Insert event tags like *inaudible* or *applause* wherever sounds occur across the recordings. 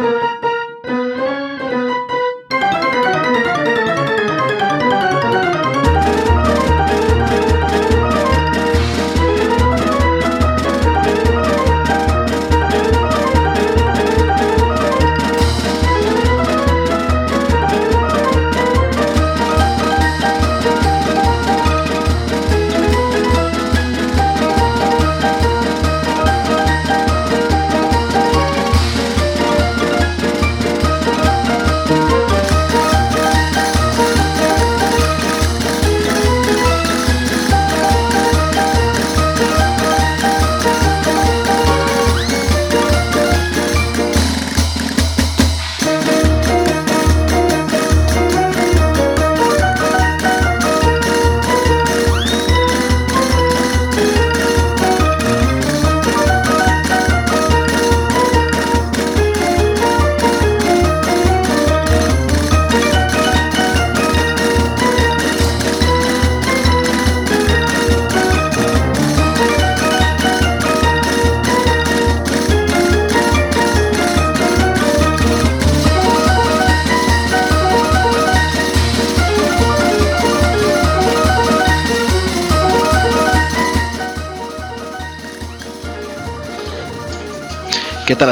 ¿Qué tal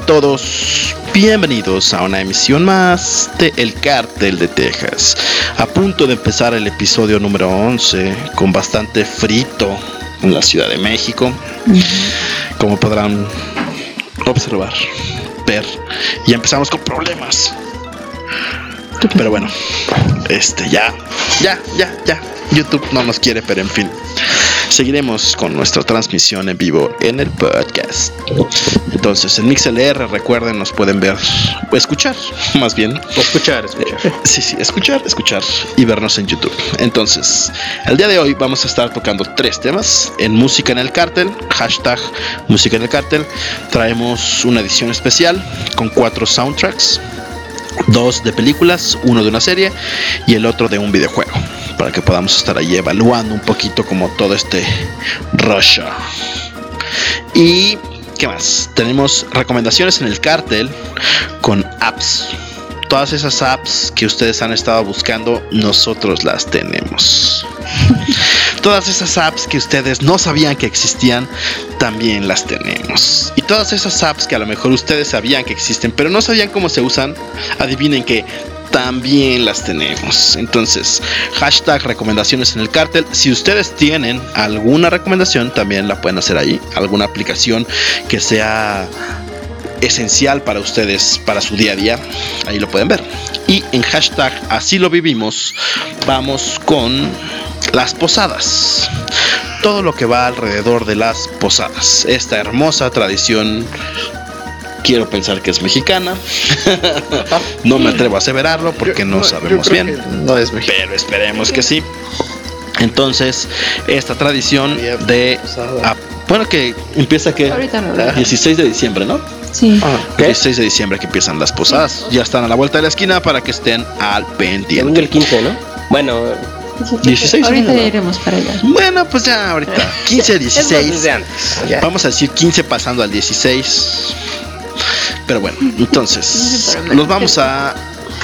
todos? Bienvenidos a una emisión más de El Cártel de Texas. A punto de empezar el episodio número 11 con bastante frito en la Ciudad de México. Como podrán observar, ver. Y empezamos con problemas. Pero bueno, este ya, ya, ya, ya. YouTube no nos quiere, pero en fin. Seguiremos con nuestra transmisión en vivo en el podcast. Entonces, en MixLR, recuerden, nos pueden ver, o escuchar, más bien. Escuchar, escuchar. Sí, sí, escuchar, escuchar y vernos en YouTube. Entonces, el día de hoy vamos a estar tocando tres temas en Música en el Cártel, hashtag Música en el Cártel. Traemos una edición especial con cuatro soundtracks, dos de películas, uno de una serie y el otro de un videojuego para que podamos estar ahí evaluando un poquito como todo este Russia. Y ¿qué más? Tenemos recomendaciones en el cártel con apps. Todas esas apps que ustedes han estado buscando, nosotros las tenemos. *laughs* todas esas apps que ustedes no sabían que existían, también las tenemos. Y todas esas apps que a lo mejor ustedes sabían que existen, pero no sabían cómo se usan, adivinen que también las tenemos. Entonces, hashtag recomendaciones en el cártel. Si ustedes tienen alguna recomendación, también la pueden hacer ahí. Alguna aplicación que sea esencial para ustedes, para su día a día. Ahí lo pueden ver. Y en hashtag así lo vivimos, vamos con las posadas. Todo lo que va alrededor de las posadas. Esta hermosa tradición quiero pensar que es mexicana. *laughs* no me atrevo a aseverarlo porque no, sabemos bien. No es mexicana. Pero esperemos que sí. Entonces, esta tradición de. Ah, bueno, que empieza que. Ahorita no. 16 de diciembre, ¿no? Sí. Ah, El 16 de diciembre que empiezan las posadas. Ya están a la vuelta de la esquina para que estén al pendiente. el 15, ¿no? Bueno, 16 Ahorita ¿no? ya iremos para allá. Bueno, pues ya ahorita. 15, 16. desde antes. Ya. Vamos a decir 15 pasando al 16. Pero bueno, entonces los vamos a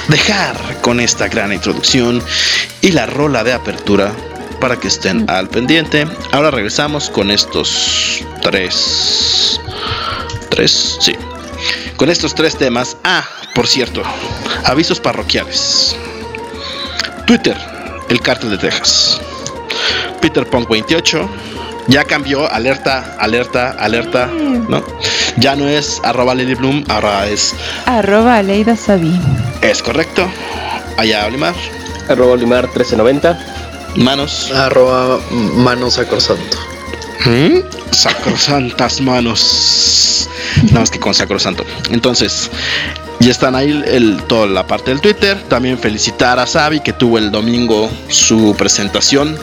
dejar con esta gran introducción y la rola de apertura para que estén al pendiente. Ahora regresamos con estos tres. Tres, sí. Con estos tres temas. Ah, por cierto, avisos parroquiales. Twitter, el cártel de Texas. Peter Punk 28. Ya cambió, alerta, alerta, alerta. ¿no? Ya no es arroba Lily Bloom, ahora es, Arroba Aleida Sabi. es correcto. Allá Olimar. Arroba Olimar 1390. Manos. Arroba manos sacrosanto. ¿Mm? Sacrosantas manos. Nada más que con sacrosanto. Entonces, ya están ahí el, toda la parte del Twitter. También felicitar a Xavi que tuvo el domingo su presentación.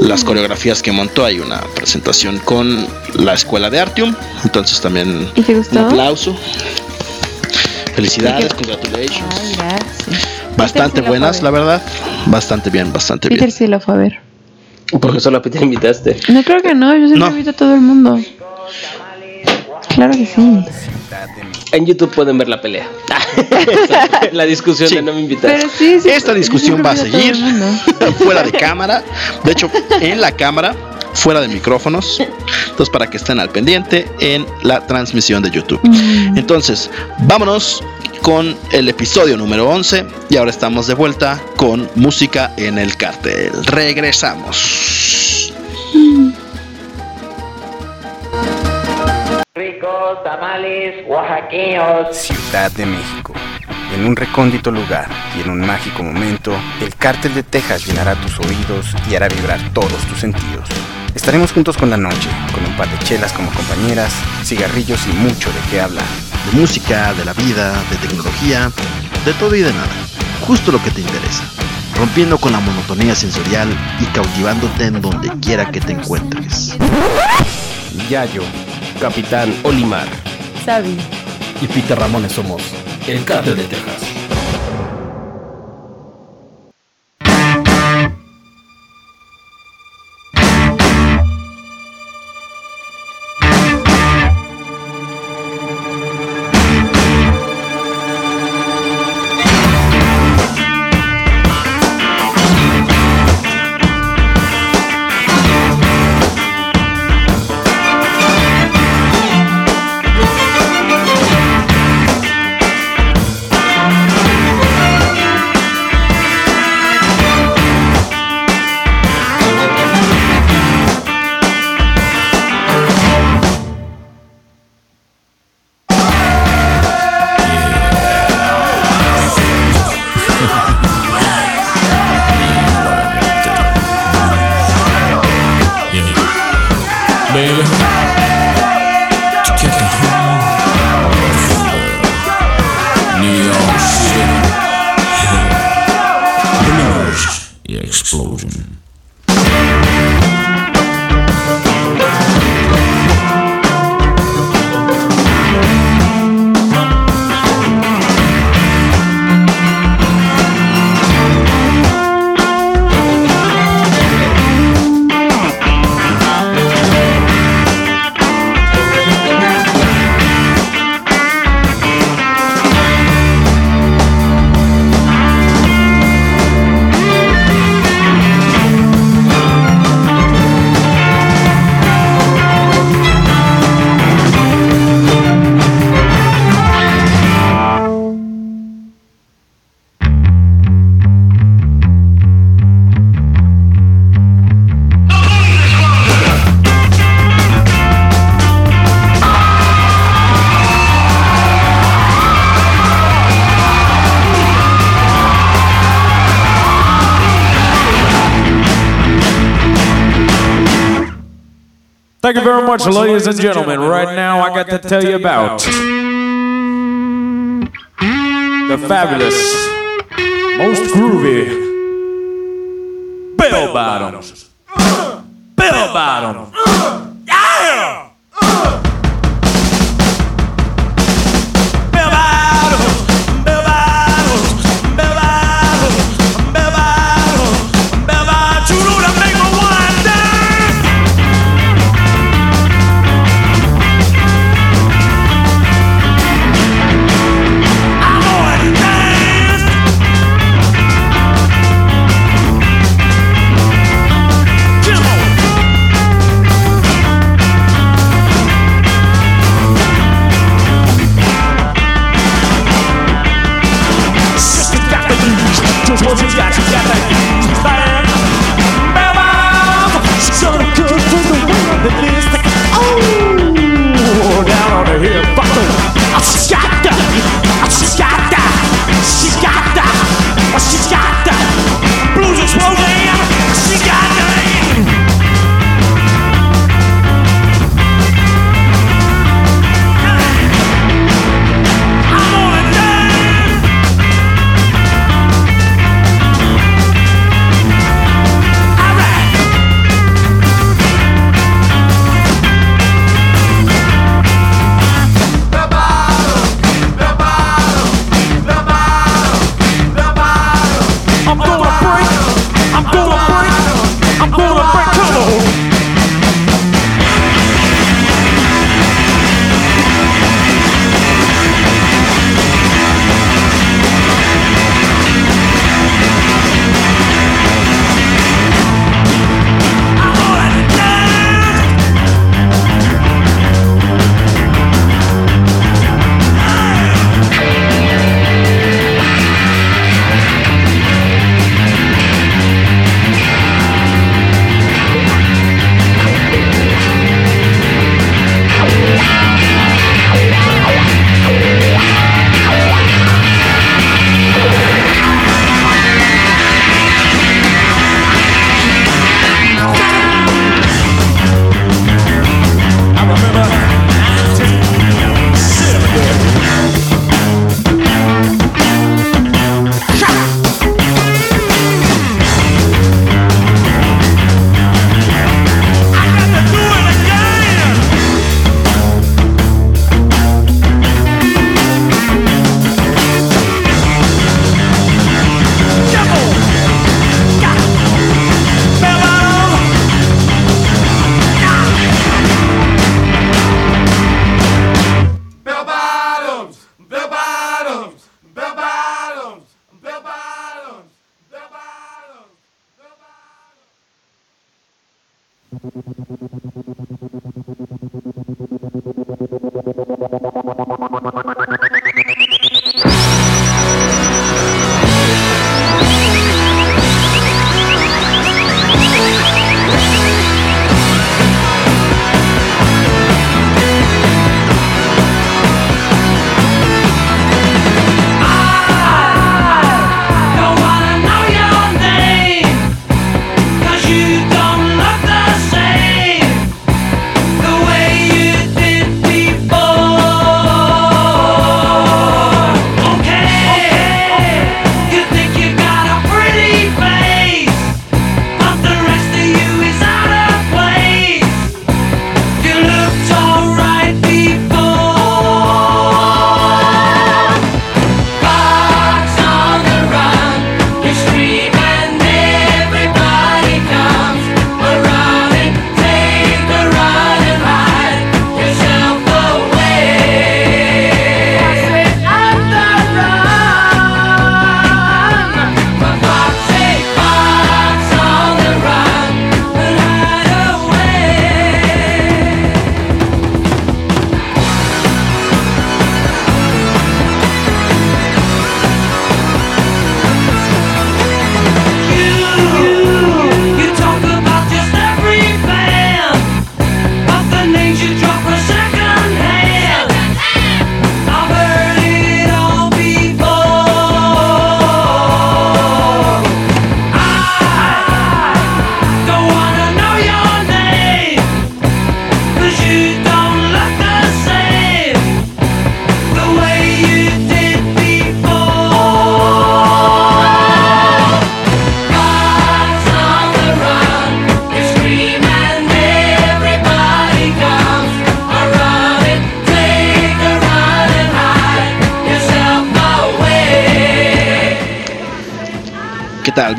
Las coreografías que montó. Hay una presentación con la escuela de Artium. Entonces también ¿Y te un aplauso. Felicidades, ¿Y congratulations. Ay, gracias. Bastante buenas, la verdad. Bastante bien, bastante Peter bien. sí lo fue a ver. Porque solo a Peter invitaste. No creo que no, yo siempre No. invito a todo el mundo. Claro que sí. En YouTube pueden ver la pelea. *laughs* la discusión Sí. de no me invitas. Pero sí, sí. Esta discusión va a seguir *laughs* fuera de cámara. De hecho, en la cámara, fuera de micrófonos. Entonces, para que estén al pendiente en la transmisión de YouTube. Mm. Entonces, vámonos con el episodio número 11 y ahora estamos de vuelta con música en el cartel. Regresamos. Ricos, tamales, oaxaqueños. Ciudad de México. En un recóndito lugar y en un mágico momento, el cártel de Texas llenará tus oídos y hará vibrar todos tus sentidos. Estaremos juntos con la noche, con un par de chelas como compañeras, cigarrillos y mucho de qué hablar. De música, de la vida, de tecnología, de todo y de nada. Justo lo que te interesa. Rompiendo con la monotonía sensorial y cautivándote en donde quiera que te encuentres. Yayo, Capitán Olimar. Sabi. y Peter Ramones somos el Cártel de Texas. Much, ladies and gentlemen. Right now, I got to tell you about the fabulous, most groovy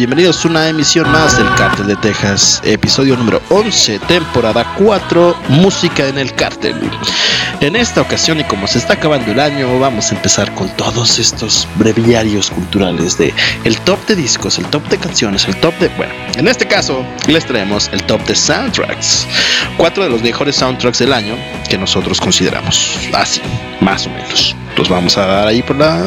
Bienvenidos a una emisión más del Cártel de Texas, episodio número 11, temporada 4, música en el cártel. En esta ocasión y como se está acabando el año, vamos a empezar con todos estos breviarios culturales de el top de discos, el top de canciones, el top de... Bueno, en este caso les traemos el top de soundtracks. Cuatro de los mejores soundtracks del año que nosotros consideramos. Así, más o menos. Los vamos a dar ahí por la...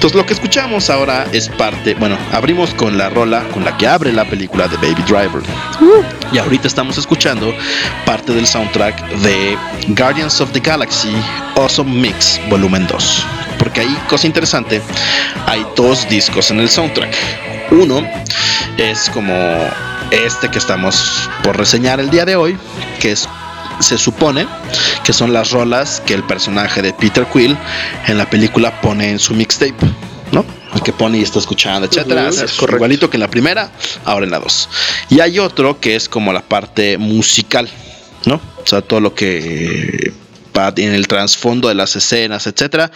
Entonces lo que escuchamos ahora es parte, bueno, abrimos con la rola con la que abre la película de Baby Driver. Y ahorita estamos escuchando parte del soundtrack de Guardians of the Galaxy Awesome Mix Volumen 2. Porque ahí, cosa interesante, hay dos discos en el soundtrack. Uno es como este que estamos por reseñar el día de hoy, que es se supone que son las rolas que el personaje de Peter Quill en la película pone en su mixtape, ¿no? El que pone y está escuchando, etcétera. Ujú, Es correcto. igualito que en la primera, ahora en la dos. Y hay otro que es como la parte musical, ¿no? O sea, todo lo que va en el trasfondo de las escenas, etcétera,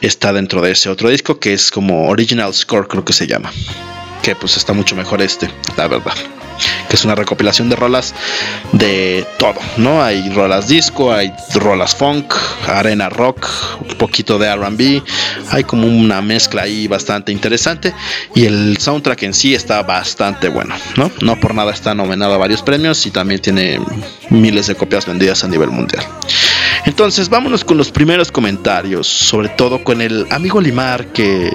está dentro de ese otro disco que es como Original Score, creo que se llama. Que pues está mucho mejor este, la verdad que es una recopilación de rolas de todo, ¿no? Hay rolas disco, hay rolas funk, arena rock, un poquito de RB, hay como una mezcla ahí bastante interesante y el soundtrack en sí está bastante bueno, ¿no? No por nada está nominado a varios premios y también tiene miles de copias vendidas a nivel mundial. Entonces, vámonos con los primeros comentarios, sobre todo con el amigo Limar que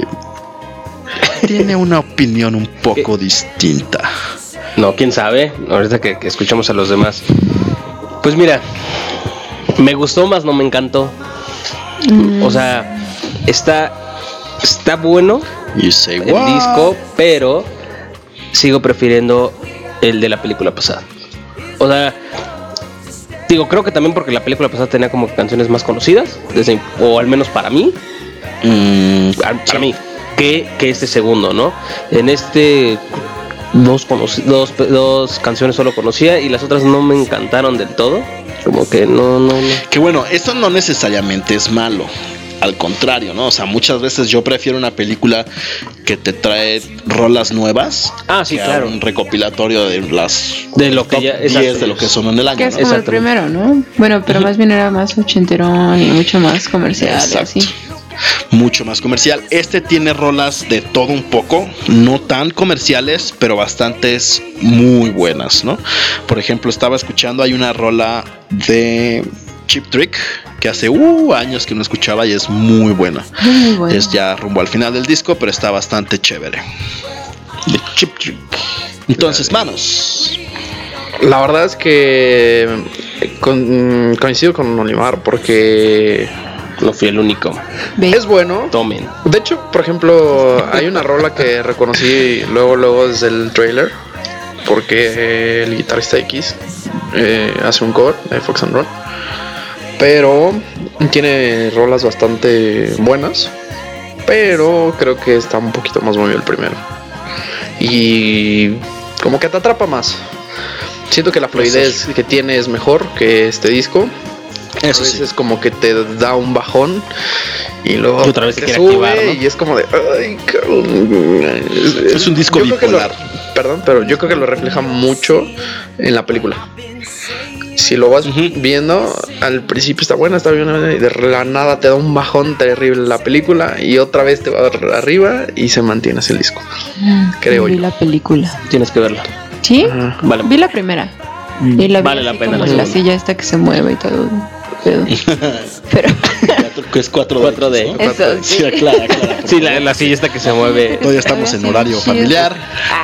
*laughs* tiene una opinión un poco distinta. No, quién sabe. Ahorita que, que escuchamos a los demás. Pues mira, me gustó más, no me encantó. O sea, está, está bueno You say el what? disco, pero sigo prefiriendo el de la película pasada. O sea, digo, creo que también porque la película pasada tenía como canciones más conocidas, desde, o al menos para mí, Mm, para para mí, que, que este segundo, ¿no? En este dos, dos, dos canciones solo conocía y las otras no me encantaron del todo. Como que no, no, no. Que bueno, eso no necesariamente es malo. Al contrario, ¿no? O sea, muchas veces yo prefiero una película que te trae rolas nuevas. Ah, sí, que claro. un recopilatorio de las De lo que ya- 10 exacto. de lo que son en el año. Que es ¿no? como el primero, ¿no? Bueno, pero más bien era más ochenterón y mucho más comercial y Exacto. así. Mucho más comercial. Este tiene rolas de todo un poco, no tan comerciales, pero bastantes muy buenas, ¿no? Por ejemplo, estaba escuchando, hay una rola de Chip Trick que hace uh, años que no escuchaba y es muy buena. Muy bueno. Es ya rumbo al final del disco, pero está bastante chévere. De Chip Trick. Entonces, manos. La verdad es que eh, con- coincido con Olimar porque No fui el único. Ve. es bueno. Tomen. De hecho, por ejemplo, hay una rola que reconocí luego, luego desde el trailer, porque el guitarrista X eh, hace un cover de Fox and Roll, pero tiene rolas bastante buenas, pero creo que está un poquito más movido el primero y como que te atrapa más. Siento que la fluidez que tiene es mejor que este disco. Eso a sí. veces como que te da un bajón y luego Y otra vez te sube activar, ¿no? y es como de ay, cabrón. Es un disco Yo creo que lo- bipolar. perdón, pero yo creo que lo refleja mucho en la película. Si lo vas viendo, al principio está buena, está bien, y de la nada te da un bajón terrible la película y otra vez te va arriba y se mantiene el disco. creo Vi yo. la película. Tienes que verla. ¿Sí? Vale. Vi la primera. Y la vi Vale la pena como la la silla esta que se mueve y todo. *laughs* Pero, pero Cuatro- que es 4 4D. ¿no? eso Sí, sí. aclara, aclara. Sí, la, la silla esta que se mueve. Todavía estamos en horario familiar.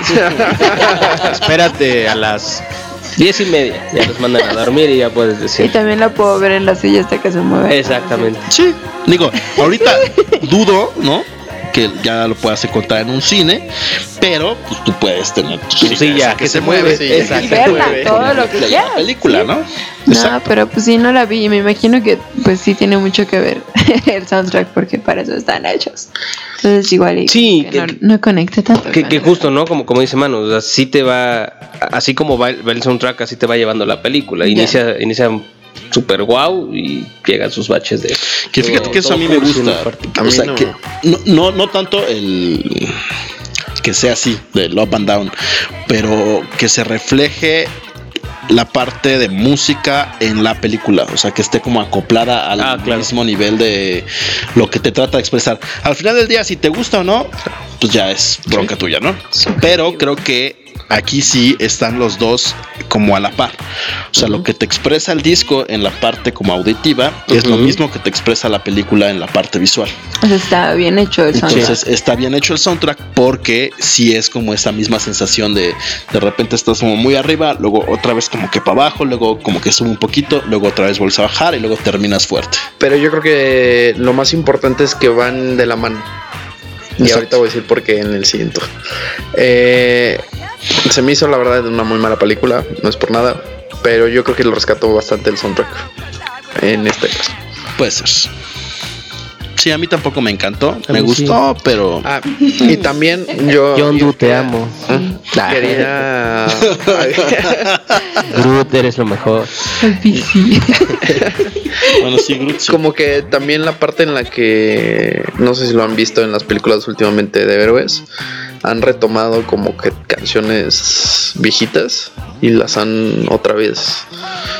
*laughs* Espérate a las diez y media. Ya los mandan a dormir y ya puedes Y decir. también la puedo ver en la silla esta que se mueve. Exactamente. Sí, digo, ahorita dudo, ¿no? Que ya lo puedas encontrar en un cine, pero pues tú puedes tener tu silla que se mueve. sí, Y Exacto. mueve. todo lo que La quieras. película, ¿no? No, Exacto. pero pues sí, no la vi y me imagino que pues sí tiene mucho que ver *laughs* el soundtrack porque para eso están hechos. Entonces igual y Sí, que no, que- no conecte tanto. Que, justo, ¿no? Como, como dice Manu, o sea, sí te va, así como va, el- va el soundtrack, así te va llevando la película. Inicia, inicia super wow y llegan sus baches de... Que fíjate todo- que eso a mí me gusta. particular. A mí o sea, no. que no, no, no tanto el que sea así, del up and down, pero que se refleje la parte de música en la película, o sea, que esté como acoplada al Ah, claro. mismo nivel de lo que te trata de expresar. Al final del día, si te gusta o no, pues ya es bronca tuya, ¿no? Pero creo que aquí sí están los dos como a la par. O sea, lo que te expresa el disco en la parte como auditiva es lo mismo que te expresa la película en la parte visual. Sea, está bien hecho el soundtrack. Entonces está bien hecho el soundtrack porque sí es como esa misma sensación de de repente estás como muy arriba, luego otra vez como que para abajo, luego como que sube un poquito, luego otra vez vuelves a bajar y luego terminas fuerte. Pero yo creo que lo más importante es que van de la mano. Y Exacto. ahorita voy a decir por qué en el siguiente. Eh, se me hizo la verdad una muy mala película, no es por nada, pero yo creo que lo rescató bastante el soundtrack en este caso. Puede ser. Sí, a mí tampoco me encantó, A me sí. gustó, pero Ah, y también yo... *laughs* John yo Du, te amo. *laughs* Quería... *laughs* Groot, eres lo mejor. Bueno, sí, Groot, sí. Como que también la parte en la que no sé si lo han visto en las películas últimamente de héroes, han retomado como que canciones viejitas y las han otra vez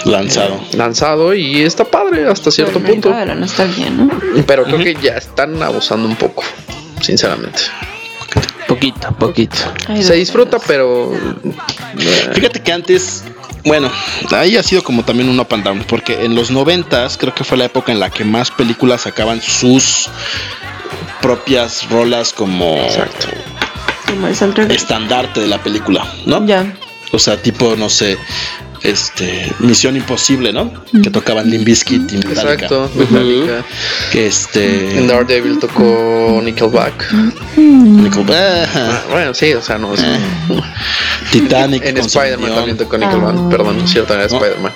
lanzado. lanzado y está padre hasta cierto punto. mercado de la nostalgia, ¿no? Pero creo que ya están abusando un poco, sinceramente. Poquito, poquito. Se disfruta, pero eh, Fíjate que antes, bueno, ahí ha sido como también un up and down, porque en los noventas creo que fue la época en la que más películas sacaban sus propias rolas como exacto. Como estandarte de la película, ¿no? Ya. O sea, tipo, no sé, este, Misión Imposible, ¿no? Que tocaban Limp Bizkit y Metallica. Exacto, Metallica. Que este... En Daredevil tocó Nickelback. Nickel- ah, Ah, bueno, sí, o sea, no es. *laughs* Titanic. En Spider-Man también tocó Nickelback. Ah. Perdón, cierto, era. Spider-Man.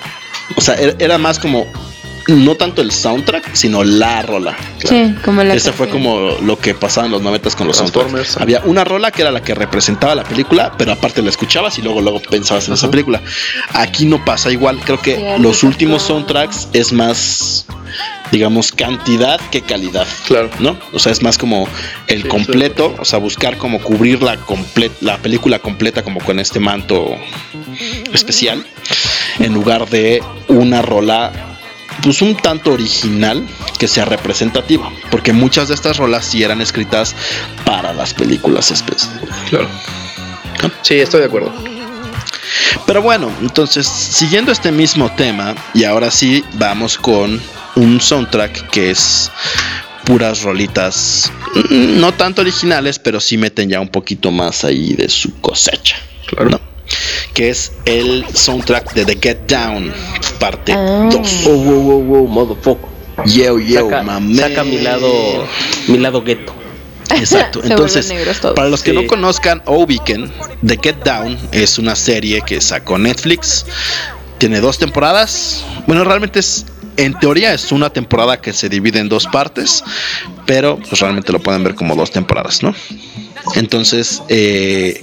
O sea, era más como, no tanto el soundtrack, sino la rola. Sí, como la Ese fue como lo que pasaba en los noventas con los soundtracks. Había una rola que era la que representaba la película, pero aparte la escuchabas y luego luego pensabas en esa película. Aquí no pasa igual. Creo que Sí, los tocó- últimos soundtracks es más, digamos, cantidad que calidad. Claro. ¿No? O sea, es más como el Sí, completo, o sea, buscar como cubrir la, comple- la película completa como con este manto especial, en lugar de una rola pues un tanto original que sea representativa, porque muchas de estas rolas sí eran escritas para las películas específicas. Claro. Sí, estoy de acuerdo. Pero bueno, entonces, siguiendo este mismo tema, y ahora sí vamos con un soundtrack que es puras rolitas, mm, no tanto originales, pero sí meten ya un poquito más ahí de su cosecha. Claro. Que es el soundtrack de The Get Down, parte Ah. 2. Wow, wow, wow, wow, modo foco. Yo, yo, Saca, mamé. saca mi lado, mi lado gueto. Exacto. *laughs* Entonces, para los que Sí. no conozcan o ubiquen, The Get Down es una serie que sacó Netflix. Tiene dos temporadas. Bueno, realmente es, en teoría es una temporada que se divide en dos partes, pero pues realmente lo pueden ver como dos temporadas, ¿no? Entonces, eh,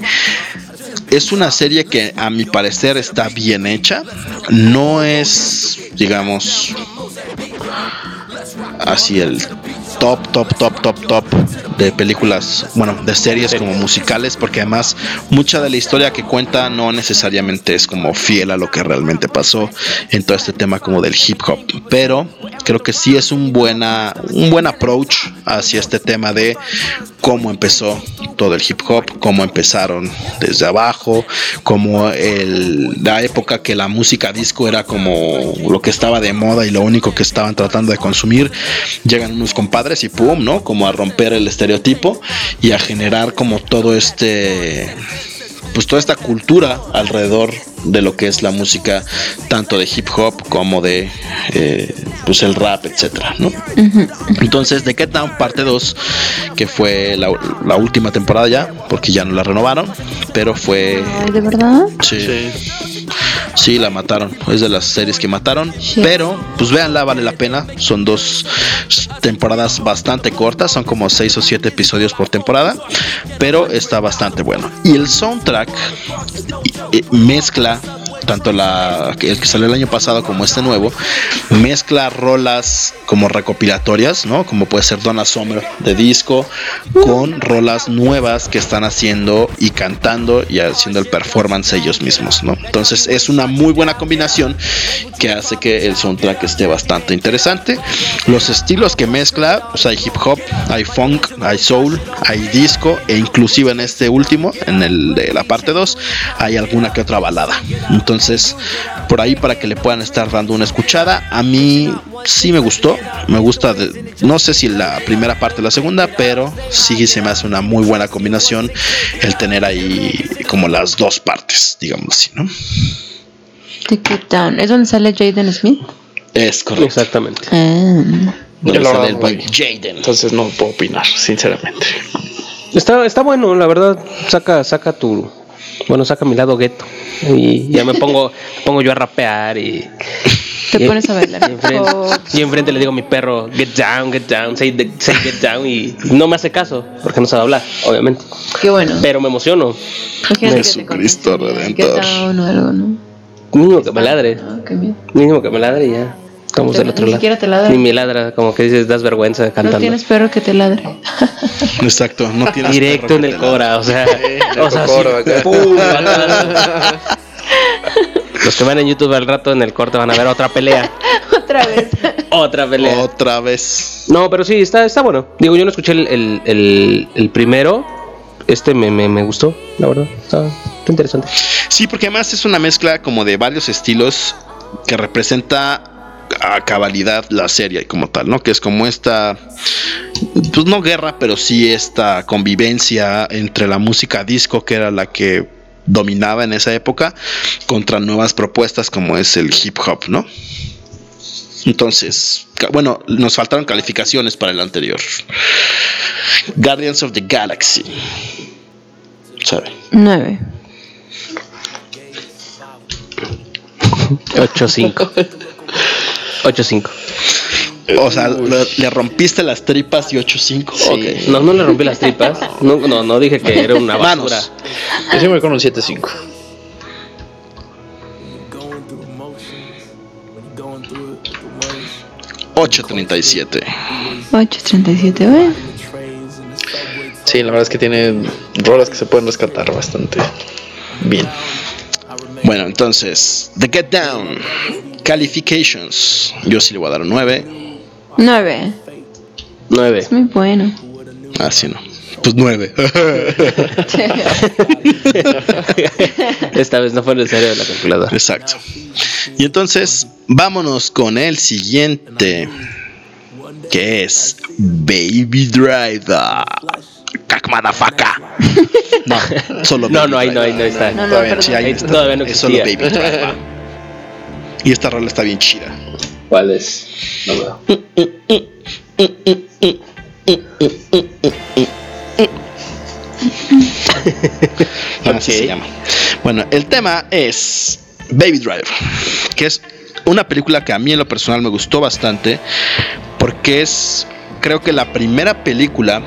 es una serie que a mi parecer está bien hecha. No es, digamos, así el top, top, top, top, top de películas, bueno, de series como musicales, porque además mucha de la historia que cuenta no necesariamente es como fiel a lo que realmente pasó en todo este tema como del hip hop, pero creo que sí es un buena un buen approach hacia este tema de cómo empezó todo el hip hop, cómo empezaron desde abajo, como el, la época que la música disco era como lo que estaba de moda y lo único que estaban tratando de consumir, llegan unos compadres y pum, ¿no? Como a romper el estereotipo y a generar como todo este pues toda esta cultura alrededor de lo que es la música tanto de hip hop como de eh, pues el rap etcétera ¿no? entonces The Get Down parte 2 que fue la, la última temporada ya porque ya no la renovaron pero fue Ay, ¿De verdad? sí, sí la mataron. Es de las series que mataron Sí. pero pues véanla vale la pena. Son dos temporadas bastante cortas son como seis o siete episodios por temporada pero está bastante bueno. Y el soundtrack eh, mezcla tanto la el que salió el año pasado como este nuevo mezcla rolas como recopilatorias no como puede ser Donna Summer de disco con rolas nuevas que están haciendo y cantando y haciendo el performance ellos mismos no entonces es una muy buena combinación que hace que el soundtrack esté bastante interesante. Los estilos que mezcla pues hay hip hop hay funk hay soul hay disco e inclusive en este último en el de la parte 2 hay alguna que otra balada. entonces por ahí para que le puedan estar dando una escuchada a mí sí me gustó me gusta de- no sé si la primera parte o la segunda pero sí se me hace una muy buena combinación el tener ahí como las dos partes digamos así no. ¿Es donde sale Jaden Smith? es correcto Exactamente. Ah. Donde sale el. Jaden Entonces no puedo opinar, sinceramente. Está, está bueno, la verdad. Saca, saca tu. Bueno, saca mi lado gueto. Y ya me pongo, pongo yo a rapear y. Te y- pones a bailar. *laughs* Y enfrente, Oh, y enfrente le digo a mi perro, get down, get down, say, the- say get down. Y no me hace caso, porque no sabe hablar, obviamente. qué bueno. Pero me emociono. Imagínate que te Jesucristo Redentor. Get Down o algo, ¿no? Mínimo que me ladre. Ah, qué miedo. Mínimo que me ladre y ya. Estamos del otro ni lado. siquiera te ladra. Ni me ladra, como que dices, das vergüenza cantando. No tienes perro que te ladre. *laughs* exacto no tienes Directo perro en que el te ladre. cora, o sea, o sea, sí, pum. *laughs* Los que van en YouTube al rato en el corte van a ver otra pelea. *laughs* Otra vez. Otra pelea. otra vez No, pero sí, está, está bueno. Digo, yo no escuché el, el, el- el primero. Este me, me, me gustó, la verdad. Está, está interesante. Sí, porque además es una mezcla como de varios estilos que representa a cabalidad la serie como tal, ¿no? Que es como esta, pues no guerra, pero sí esta convivencia entre la música disco, que era la que dominaba en esa época, contra nuevas propuestas como es el hip hop, ¿no? Entonces, bueno, nos faltaron calificaciones para el anterior. Guardians of the Galaxy. ¿Sabe? Nueve. 8-5. *laughs* 8-5. O sea, le, le rompiste las tripas y 8-5. Ok. No, no le rompí las tripas. No, no, no dije que era una basura. Manos. Yo sí me voy con un 7-5. Ocho treinta y siete. 8.37, bueno. Sí, la verdad es que tiene rolas que se pueden rescatar bastante bien. Bueno, entonces, The Get Down. Califications. Yo sí le voy a dar un 9. Nueve. 9. Es muy bueno. Así no. Pues 9. *laughs* Esta vez no fue necesario la calculadora. Exacto. Y entonces, vámonos con el siguiente. Que es Baby Driver. Cac motherfucker. *laughs* No, solo No, Baby no, ahí no, ahí no está. No, no, Todavía, perdón. sí, ahí está. todavía no es solo Baby existía. Driver. Y esta rola está bien chida. ¿Cuál es? No veo. *laughs* Así Ok. se llama. Bueno, el tema es Baby Driver, que es una película que a mí en lo personal me gustó bastante porque es, creo que la primera película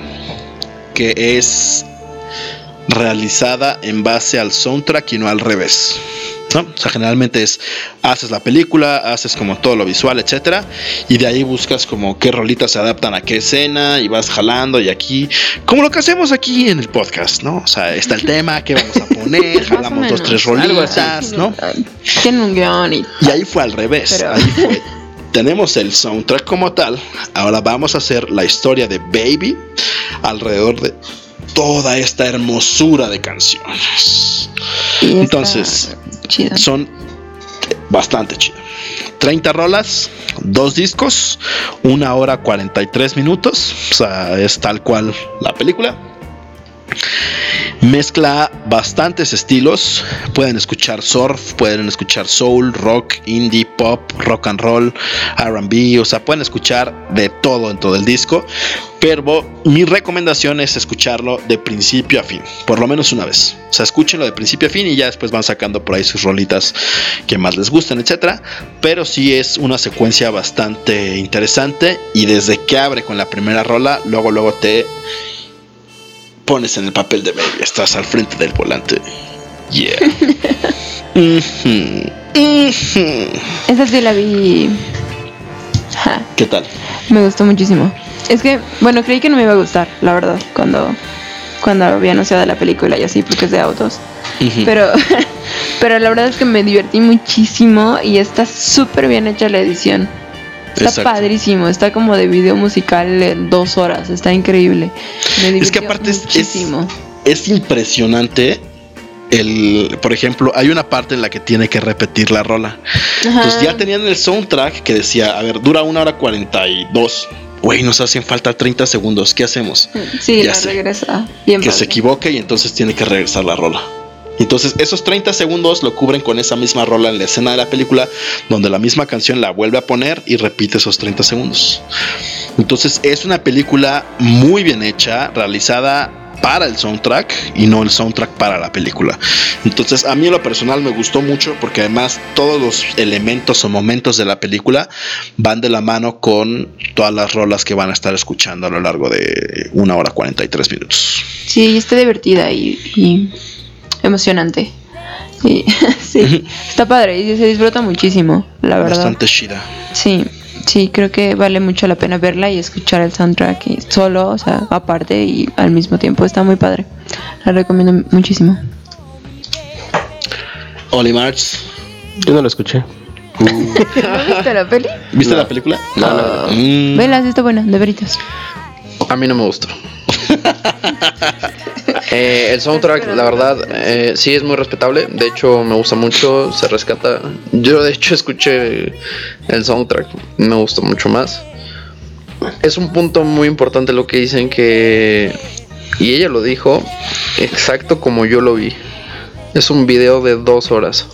que es realizada en base al soundtrack y no al revés. ¿no? O sea, generalmente es haces la película, haces como todo lo visual, etcétera, y de ahí buscas como qué rolitas se adaptan a qué escena y vas jalando y aquí, como lo que hacemos aquí en el podcast, ¿no? O sea, está el tema, qué vamos a poner, *laughs* jalamos dos, tres rolitas, ¿no? Tiene un guion y Y ahí fue al revés. Pero- Ahí fue. Tenemos el soundtrack como tal. Ahora vamos a hacer la historia de Baby alrededor de toda esta hermosura de canciones. Entonces, son bastante chido. 30 rolas, dos discos, una hora 43 minutos. O sea, es tal cual la película. Mezcla bastantes estilos. Pueden escuchar surf, pueden escuchar soul, rock, indie, pop, rock and roll, RB. O sea, pueden escuchar de todo en todo el disco. Pero mi recomendación es escucharlo de principio a fin, por lo menos una vez. O sea, escúchenlo de principio a fin y ya después van sacando por ahí sus rolitas que más les gusten, etcétera. Pero sí es una secuencia bastante interesante y desde que abre con la primera rola, luego luego te pones en el papel de baby, estás al frente del volante. Yeah. *laughs* Esa sí la vi. Ja, ¿Qué tal? me gustó muchísimo. Es que, bueno, creí que no me iba a gustar, la verdad, cuando, cuando había anunciado la película y así, porque es de autos. Pero, *laughs* pero la verdad es que me divertí muchísimo y está súper bien hecha la edición. Está Exacto. padrísimo, está como de video musical en dos horas, está increíble. Me Es que aparte es- es- muchísimo. es impresionante el, por ejemplo, hay una parte en la que tiene que repetir la rola. Entonces ya tenían el soundtrack que decía, a ver, dura una hora 42. Güey, nos hacen falta 30 segundos. ¿Qué hacemos? Sí, ya la regresa. Bien que padre. se equivoque y entonces tiene que regresar la rola. Entonces esos 30 segundos lo cubren con esa misma rola en la escena de la película donde la misma canción la vuelve a poner y repite esos 30 segundos. Entonces es una película muy bien hecha, realizada para el soundtrack y no el soundtrack para la película. Entonces a mí en lo personal me gustó mucho porque además todos los elementos o momentos de la película van de la mano con todas las rolas que van a estar escuchando a lo largo de una hora 43 minutos. Sí, está divertida y, y emocionante. Y, *laughs* sí, *laughs* está padre y se disfruta muchísimo, la verdad. Bastante chida. Sí, sí, creo que vale mucho la pena verla y escuchar el soundtrack y solo, o sea, aparte y al mismo tiempo. Está muy padre. La recomiendo muchísimo. Oli March. Yo no lo escuché. *laughs* ¿No viste la peli? ¿Viste No. la película? No, no, no. Mm, Vela, está buena, de veritas. A mí no me gustó. Eh, el soundtrack, la verdad, eh, sí es muy respetable. De hecho, me gusta mucho. Se rescata. Yo, de hecho, escuché el soundtrack. Me gustó mucho más. Es un punto muy importante lo que dicen que. Y ella lo dijo exacto como yo lo vi. Es un video de dos horas.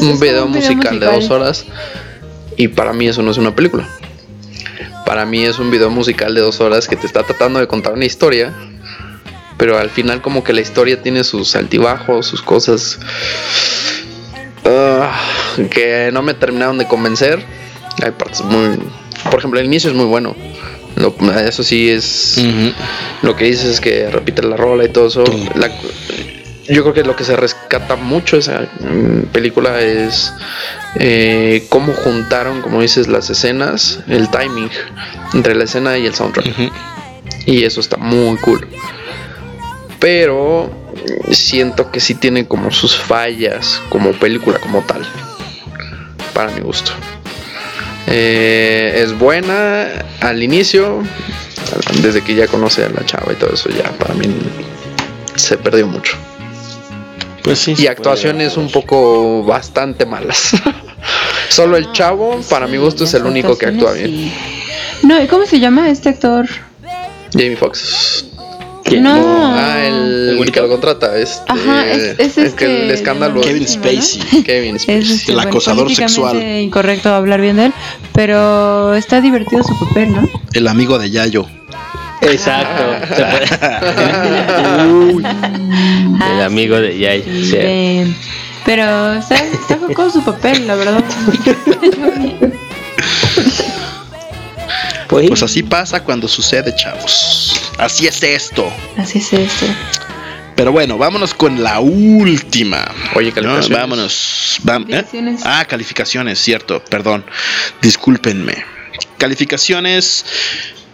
un video musical de dos horas. Y para mí eso no es una película. Para mí es un video musical de dos horas que te está tratando de contar una historia. Pero al final como que la historia tiene sus altibajos, sus cosas ah, que no me terminaron de convencer. Hay partes muy... Por ejemplo, el inicio es muy bueno. Lo- eso sí es... Lo que dices es que repite la rola y todo eso. La- yo creo que lo que se rescata mucho de esa mm, película es eh, cómo juntaron, como dices, las escenas, el timing entre la escena y el soundtrack. Y eso está muy cool. Pero siento que sí tiene como sus fallas como película como tal. para mi gusto. Eh, es buena al inicio, desde que ya conoce a la chava y todo eso, ya para mí se perdió mucho. Pues sí. Y actuaciones un poco bastante malas. *laughs* Solo el chavo, para mi gusto, es el único que actúa bien. No, ¿y cómo se llama este actor? Jamie Foxx. No. Ah, el, ¿El que lo contrata. Este, Ajá, es- es el que este, el escándalo. Kevin Spacey. *laughs* Kevin Es Spacey. este, El bueno, acosador políticamente sexual. incorrecto hablar bien de él, pero está divertido su papel, ¿no? El amigo de Yayo. Exacto. Se puede- Uy, el amigo de Yay. Sí, de- Pero está, está con su papel, la verdad. Pues, Pues así pasa cuando sucede, chavos. Así es esto. Así es esto. Pero bueno, vámonos con la última. Oye, ¿no? calificaciones. Vámonos. Vam- ¿eh? Calificaciones. Ah, calificaciones, cierto. Perdón. Discúlpenme. Calificaciones.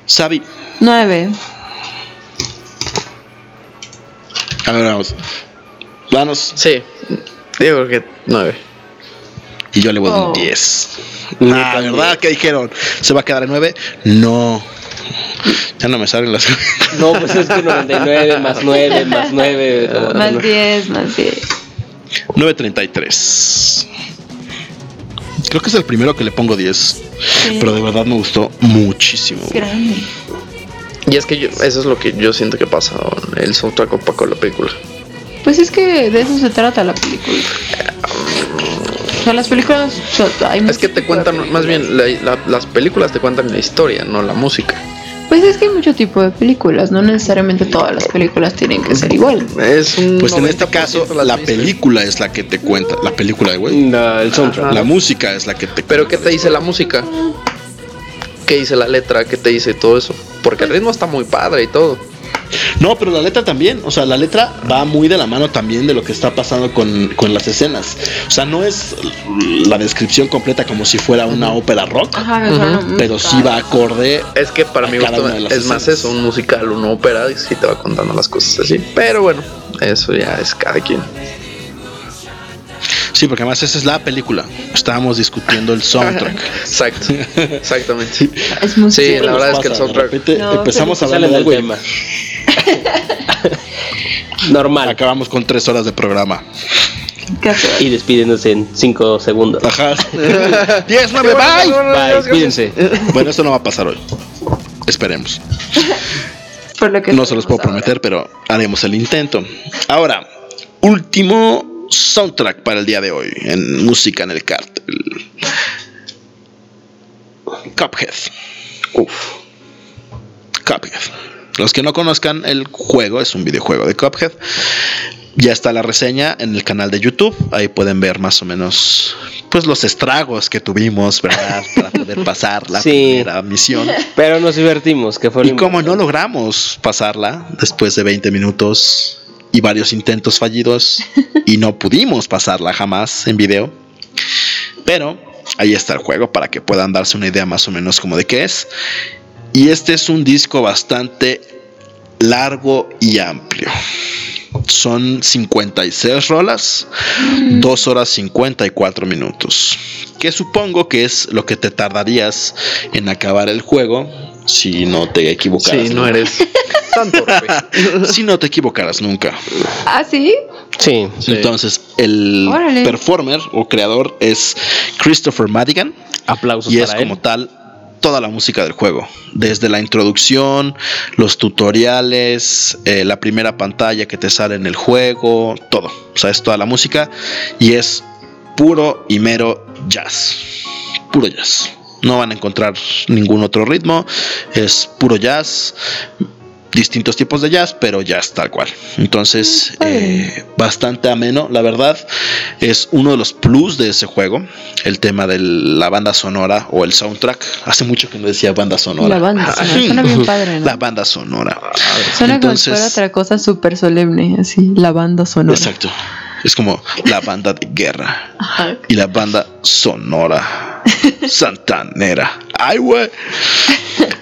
Sabi. Nueve. A ver, vamos. Vamos. Sí, digo que nueve. Y yo le voy a dar un 10. Yo Ah. ¿verdad? ¿Qué dijeron? ¿Se va a quedar en 9? No. Ya no me salen las. *laughs* No, pues es que 99 más 9 más 9. Más diez, más diez. 9.33. Creo que es el primero que le pongo 10. Sí. Pero de verdad me gustó muchísimo. Es grande. Y es que yo, eso es lo que yo siento que pasa. El soundtrack opaco de la película. Pues es que de eso se trata la película. O sea, las películas. hay Es que te cuentan, más bien, la- la- las películas te cuentan la historia, no la música. Pues es que hay mucho tipo de películas, no necesariamente todas las películas tienen que ser igual. Es un Pues en este 90% caso, la película es la que te cuenta. La película de güey. No, el soundtrack. La música es la que te Pero ¿qué te dice la música? ¿Qué dice la letra? ¿Qué te dice todo eso? Porque el ritmo está muy padre y todo. No, pero la letra también. O sea, la letra va muy de la mano también de lo que está pasando con, con las escenas. O sea, no es la descripción completa como si fuera una ópera rock. Ajá, un Pero sí va acorde. Es que para A mí gusto es más eso, un musical, una ópera, y sí te va contando las cosas así. Pero bueno, eso ya es cada quien. Sí, porque además esa es la película. Estábamos discutiendo el soundtrack. *laughs* Exacto, exactamente. Es música. Sí, la verdad es que el soundtrack. No, empezamos a hablar de del algo tema. Normal. acabamos con tres horas de programa. Y despidiéndose en 5 segundos. Ajá. *laughs* 10, 9, bye. Bye, cuídense. Bueno, esto no va a pasar hoy. Esperemos. Por lo que No se los puedo prometer, pero haremos el intento. Ahora, último soundtrack para el día de hoy en música en el cartel. Cuphead. Uf. Cuphead. Los que no conozcan el juego, es un videojuego de Cuphead. Ya está la reseña en el canal de YouTube. Ahí pueden ver más o menos pues los estragos que tuvimos, ¿verdad? *laughs* Para poder pasar la Sí. primera misión. Pero nos divertimos, que fue Y como no logramos pasarla después de 20 minutos y varios intentos fallidos y no pudimos pasarla jamás en video. Pero ahí está el juego para que puedan darse una idea más o menos como de qué es. Y este es un disco bastante largo y amplio. Son 56 rolas, 2 horas 54 minutos. Que supongo que es lo que te tardarías en acabar el juego si no te equivocaras. Sí, no eres *laughs* tan torpe. Si no te equivocaras nunca. Ah, sí. Sí. Sí. Entonces, el Órale. performer o creador es Christopher Madigan Aplausos y es él. como tal toda la música del juego. Desde la introducción, los tutoriales, eh, la primera pantalla que te sale en el juego, todo. O sea, es toda la música y es puro y mero jazz. Puro jazz. No van a encontrar ningún otro ritmo. Es puro jazz. Distintos tipos de jazz, pero jazz tal cual. Entonces, eh, bastante ameno, la verdad. Es uno de los plus de ese juego. El tema de la banda sonora o el soundtrack. Hace mucho que no decía banda sonora. La banda sonora. Suena bien padre, ¿no? La banda sonora. Suena como si Entonces- fuera otra cosa súper solemne, así. La banda sonora. Exacto. Es como la banda de guerra. Ajá. y la banda sonora santanera. Ay, güey.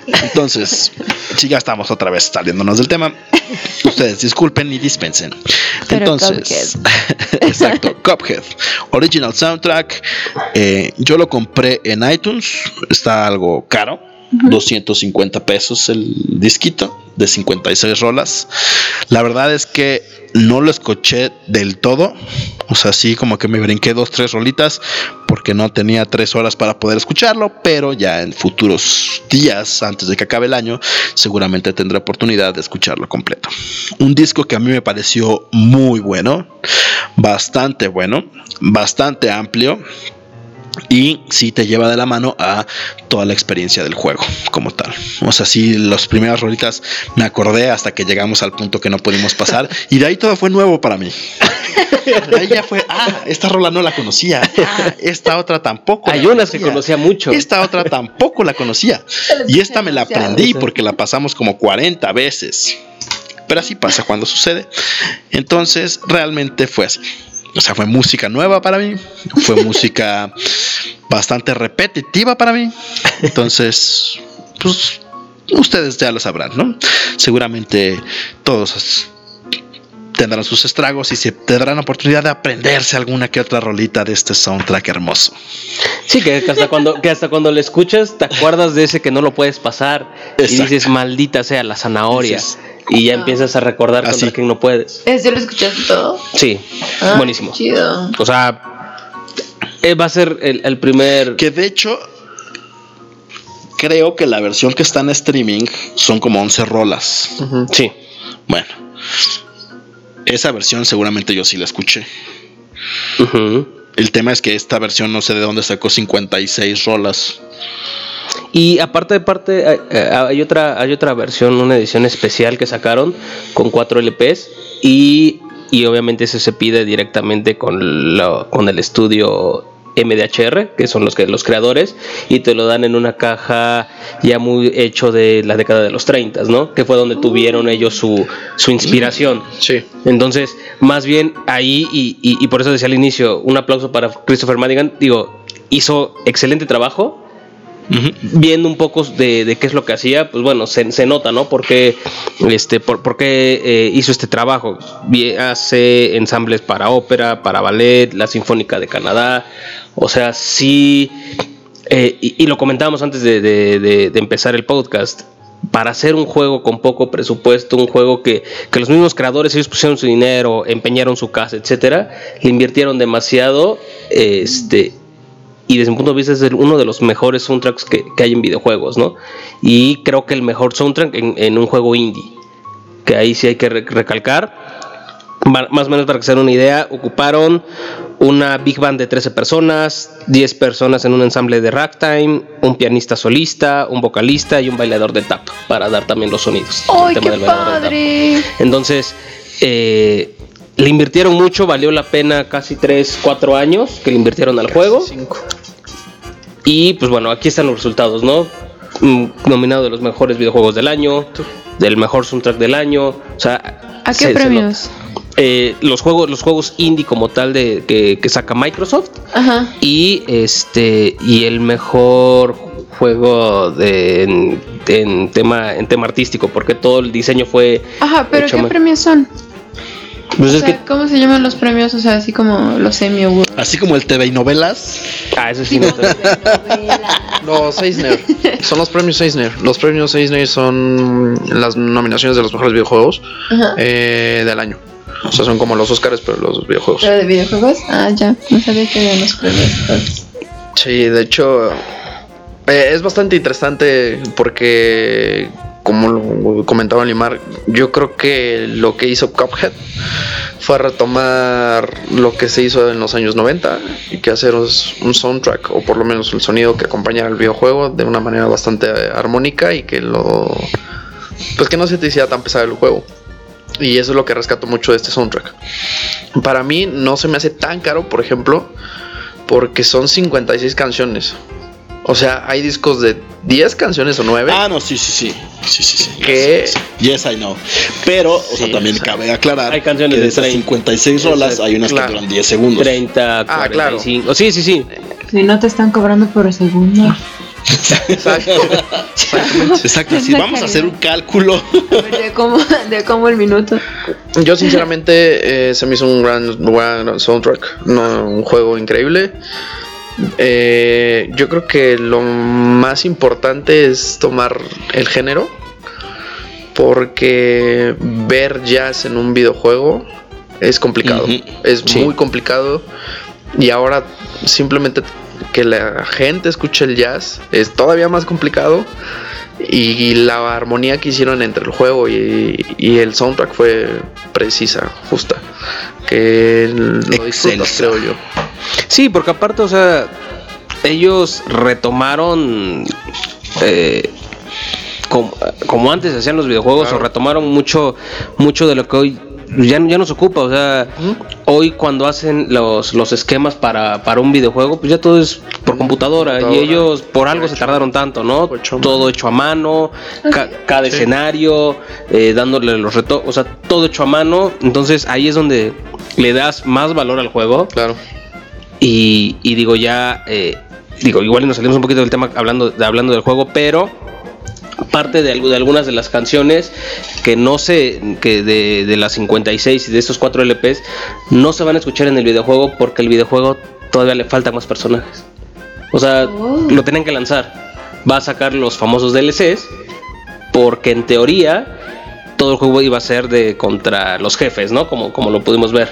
Entonces, si ya estamos otra vez saliéndonos del tema, ustedes disculpen y dispensen. Pero Entonces, *laughs* exacto, Cuphead, original soundtrack. eh, yo lo compré en iTunes, está algo caro. 250 pesos el disquito de 56 rolas. La verdad es que no lo escuché del todo. O sea, sí, como que me brinqué dos, tres rolitas porque no tenía tres horas para poder escucharlo. Pero ya en futuros días, antes de que acabe el año, seguramente tendré oportunidad de escucharlo completo. Un disco que a mí me pareció muy bueno, bastante bueno, bastante amplio y sí te lleva de la mano a toda la experiencia del juego como tal. O sea, sí, las primeras rolitas me acordé hasta que llegamos al punto que no pudimos pasar *laughs* y de ahí todo fue nuevo para mí. *laughs* De ahí ya fue, ah, esta rola no la conocía, ah, esta otra tampoco. Hay la unas que conocía mucho. Esta otra tampoco la conocía. *laughs* Y esta me la aprendí porque la pasamos como 40 veces. Pero así pasa cuando sucede. Entonces, realmente fue así. O sea, fue música nueva para mí. Fue música *laughs* bastante repetitiva para mí. Entonces, pues ustedes ya lo sabrán, ¿no? Seguramente todos tendrán sus estragos y se tendrán oportunidad de aprenderse alguna que otra rolita de este soundtrack hermoso. Sí, que hasta cuando, que hasta cuando lo escuchas te acuerdas de ese que no lo puedes pasar y dices maldita sea la zanahoria y ya empiezas a recordar contra Así. quién no puedes. ¿Ese lo escuchaste todo? Sí, Ah, buenísimo. Chido. O sea, eh, va a ser el, el primer. Que de hecho, creo que la versión que está en streaming son como 11 rolas. Sí. Bueno, esa versión seguramente yo sí la escuché. El tema es que esta versión no sé de dónde sacó 56 rolas. Y aparte de parte, hay, eh, hay otra, hay otra versión, una edición especial que sacaron con cuatro LPs y, y obviamente ese se pide directamente con, lo- con el estudio MDHR, que son los que los creadores, y te lo dan en una caja ya muy hecho de la década de los 30, ¿no? Que fue donde tuvieron ellos su, su inspiración. Sí. Entonces, más bien ahí, y, y- y por eso decía al inicio, un aplauso para Christopher Madigan, digo, hizo excelente trabajo. Viendo un poco de, de qué es lo que hacía, pues bueno, se, se nota, ¿no? Porque este, por, por qué eh, hizo este trabajo. Hace ensambles para ópera, para ballet, la Sinfónica de Canadá. O sea, sí. eh, y, lo comentábamos antes de- de empezar el podcast. Para hacer un juego con poco presupuesto, un juego que, que los mismos creadores ellos pusieron su dinero, empeñaron su casa, etcétera, le invirtieron demasiado, este, y desde mi punto de vista es el- uno de los mejores soundtracks que, que hay en videojuegos, ¿no? Y creo que el mejor soundtrack en, en un juego indie, que ahí sí hay que re- recalcar. Más o menos para que se den una idea, ocuparon una big band de 13 personas, 10 personas en un ensamble de ragtime, un pianista solista, un vocalista y un bailador de tap para dar también los sonidos. ¡Ay, qué padre! Entonces, eh, le invirtieron mucho, valió la pena casi 3, 4 años que le invirtieron al juego. Y pues bueno, aquí están los resultados, ¿no? Mm, Nominado de los mejores videojuegos del año, del mejor soundtrack del año. O sea, ¿A qué se- premios? Eh, los juegos, los juegos indie como tal de que, que saca Microsoft Ajá. y este y el mejor juego de, en, en tema en tema artístico porque todo el diseño fue Ajá, pero ¿qué premios son? Pues O es sea, que ¿Cómo se llaman los premios? O sea, así como los Emmy Awards. Así como el TV y novelas. ah eso sí no Los Eisner. Son los premios Eisner. Los premios Eisner son las nominaciones de los mejores videojuegos eh, del año. O sea, son como los Oscars, pero los videojuegos. ¿Pero de videojuegos? Ah, ya. No sabía que había los premios. Sí, de hecho, eh, es bastante interesante porque, como comentaba Limar, yo creo que lo que hizo Cuphead fue retomar lo que se hizo en los años 90 y que hacer un un soundtrack o por lo menos el sonido que acompañara el videojuego de una manera bastante armónica y que lo pues que no se te hiciera tan pesado el juego. Y eso es lo que rescato mucho de este soundtrack. Para mí no se me hace tan caro, por ejemplo, porque son 56 canciones. O sea, hay discos de 10 canciones o 9. Ah, no, sí, sí, sí. Sí, sí, sí. Que- Sí, sí. Yes, I know. Pero, o sea, Sí, también o sea, cabe aclarar hay canciones que de de esas 30. 56 rolas hay unas Claro. que duran 10 segundos. 30 Ah, claro. 45 sí sí sí Si no te están cobrando por segundo. Exacto. *laughs* Exacto, si vamos a hacer un cálculo. De cómo, de cómo el minuto. Yo sinceramente eh, se me hizo un gran, gran soundtrack, no, un juego increíble. Eh, yo creo que lo más importante es tomar el género, porque ver jazz en un videojuego es complicado, es Sí. muy complicado. Y ahora simplemente que la gente escuche el jazz es todavía más complicado y la armonía que hicieron entre el juego y, y el soundtrack fue precisa, justa. Que lo disfrutas, creo yo. Sí, porque aparte, o sea, ellos retomaron eh, como, como antes hacían los videojuegos Claro. o retomaron mucho mucho de lo que hoy ya, ya nos ocupa, o sea, hoy cuando hacen los, los esquemas para, para un videojuego, pues ya todo es por computadora, y ellos por algo se tardaron tanto, ¿no? Hecho. Todo hecho a mano, ca- cada escenario, eh, dándole los retos, o sea, todo hecho a mano, entonces ahí es donde le das más valor al juego. Claro. y, y digo ya, eh, digo, igual y nos salimos un poquito del tema hablando, de, hablando del juego, pero parte de, algu- de algunas de las canciones que no se, que de, de las 56 y de estos cuatro LPs, no se van a escuchar en el videojuego porque el videojuego todavía le faltan más personajes. O sea, Oh. lo tienen que lanzar. Va a sacar los famosos DLCs porque en teoría todo el juego iba a ser de contra los jefes, ¿no? Como, como lo pudimos ver.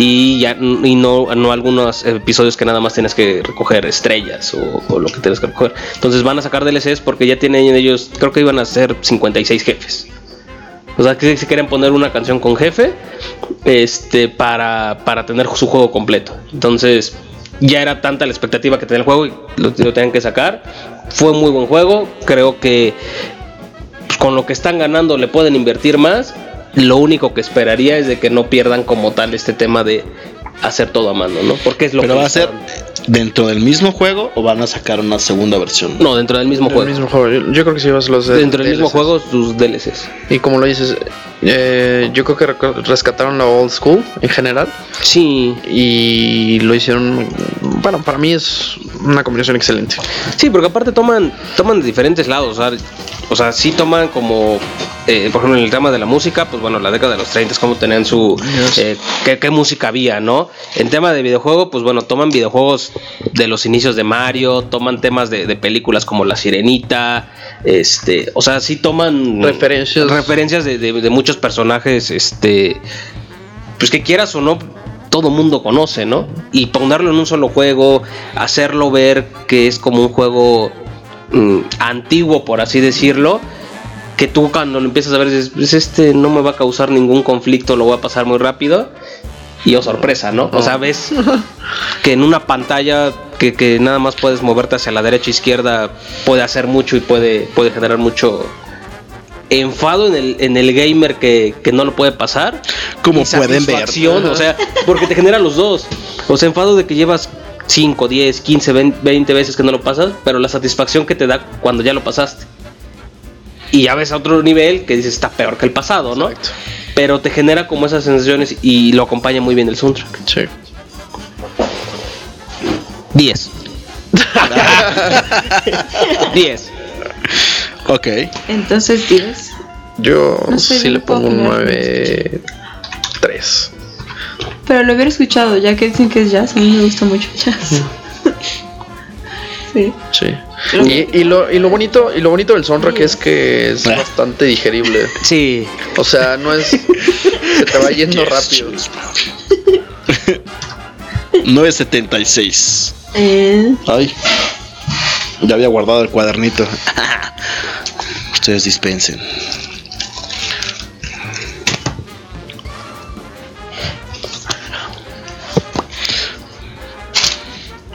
Y ya y no, no algunos episodios que nada más tienes que recoger estrellas o, lo que tienes que recoger. Entonces van a sacar DLCs porque ya tienen ellos, creo que iban a ser 56 jefes. O sea, que si quieren poner una canción con jefe este, para, para tener su juego completo. Entonces, ya era tanta la expectativa que tenía el juego y lo, lo tenían que sacar. Fue muy buen juego. Creo que pues, con lo que están ganando le pueden invertir más. Lo único que esperaría es de que no pierdan como tal este tema de hacer todo a mano, ¿no? Porque es lo Pero que va a ser dentro del mismo juego o van a sacar una segunda versión. No, dentro del mismo El juego. mismo juego. Yo, yo creo que sí vas a los Dentro del mismo juego, sus DLCs. Y como lo dices, eh, yo creo que rescataron la old school en general Sí, y lo hicieron. Bueno, para mí es una combinación excelente. Sí, porque aparte toman, toman de diferentes lados. O sea, o sea sí toman como, eh, por ejemplo, en el tema de la música, pues bueno, la década de los 30 es como tenían su. eh, qué, qué música había, ¿no? En tema de videojuego, pues bueno, toman videojuegos de los inicios de Mario, toman temas de, de películas como La Sirenita, este. O sea, sí toman. Referencias. Referencias de, de- de muchos personajes, este. Pues que quieras o no, todo mundo conoce, ¿no? Y ponerlo en un solo juego, hacerlo ver que es como un juego mm, antiguo, por así decirlo, que tú cuando lo empiezas a ver dices, pues este no me va a causar ningún conflicto, lo voy a pasar muy rápido. Y oh sorpresa, ¿no? O sea, ves que en una pantalla que, que nada más puedes moverte hacia la derecha e izquierda puede hacer mucho y puede, puede generar mucho enfado en el, en el gamer que, que no lo puede pasar. Como pueden ver. satisfacción, O sea, porque te genera los dos. O sea, enfado de que llevas 5, 10, 15, 20 veces que no lo pasas, pero la satisfacción que te da cuando ya lo pasaste. Y ya ves a otro nivel que dices está peor que el pasado, ¿no? Exacto. Pero te genera como esas sensaciones y lo acompaña muy bien el soundtrack. Sí. 10. 10. *laughs* Ok. Entonces, 10. Yo No sé, sí le pongo un opinar. 9. 3. Pero lo hubiera escuchado, ya que dicen que es jazz. A mí me gusta mucho el jazz. Sí. Sí. Y, y lo, y lo bonito y lo bonito del soundtrack es que es Ah. bastante digerible. Sí. O sea, no es se te va yendo rápido. *laughs* 976. Eh, Ay. Ya había guardado el cuadernito. Ustedes dispensen.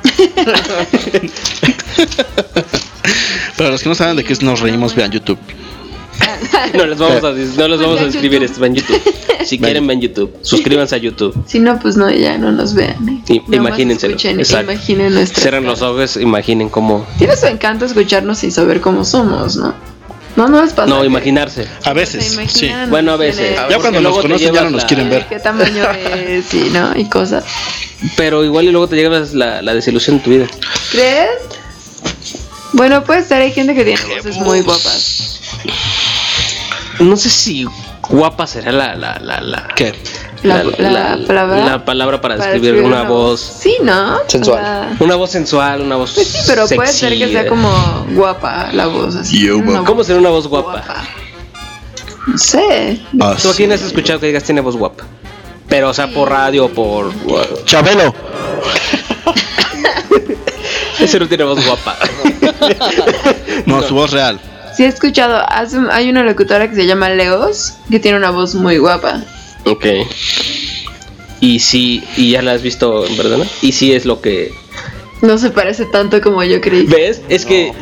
*laughs* Para los que no saben de qué nos reímos, vean YouTube. *laughs* No les vamos a, no les vamos a escribir esto, ven YouTube. Si quieren, ven YouTube. Suscríbanse a YouTube. si no, pues no, ya no nos vean. ¿eh? I- Nada más imagínenselo, Escuchen, exacto. imaginen. Cierren los ojos, imaginen cómo. Tiene su encanto escucharnos y saber cómo somos, ¿no? No, no les pasa. No, imaginarse. A veces, sí. Bueno, a veces. es, Ya Porque cuando nos conocen ya no nos quieren ver. qué tamaño es y no y cosas. Pero igual y luego te llevas la, la desilusión en tu vida. ¿Crees? Bueno, puede ser, hay gente que tiene voces muy guapas. No sé si guapa será la, la, la, la, ¿Qué? La- la palabra- la palabra para, Para describir describir una voz. Sí, ¿no? Sensual. Una voz sensual, una voz pues sí, pero puede ser que sea eh. como guapa la voz. Así, Yo, una. ¿Cómo será una voz guapa? guapa. No sé. Ah, ¿Tú a quién has escuchado que digas tiene voz guapa? Pero, o sea, por radio o por... Chabelo. *laughs* Ese no tiene voz guapa. *laughs* *laughs* No, su voz real. Sí he escuchado, hay una locutora que se llama Leos, que tiene una voz muy guapa. ok. Y sí, y ya la has visto en persona. Y sí es lo que... No se parece tanto como yo creí. ¿Ves? Es que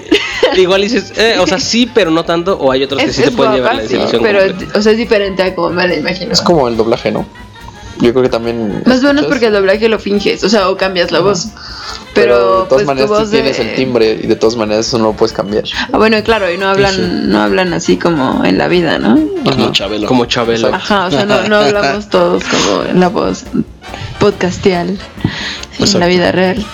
igual dices, eh, o sea, sí, pero no tanto. O hay otros que sí es pueden llevar la sí, pero completa. o sea, es diferente a como me la imagino. Es como el doblaje, ¿no? Yo creo que también. Más o menos porque el doblaje lo finges, o sea, o cambias la voz. Pero, Pero, de todas pues, maneras tu tú voz tienes de- el timbre y de todas maneras eso no lo puedes cambiar. Ah, bueno, claro, y no hablan, Sí, sí. no hablan así como en la vida, ¿no? Como. Chabelo. Como Chabelo. Exacto. Ajá, o sea, no, no hablamos *laughs* todos como en la voz podcastial en la vida real.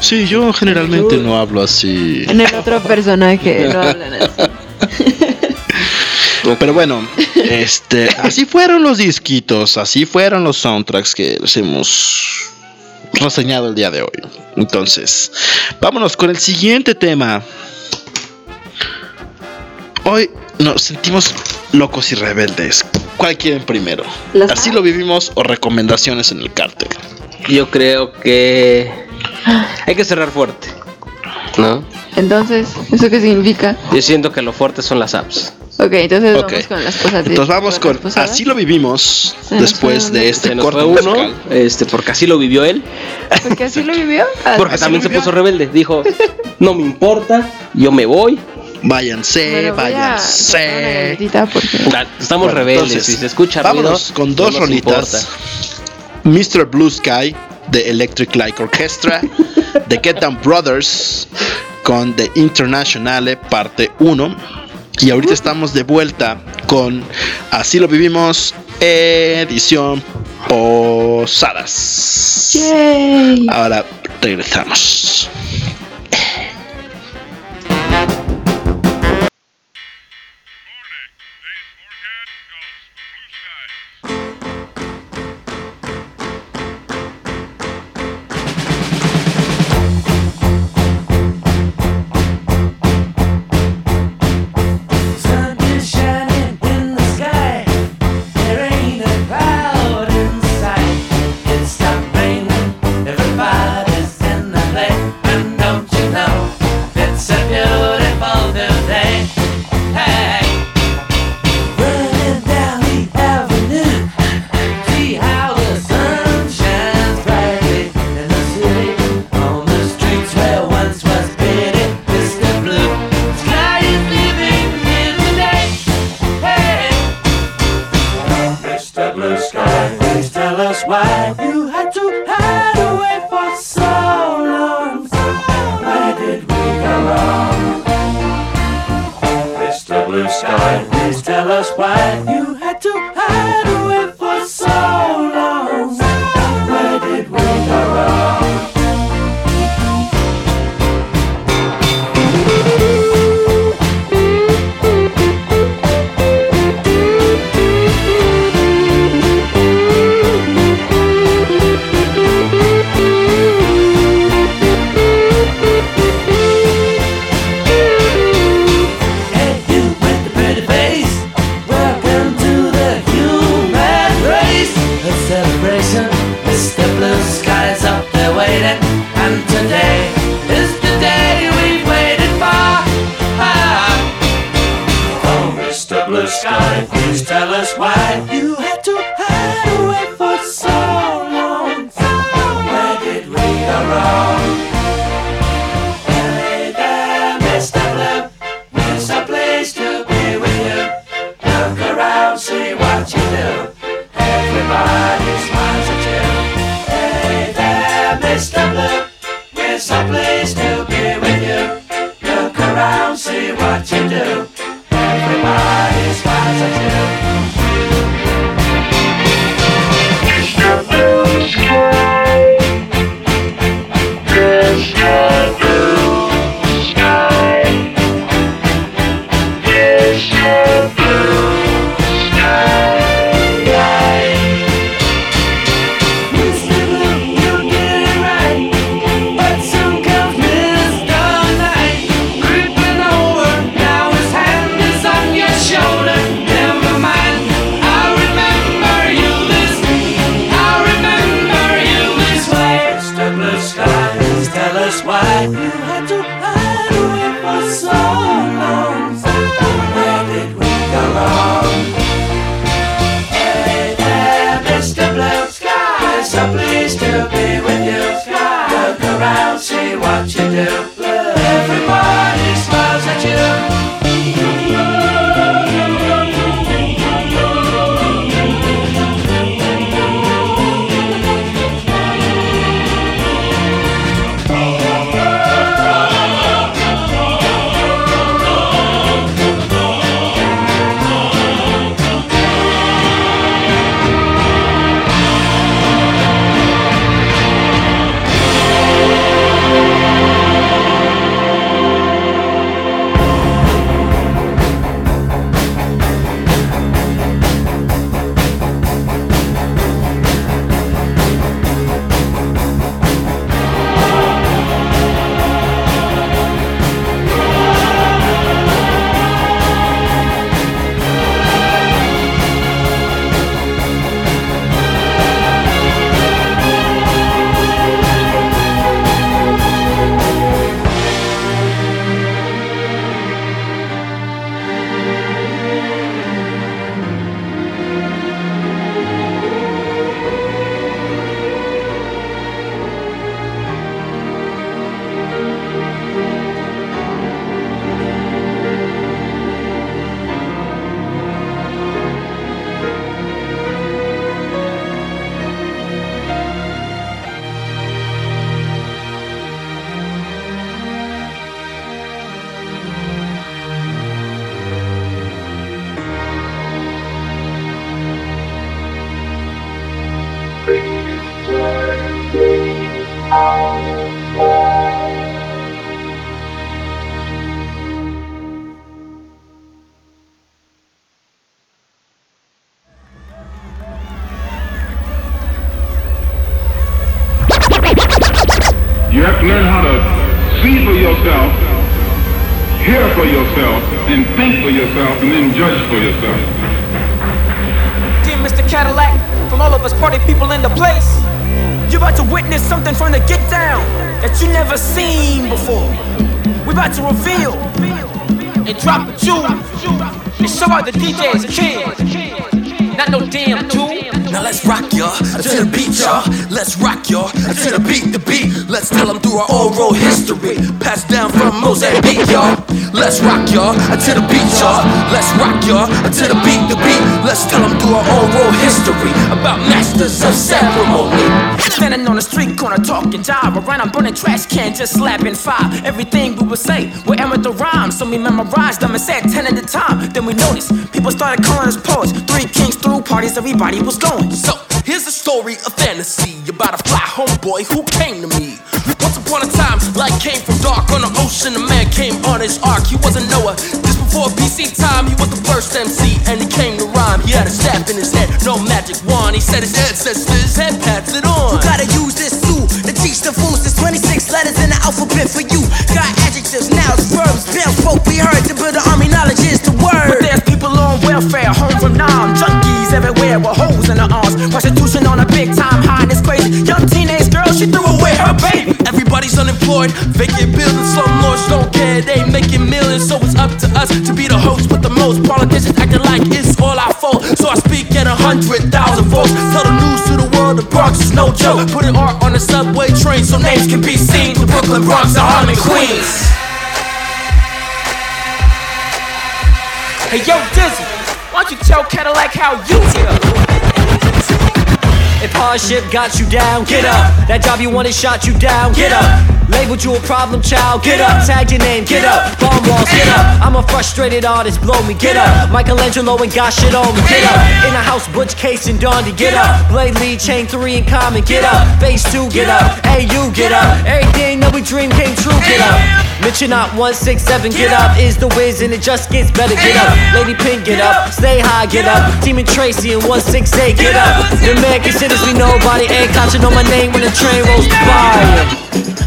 Sí, yo generalmente no hablo así. En el otro personaje *laughs* no hablan así. Pero bueno, *laughs* este, así fueron los disquitos, así fueron los soundtracks que les hemos reseñado el día de hoy. Entonces, vámonos con el siguiente tema. Hoy nos sentimos locos y rebeldes. ¿Cuál quieren primero? Así lo vivimos o recomendaciones en el cártel. Yo creo que hay que cerrar fuerte. ¿No? Entonces, ¿eso qué significa? Yo siento que lo fuerte son las apps. Ok, entonces vamos con las cosas. Entonces vamos con. Así lo vivimos Se después de este Se nos fue uno, este, porque así lo vivió él. Porque así lo vivió. Ah, *laughs* Porque ¿Así también se vivió? puso rebelde. Dijo, no me importa, yo me voy. Váyanse, bueno, a váyanse. porque Estamos Bueno, rebeldes. entonces, si se escucha vámonos ruido, con no dos nos rolitas. Mr. Blue Sky de Electric Light Orchestra, The Get Down Brothers con The Internationale parte 1. Y ahorita estamos de vuelta con Así lo vivimos, edición Posadas. Yay. Ahora regresamos. Around, see what you do. Everybody smiles at you. Hey there, Mr. Blue. It's a place DJs a kid. Not no damn tool. Now let's rock y'all to the beat y'all. Let's rock y'all to the beat the beat. Let's tell them through our oral history, passed down from Mozambique y'all. Let's rock y'all to the beat y'all. Let's rock y'all to the beat the beat. Let's tell them through our oral history about masters of ceremony. Standing on the street corner talking jive around I'm burning trash can just slapping fire Everything we would say were amateur rhymes So we memorized them and said ten at a time Then we noticed people started calling us poets Three kings threw parties everybody was going So here's a story of fantasy about a fly homeboy who came to me. Once upon a time, light came from dark on the ocean. A man came on his ark. He wasn't Noah. Just before PC time, he was the first MC and he came to rhyme. He had a staff in his head, no magic wand. He said his ancestors had passed it on. You gotta use this tool to teach the fools. There's 26 letters in the alphabet for you. Got adjectives, nouns, verbs, bells, spoke. We heard to build an army. Knowledge is the word. But there's people on welfare, home from Nam Junkies everywhere with holes in their arms Prostitution on a big time high and it's crazy Young teenage girl, she threw away her baby Everybody's unemployed, vacant buildings, some lords don't care. They making millions, so it's up to us to be the host with the most. Politicians acting like it's all our fault. So I speak at a hundred thousand volts. Tell the news to the world, the Bronx is no joke. Putting art on the subway train so names can be seen. The Brooklyn, Bronx, and Harlem, Queens. Hey yo Dizzy, why don't you tell Cadillac how you feel? If hardship got you down, get up. That job you wanted shot you down, get up. Labeled you a problem child, get up. Tagged your name, get up. Bomb walls, get up. I'm a frustrated artist, blow me, get up. Michelangelo ain't got shit on me, get up. In the house, Butch Case and Dondi, get up. Blade Lee, Chain 3 in common, get up. Phase 2, get up. Hey, you, get up. Everything that we dream came true, get up. Mitchell not 167, get up. Is the whiz and it just gets better, get up. Lady Pink, get up. Stay high, get up. Team and Tracy in 168, get up. The man considers me nobody. Ain't catching on my name when the train rolls by.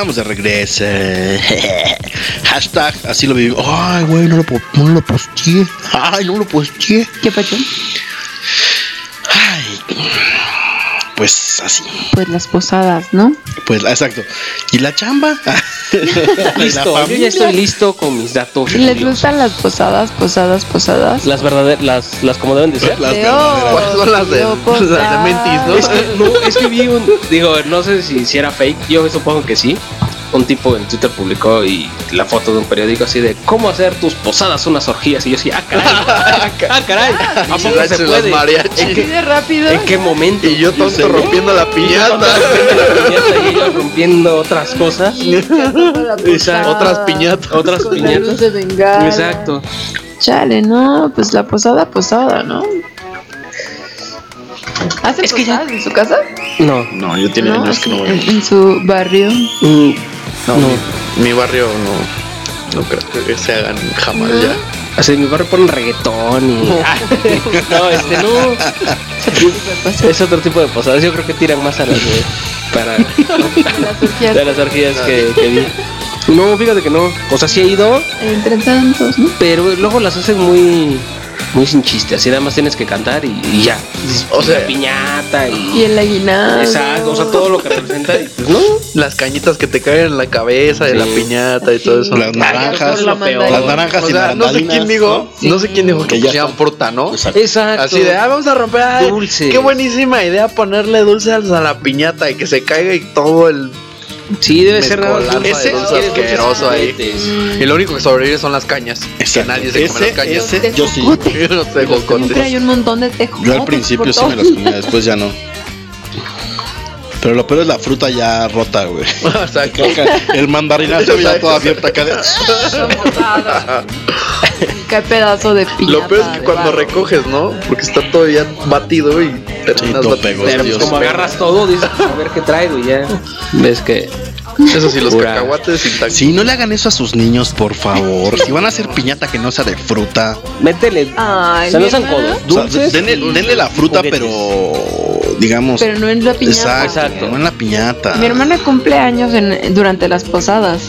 Estamos de regreso. *laughs* Hashtag, así lo viví. Ay, güey, no lo, no lo posteé. Ay, no lo posteé. ¿Qué pasó? Pues así. Pues las posadas, ¿no? Pues exacto. ¿Y la chamba? *laughs* ¿Y Listo, la yo ya estoy listo con mis datos. ¿Les gustan las posadas, posadas, posadas? Las verdaderas, las, las como deben de ser. Las Leo, verdaderas. ¿Cuáles son las de, *laughs* las de. Mentis, no? Es que, no, es que vi un. Digo, no sé si, si era fake. Yo supongo que sí. Tipo en Twitter publicó y la foto de un periódico así de cómo hacer tus posadas unas orgías. Y yo así, ah, caray. *laughs* ah, caray. ¿A poco se Las puede? mariachis. ¿En qué, rápido. en qué momento? Y yo tonto rompiendo la piñata. rompiendo la piñata y ellos rompiendo otras cosas. *laughs* Exacto. Otras piñatas. Otras piñatas. de. Exacto. Chale, no, pues la posada, posada, ¿no? ¿Hace Es que ya- posadas en su casa? No. No, yo tiene No, años que no en, voy. en su barrio. Mm, No, no. Mi, mi barrio no. No creo que se hagan jamás ya. Así en mi barrio ponen reggaetón y. *laughs* no, este no. Es otro tipo de posadas. Yo creo que tiran más a las de. Para. *laughs* Las orgías. de las orgías que, que vi. No, fíjate que no. O sea, sí he ido, Entre tantos, ¿no? pero luego las hacen muy. Muy sin chiste. Así nada más tienes que cantar y, y ya. O sea- la piñata y. Y el aguinaldo. Exacto, o sea, todo lo que representa. y, Pues no. Las cañitas que te caen en la cabeza de Sí. la piñata y todo eso. Las naranjas. Eso es lo peor. Las naranjas O y sea, no sé quién dijo, no sé quién dijo que Que ya está. fruta, ¿no? Exacto. Exacto. Así de, ah, vamos a romper. ay, Dulces. Qué buenísima idea ponerle dulces a la piñata y que se caiga y todo el. Sí, debe ser Quieres dulces asqueroso ahí. juguetes. Y lo único que sobrevive son las cañas. Que nadie se come las Ese, cañas. ese, yo sí. Yo *laughs* no sé, Siempre hay un montón de tejocotes. Yo al principio sí me las comía, después ya no. Pero lo peor es la fruta ya rota, güey. *laughs* Exacto. El mandarinazo ya todo abierto acá. *laughs* Cae pedazo de piñata. Lo peor es que de cuando barro. recoges, ¿no? Porque está todo ya batido y terminas todo batido. pues Dios. como agarras todo, dices, a ver qué traigo y ya. *laughs* Ves que. Eso sí, los Pura- cacahuates intactos. Sí, no le hagan eso a sus niños, por favor. Si van a hacer piñata que no sea de fruta. Métele. Ay, mi no sean codos. O sea, Dulces. denle, denle la fruta, juguetes. pero digamos. Pero no en la piñata. Exacto, no en la piñata. Mi hermana cumple años en- durante las posadas.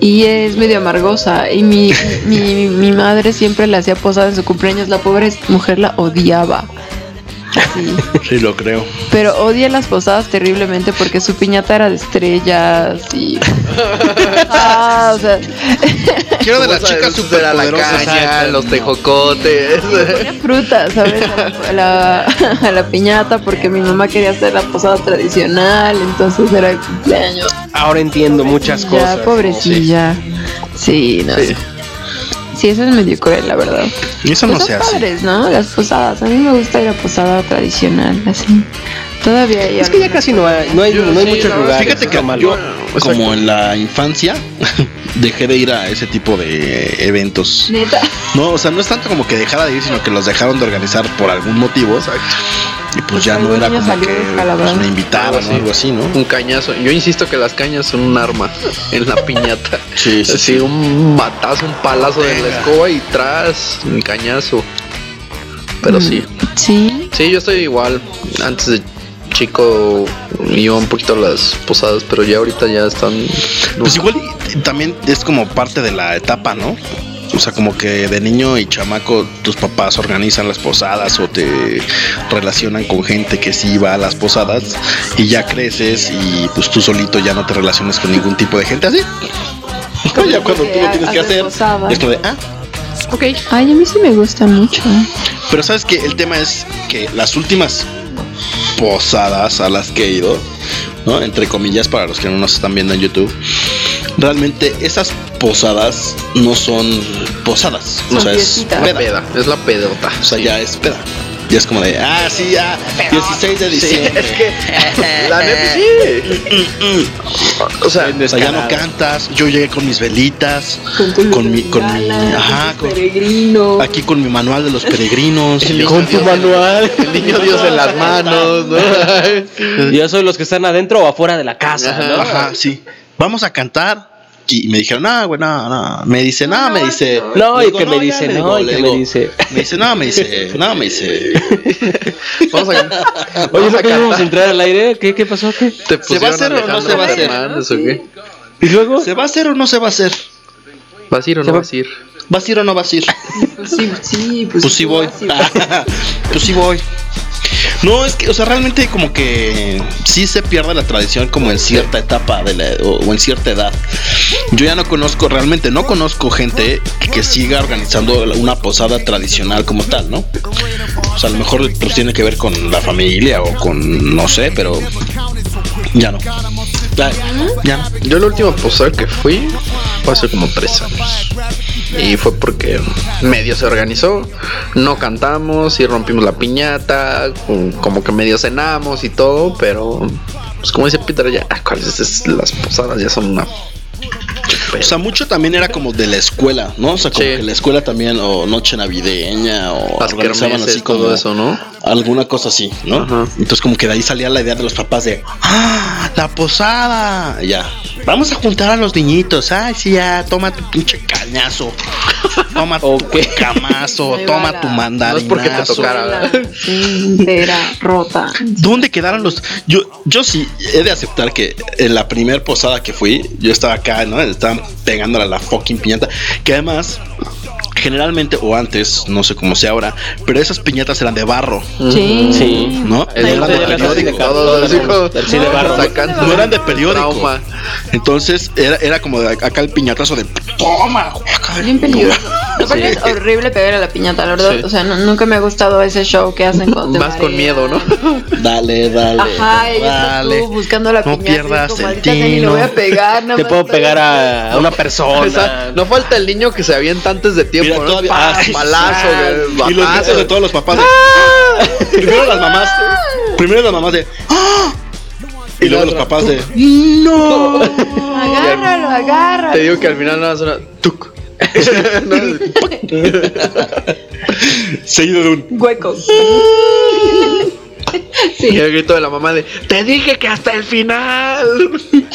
Y es medio amargosa. Y mi, mi, mi madre siempre le hacía posadas en su cumpleaños. La pobre mujer la odiaba. Sí. Sí, lo creo. Pero odia las posadas terriblemente porque su piñata era de estrellas y. *laughs* Ah, o sea. Quiero de las a chicas ver, era la caña, los tejocotes. Ponía fruta, ¿sabes? A la, a la- a piñata porque mi mamá quería hacer la posada tradicional, entonces era el cumpleaños. Ahora entiendo muchas Ya, cosas. pobrecilla. Sí, no. Sí. Eso es medio cruel, la verdad. Y eso Pues no son se hace. padres, ¿no? Las posadas. A mí me gusta ir a posada tradicional, así. Todavía hay Es que ya casi no hay, no hay, no hay muchos lugares. Fíjate que yo, como en la infancia, *laughs* dejé de ir a ese tipo de eventos. Neta. No, o sea, no es tanto como que dejara de ir, sino que los dejaron de organizar por algún motivo. Y pues ya no era como que pues, me invitaron o algo así, ¿no? Un cañazo. Yo insisto que las cañas son un arma en la piñata. Sí, sí, Así sí. un matazo, un palazo de la escoba y tras un cañazo. Pero sí. Sí. Sí, yo estoy igual. Antes de chico iba un poquito a las posadas, pero ya ahorita ya están. Pues igual también es como parte de la etapa, ¿no? O sea, como que de niño y chamaco tus papás organizan las posadas o te relacionan con gente que sí va a las posadas y ya creces y pues tú solito ya no te relacionas con ningún tipo de gente así. *laughs* Pues ya cuando tú lo tienes que hacer posada. es como de, ah, ok. Ay, a mí sí me gusta mucho. Pero sabes que el tema es que las últimas posadas a las que he ido, ¿no? Entre comillas, para los que no nos están viendo en YouTube, realmente esas posadas no son posadas. o sea, es peda. La peda, es la pedota. O sea, ya es peda. Ya es como de, ah, sí, ya, 16 de Sí, diciembre. es que la neta sí. *laughs* O sea, O sea, ya no cantas. Yo llegué con mis velitas, con, mi, con mi, ajá, con- Peregrino. aquí con mi manual de los peregrinos. *laughs* Con tu manual. *laughs* El niño Dios en las manos, ¿no? *laughs* Yo soy los que están adentro o afuera de la casa, ¿no? Ajá, sí. Vamos a cantar. Y me dijeron, no, güey, no, no. Me dice, no, me dice. No, y que me dice, no, y que me dice. Me dice, no, me dice, no, me dice. *laughs* Vamos a *laughs* Oye, ¿no queríamos entrar al aire? ¿Qué, qué pasó? ¿Qué? ¿Te ¿Se va a hacer o no se va a hacer? Fernández, ¿o qué? ¿Y luego? ¿Se va a hacer o no se va a hacer? ¿Vas a ir o no vas a ir? ¿Vas a ir o no vas a ir? *laughs* Pues sí, sí, pues, Pues sí voy. Pues sí voy. No, es que, o sea, realmente como que sí se pierde la tradición como en cierta etapa de la, o, o en cierta edad. Yo ya no conozco, realmente no conozco gente que siga organizando una posada tradicional como tal, ¿no? O sea, a lo mejor pues tiene que ver con la familia o con, no sé, pero ya no. Ya. Yo la última posada que fui fue hace como tres años. Y fue porque medio se organizó. No cantamos y rompimos la piñata. Como que medio cenamos y todo. Pero, pues como dice Peter, ya, ah, ¿cuáles es? Las posadas ya son una. O sea, mucho también era como de la escuela, ¿no? O sea, como Sí. que la escuela también, o noche navideña, o Las organizaban así como todo eso, ¿no? Alguna cosa así, ¿no? Entonces como que de ahí salía la idea de los papás de ¡Ah! ¡La posada! Ya. Vamos a juntar a los niñitos. Ay, sí, ya, toma tu pinche cañazo. Toma *laughs* tu camazo, toma la- tu No mandarinazo. es porque te tocara, Sí, entera, rota. ¿Dónde quedaron los.? Yo, yo sí he de aceptar que en la primer posada que fui, yo estaba acá, ¿no? Estaban pegándole a la fucking piñata. Que además, generalmente, o antes, no sé cómo sea ahora, pero esas piñatas eran de barro. Sí. Sí. ¿No? Eran de periódico. casa de Todo así como- Sí, de barro. Sacando No eran de periódico. trauma. Entonces era, era como de acá el piñatazo de toma. Bien peligroso. Aparte es horrible pegar a la piñata, la verdad. Sí. O sea, no- nunca me ha gustado ese show que hacen con *laughs* Más con miedo, ¿no? *laughs* Dale, dale. Ajá, y estás dale. tú buscando la No piñata. y es pierdas como, el "Maldita sea, ni le tino". voy a pegar. Te puedo pegar aquí". a, a una O sea, persona. no falta el niño que se avienta antes de tiempo, Mira, ¿no? todavía- ah, sí, Y los gritos de todos los papás de. *laughs* Primero las mamás. Primero las mamás de. ¡Ah! Y luego los papás de. ¡No! Agárralo, agárralo. Te digo que al final nada más una tuc. *laughs* *laughs* Seguido de un. Hueco. *laughs* *laughs* Y el grito de la mamá de Te dije que hasta el final. *laughs*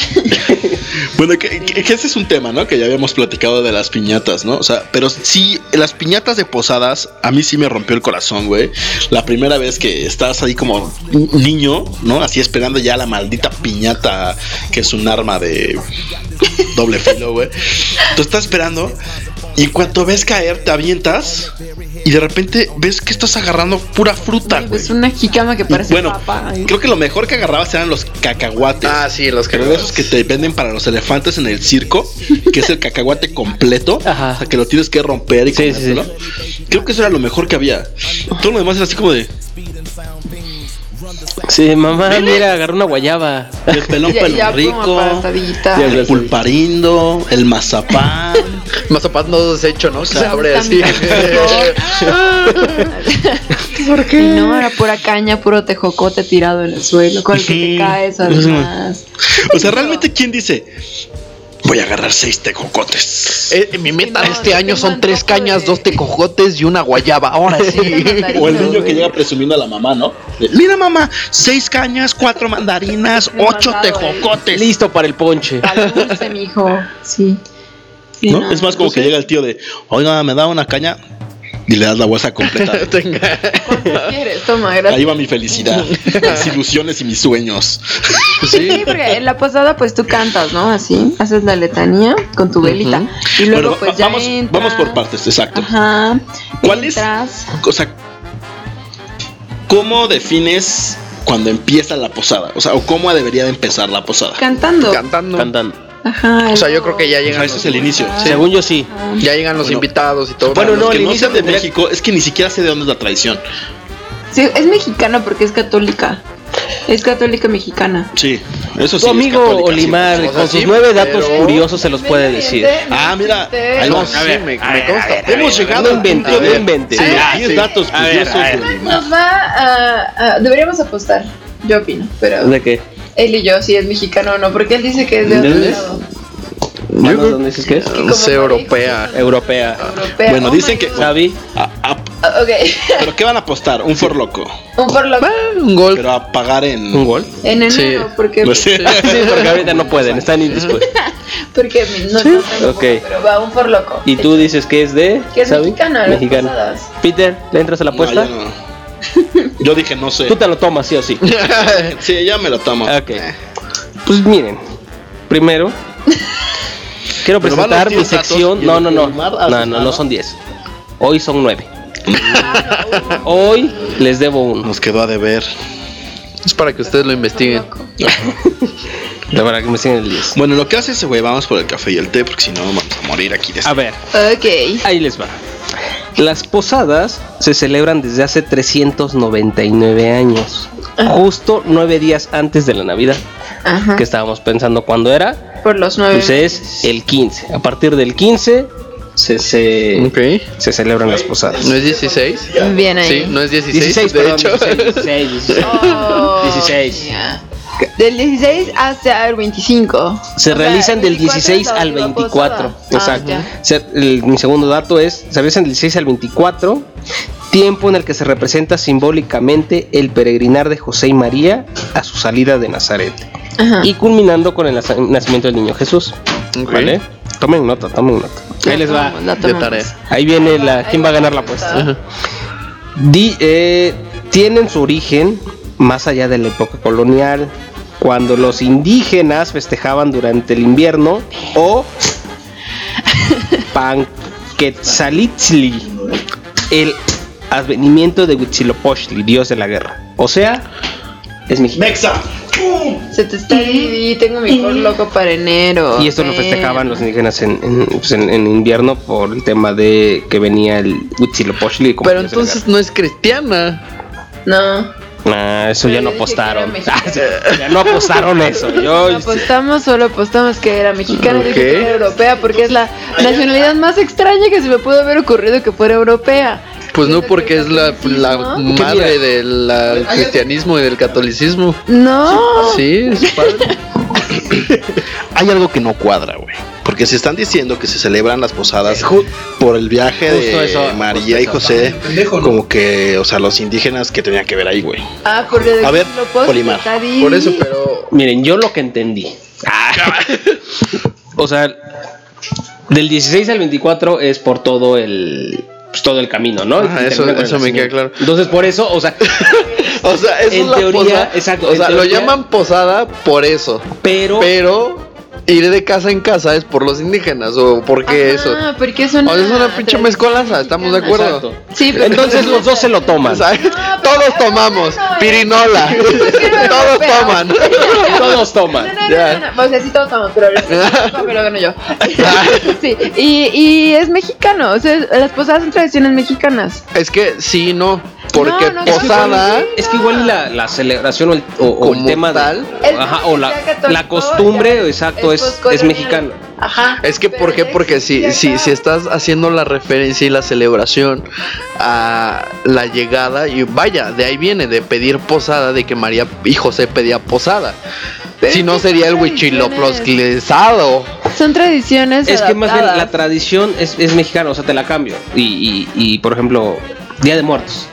Bueno, que, que- que ese es un tema, ¿no? Que ya habíamos platicado de las piñatas, ¿no? O sea, pero sí, las piñatas de posadas, a mí sí me rompió el corazón, güey. La primera vez que estás ahí como un niño, ¿no? Así esperando ya la maldita piñata, que es un arma de doble filo, güey. Tú estás esperando y en cuanto ves caer, te avientas y de repente ves que estás agarrando pura fruta, güey. Es una jicama que parece Bueno, papa. Ay. creo que lo mejor que agarrabas eran los cacahuates. Ah, sí, los Pero de esos que te venden para los elefantes en el circo, que es el cacahuate completo, *laughs* o sea, que lo tienes que romper y comértelo. Creo que eso era lo mejor que había. Todo lo demás era así como de Sí, mamá, mira, agarró una guayaba. el pelón pelón rico, el pulparindo, el mazapán. *laughs* Mazapán no deshecho, ¿no? Se abre así. *laughs* Y no, era pura caña, puro tejocote tirado en el suelo, con el que te caes además. O sea, realmente, ¿quién dice? Voy a agarrar seis tejocotes. Eh, mi meta de este año son tres cañas, dos tecojotes y una guayaba. Ahora sí. O el niño que llega presumiendo a la mamá, ¿no? Mira, mamá, seis cañas, cuatro mandarinas, ocho mandado, tejocotes. Listo para el ponche. Al dulce, mijo. Sí. Sí, ¿No? no, es más como que llega el tío de, oiga, me da una caña y le das la bolsa completa. *laughs* ¿Quieres? Toma, gracias. Ahí va mi felicidad, *laughs* mis ilusiones y mis sueños. Sí, *laughs* porque en la posada pues tú cantas, ¿no? Así, haces la letanía con tu velita. Y luego Bueno, pues ya vamos, entras. vamos por partes, exacto. Ajá. ¿Cuál es? O sea, ¿cómo defines cuando empieza la posada? O sea, o cómo debería de empezar la posada. Cantando. Cantando. Cantando. Ajá. O sea, yo creo que ya llegan. O sea, ese es el inicio. Según yo sí. Ya llegan los Bueno. invitados y todo. Bueno, no, que que no de México, es que ni siquiera sé de dónde es la tradición. Sí, es mexicana porque es católica. Es católica mexicana. Sí, eso sí. Tu es amigo católica, Olimar, sí. Con sus sí, nueve datos curiosos, se los puede decir. Ah, mira, ahí No, va. sí, me, me consta. Hemos llegado inventes, punto no los Ah, 10 sí. datos A ver, curiosos a ver. de Olimar. Nos va a, a- Deberíamos apostar. Yo opino, pero ¿De qué? Él y yo, si es mexicano o no, porque él dice que es de ¿De otro lado. ¿Dónde dónde dices que es? No sé, europea. Europea. Europea. Bueno, Oh dicen que. God. ¿Sabi? a- a- Ah, Ok. *laughs* ¿Pero qué van a apostar? Un for loco. Un por lo Un gol. Pero a pagar en. ¿Un gol? en enero, porque, No sé. Sí, porque ahorita no pueden, están indispuestos. *laughs* porque no, no tengo Ok. pero va un por loco. ¿Y tú dices que es de? Que es ¿Sabi? mexicana, Mexicana. Peter, ¿le entras a la No, apuesta? yo, no. Yo dije, no sé. Tú te lo tomas, sí o sí. *laughs* Sí, ya me lo tomo. Ok. Pues miren, primero quiero Pero van presentar mi 10 datos sección. y No, el no, no. No, no, no son 10. Hoy son 9. *laughs* Hoy les debo uno. Nos quedó a deber. Es para que ustedes lo investiguen. De verdad *laughs* que me siguen el 10. Bueno, lo que hace ese güey, vamos por el café y el té, porque si no vamos a morir aquí de A ver, Ok. ahí les va. Las posadas se celebran desde hace 399 años. Justo nueve días antes de la Navidad. Ajá. Que estábamos pensando cuándo era. Por los nueve. Pues es el 15. A partir del 15 se, se, Ok. se celebran las posadas. ¿No es 16? Bien ahí. Sí, no es 16. 16, de perdón, hecho. 16, 16, 16. Oh, 16. ya. Del 16 hasta el 25. Se O realizan el del 24 es 16 la al última 24. posada. Exacto. Ah, el- mi segundo dato es, se realizan del 16 al 24, tiempo en el que se representa simbólicamente el peregrinar de José y María a su salida de Nazaret. Ajá. Y culminando con el nacimiento del niño Jesús. ¿Vale? Tomen nota, tomen nota. Ahí les va. De tarea. Ahí viene la. ¿Quién va a ganar la apuesta? Di- eh, tienen su origen más allá de la época colonial, cuando los indígenas festejaban durante el invierno o *laughs* Panquetzalitzli, el advenimiento de Huitzilopochtli, dios de la guerra. O sea, es mexicano. ¡Mexa! Se te está y tengo mi por loco para enero. Y esto lo festejaban los indígenas en, en, pues, en- en invierno por el tema de que venía el Huitzilopochtli. Pero entonces no es cristiana. No. Ah, eso ya no apostaron. *laughs* ya no apostaron eso. Yo, No apostamos, solo apostamos que era mexicana y dije que era europea porque es la nacionalidad más extraña que se me pudo haber ocurrido que fuera europea. Pues no, porque es la, madre del la- cristianismo y del catolicismo. No. Sí, es *laughs* padre. *coughs* Hay algo que no cuadra, güey. Porque se están diciendo que se celebran las posadas por el viaje de eso, María y José. Como que, o sea, los indígenas que tenían que ver ahí, güey. Ah, por el A ver, Olimar, Por eso, pero. miren, yo lo que entendí. *laughs* o sea, del 16 al 24 es por todo el pues, todo el camino, ¿no? Ajá, eso- me queda claro. Entonces, por eso, o sea, *laughs* O sea, eso En es la teoría, posada. exacto, O sea, lo llaman posada por eso. pero Pero ir de casa en casa es por los indígenas o por qué eso. Ah, porque es una. O sea, es una pinche mezcolanza, ¿estamos de acuerdo? Exacto. Sí, pero Entonces los dos se lo toman. Todos tomamos pirinola. todos toman. Todos toman. No, no, Ya. no, no, O sea, sí todos estamos, pero gano yo. Sí, y, y es mexicano. O sea, las posadas son tradiciones mexicanas. Es que sí, no. Porque No, no, posada. Es que igual la, la celebración o el, o- o el tema de- tal. El ajá, o la, la costumbre, ya exacto, es es, es mexicana. Ajá. Es que, ¿por qué? Porque si, si, si estás haciendo la referencia y la celebración a la llegada, y vaya, de ahí viene, de pedir posada, de que María y José pedía posada. Pero si no sería el huichiloplosclizado. Son tradiciones. Es que más bien la tradición es, es mexicana, o sea, te la cambio. Y, y, y, por ejemplo, Día de Muertos.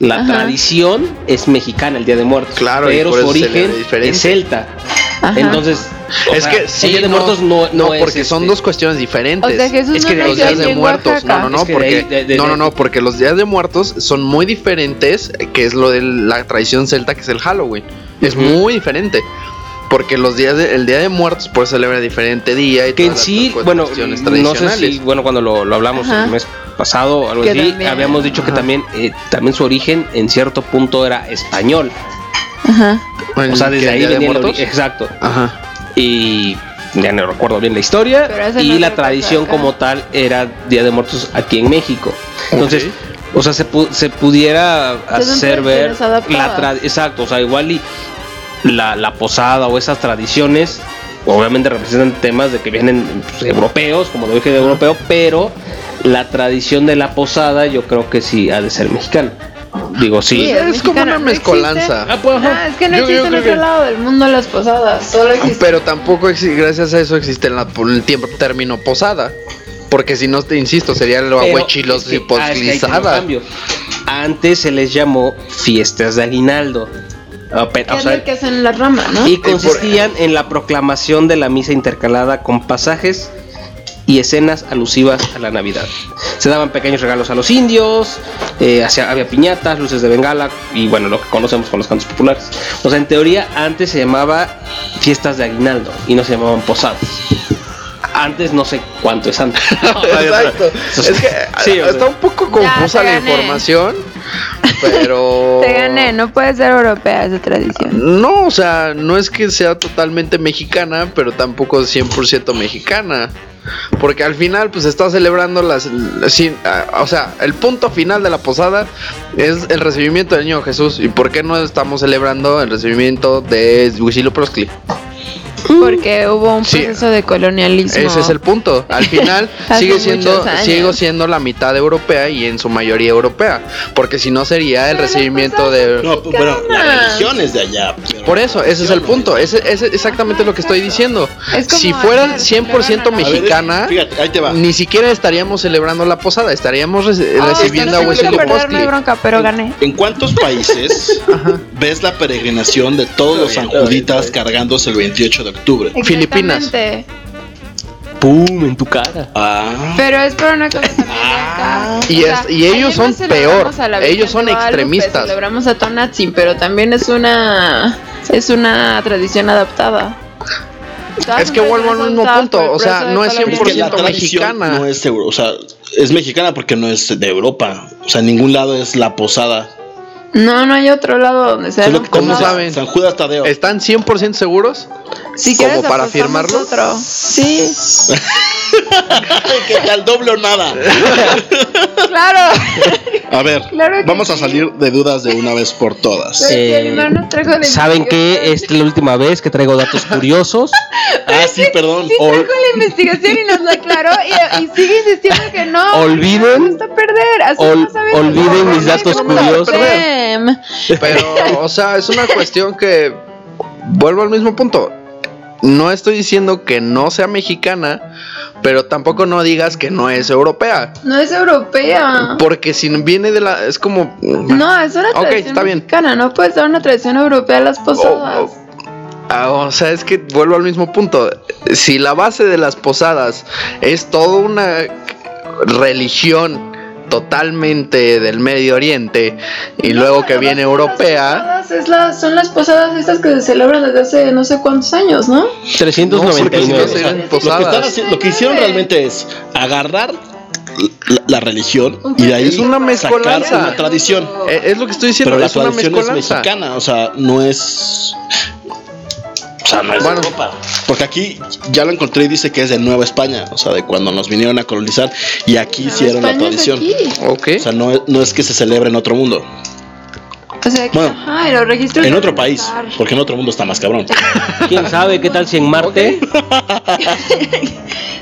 La Ajá. tradición es mexicana, el Día de Muertos. Claro, pero su origen es celta. Ajá. Entonces, Es sea, que sí, el Día de no, Muertos no, no, no es, porque son este, dos cuestiones diferentes. O sea, Jesús Es que no los días de muertos, Oaxaca. no, no, no, Es que de porque ahí- de- de- no, no, no, porque los días de muertos son muy diferentes, que es lo de la tradición celta que es el Halloween. Es muy diferente. Porque los días de, el día de muertos pues celebra diferente día y que en sí, bueno, cuestiones no sé si, bueno, cuando lo, lo hablamos Ajá. el mes pasado o algo Que así, también. habíamos dicho que también, eh, también su origen en cierto punto era español. Ajá. O sea, ¿El desde ahí de venía origen. Exacto. Ajá. Y ya no recuerdo bien la historia. Y no la tradición como tal era Día de Muertos aquí en México. Entonces, o sea, se, pu- se pudiera hacer ver la tra- exacto, o sea, igual y la, la posada o esas tradiciones obviamente representan temas de que vienen pues, europeos, como de origen europeo, pero la tradición de la posada yo creo que sí ha de ser mexicana. Digo, sí. Sí, es como una no mezcolanza. Ah, pues. Ah, es que no Yo- yo existe en otro que- lado del mundo las posadas. Solo existe. Pero tampoco gracias a eso existe la- el tiempo término posada. Porque si no te insisto, sería Pero aguachilos y ah. Antes se les llamó fiestas de aguinaldo. Ah, pe- Que o es sea, lo que hacen en la rama, ¿no? y consistían en la proclamación de la misa intercalada con pasajes y escenas alusivas a la Navidad. Se daban pequeños regalos a los indios, eh, hacía- había piñatas, luces de bengala y bueno, lo que conocemos con los cantos populares. O sea, en teoría antes se llamaba fiestas de aguinaldo y no se llamaban posadas. Antes no sé cuánto es antes. *laughs* Exacto. *laughs* Es que Sí, o sea. está un poco confusa la gané. información. Pero. *laughs* Te gané, no puede ser europea esa tradición. No, o sea, no es que sea totalmente mexicana, pero tampoco es 100% mexicana. Porque al final, pues está celebrando las. sí, ah, o sea, el punto final de la posada es el recibimiento del niño Jesús. ¿Y por qué no estamos celebrando el recibimiento de Huitzilopochtli? Porque hubo un Sí. proceso de colonialismo. Ese es el punto. Al final *laughs* sigue siendo, sigo siendo la mitad europea y en su mayoría europea. Porque si no sería el recibimiento de. No, pero la religión es de allá. Por eso, ese es el punto. Ese es exactamente lo que estoy diciendo. Es Si fuera ayer 100% celebraron a la- mexicana, Fíjate, ahí te va. ni siquiera estaríamos celebrando la posada, estaríamos reci- Oh, recibiendo a Huitzilopochtli. bronca, pero gané. ¿En cuántos países *laughs* ves la peregrinación de todos los sanjuditas cargándose el 28 de octubre? Filipinas. ¡Pum! En tu cara. Ah, Pero es por una cosa *laughs* también acá. Y sea, es- y ellos no son celebramos peor. Ellos son extremistas. Celebramos a Tonatzin, pero también es una es una tradición adaptada. Es que vuelvo al mismo punto, o sea, no es es que la 100% mexicana. no es euro, o sea, es mexicana porque no es de Europa. O sea, en ningún lado es la posada. No, no hay otro lado donde sea. ¿Cómo saben? San Judas Tadeo. ¿Están 100% seguros? Si como para firmarlo? Otro. Sí, *laughs* que al doble o nada. *laughs* claro. A ver, Claro que vamos a salir de dudas de una vez por todas. Eh, ¿Saben? Esta es la última vez que traigo datos *laughs* curiosos. Ah, sí, perdón. Sí Ol- trajo la investigación y nos la aclaró y, y sigue insistiendo que no. Olviden- Me gusta perder. Así ol- no sabes olviden mis datos curiosos. Pero, o sea, es una cuestión que vuelvo al mismo punto. No estoy diciendo que no sea mexicana, pero tampoco no digas que no es europea. No es europea. Porque si viene de la. Es como. No, es una tradición está bien. mexicana. No puede ser una tradición europea las posadas. Oh, Ah, o sea, es que vuelvo al mismo punto. Si la base de las posadas es toda una religión totalmente del Medio Oriente y luego que viene europea. Posadas es la- son las posadas estas que se celebran desde hace no sé cuántos años, ¿no? 399. O sea, lo, que están haci- lo que hicieron realmente es agarrar la, la religión y de ahí Es una sacar mezcolanza. una tradición. Eh, es lo que estoy diciendo, Pero la es una tradición es mexicana, o sea, no es. O sea, no es de Bueno. Europa. Porque aquí ya lo encontré y dice que es de Nueva España, o sea, de cuando nos vinieron a colonizar y aquí hicieron la España tradición. aquí. O sea, no, es- no es que se celebre en otro mundo, O sea, que, Bueno, ajá, los registros. en otro país, porque en otro mundo está más cabrón. *laughs* ¿Quién sabe qué tal si en Marte *laughs*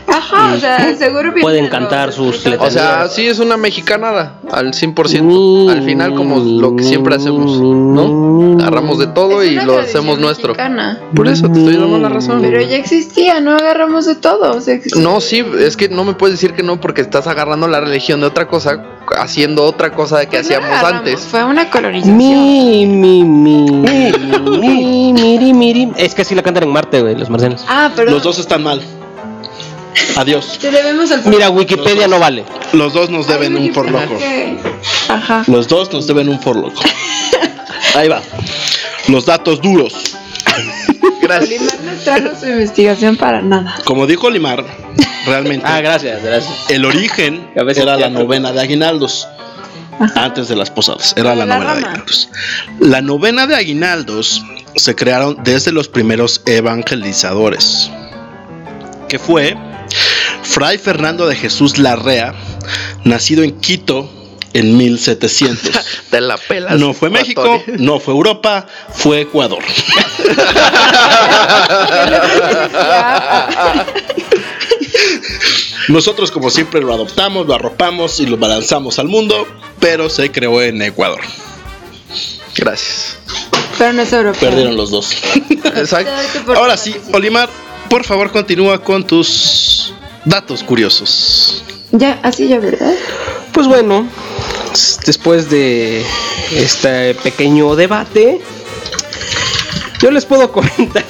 Ajá, o sea, seguro viene pueden de cantar los- sus O sea, sí es una mexicanada al 100%. Al final como lo que siempre hacemos, ¿no? Agarramos de todo y lo hacemos nuestro. mexicana. Por eso te estoy dando la razón. Pero ya existía, no agarramos de todo. O sea, No, sí, es que no me puedes decir que no porque estás agarrando la religión de otra cosa, haciendo otra cosa de que Pues no hacíamos agarramos, antes. Fue una colonización. Mi, mi, mi, mi, miri, miri. Es que así la cantan en Marte, güey, los marcianos. Ah, pero. Los dos están mal. Adiós. Te debemos al Mira, Wikipedia no vale. Los dos nos deben un por loco. Ok. Ajá. Los dos nos deben un for loco. Ahí va. Los datos duros. Gracias. Olimar no trajo su investigación para nada. Como dijo Limar, realmente Ah, gracias, gracias. el origen era la novena de aguinaldos. Antes de las posadas, era la La novena de aguinaldos. La novena de aguinaldos se crearon desde los primeros evangelizadores, que fue Fray Fernando de Jesús Larrea, nacido en Quito en 1700. *laughs* Te la pelas. No fue México, no fue Europa, fue Ecuador. *laughs* *laughs* Nosotros como siempre lo adoptamos, lo arropamos y lo balanzamos al mundo, pero se creó en Ecuador. Gracias. Pero no es europeo. Perdieron los dos. Exacto. *laughs* Ahora sí, Olimar, por favor continúa con tus datos curiosos. Ya, así ya, ¿verdad? Pues bueno, después de este pequeño debate, yo les puedo *laughs* comentar.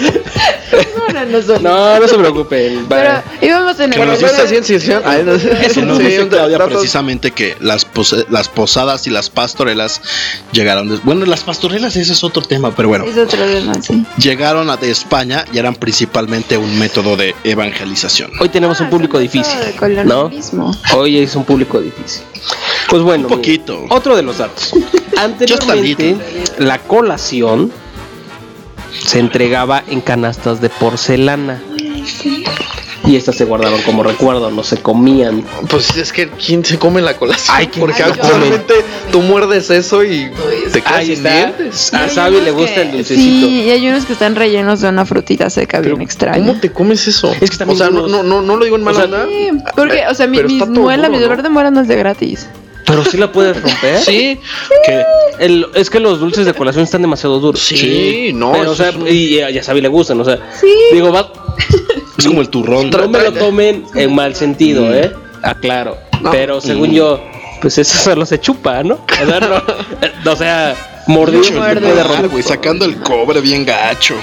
*laughs* No, no, no, son- No, no se preocupen. Pero íbamos en el. Bueno, sé. Que nos dice Claudia datos- precisamente que las, pose- las posadas y las pastorelas llegaron. de- bueno, las pastorelas ese es otro tema, pero bueno. Es otro tema, sí. Llegaron a- de España y eran principalmente un método de evangelización. Hoy tenemos un público difícil, ¿no? Hoy es un público difícil. Pues bueno, Un poquito. mira, otro de los datos. Anteriormente, la colación se entregaba en canastas de porcelana. Y estas se guardaban como recuerdo, no se comían. Pues es que ¿quién se come la colación? Ay, ¿quién Porque actualmente tú muerdes eso y te quedas sin dientes. A Sabi le gusta el dulcecito. Sí, y hay unos que están rellenos de una frutita seca bien extraña. ¿Cómo te comes eso? Es que o sea, no, no, no, no lo digo en mala O sea, onda. Sí, porque, o sea, mi, todo muela, duro, mi dolor ¿no? de muela no es de gratis. Pero sí la puedes romper. Sí, Que El- es que los dulces de colación están demasiado duros. Sí, no, Pero, o sea, un- y a- ya Sabi le gustan, o sea. Sí. Digo, va, es como el turrón. no me lo tomen en mal sentido, ¿eh? Aclaro. No. Pero según yo, pues eso solo se chupa, ¿no? O sea, no, *laughs* o sea mordido puede romper. güey, sacando el cobre bien gacho.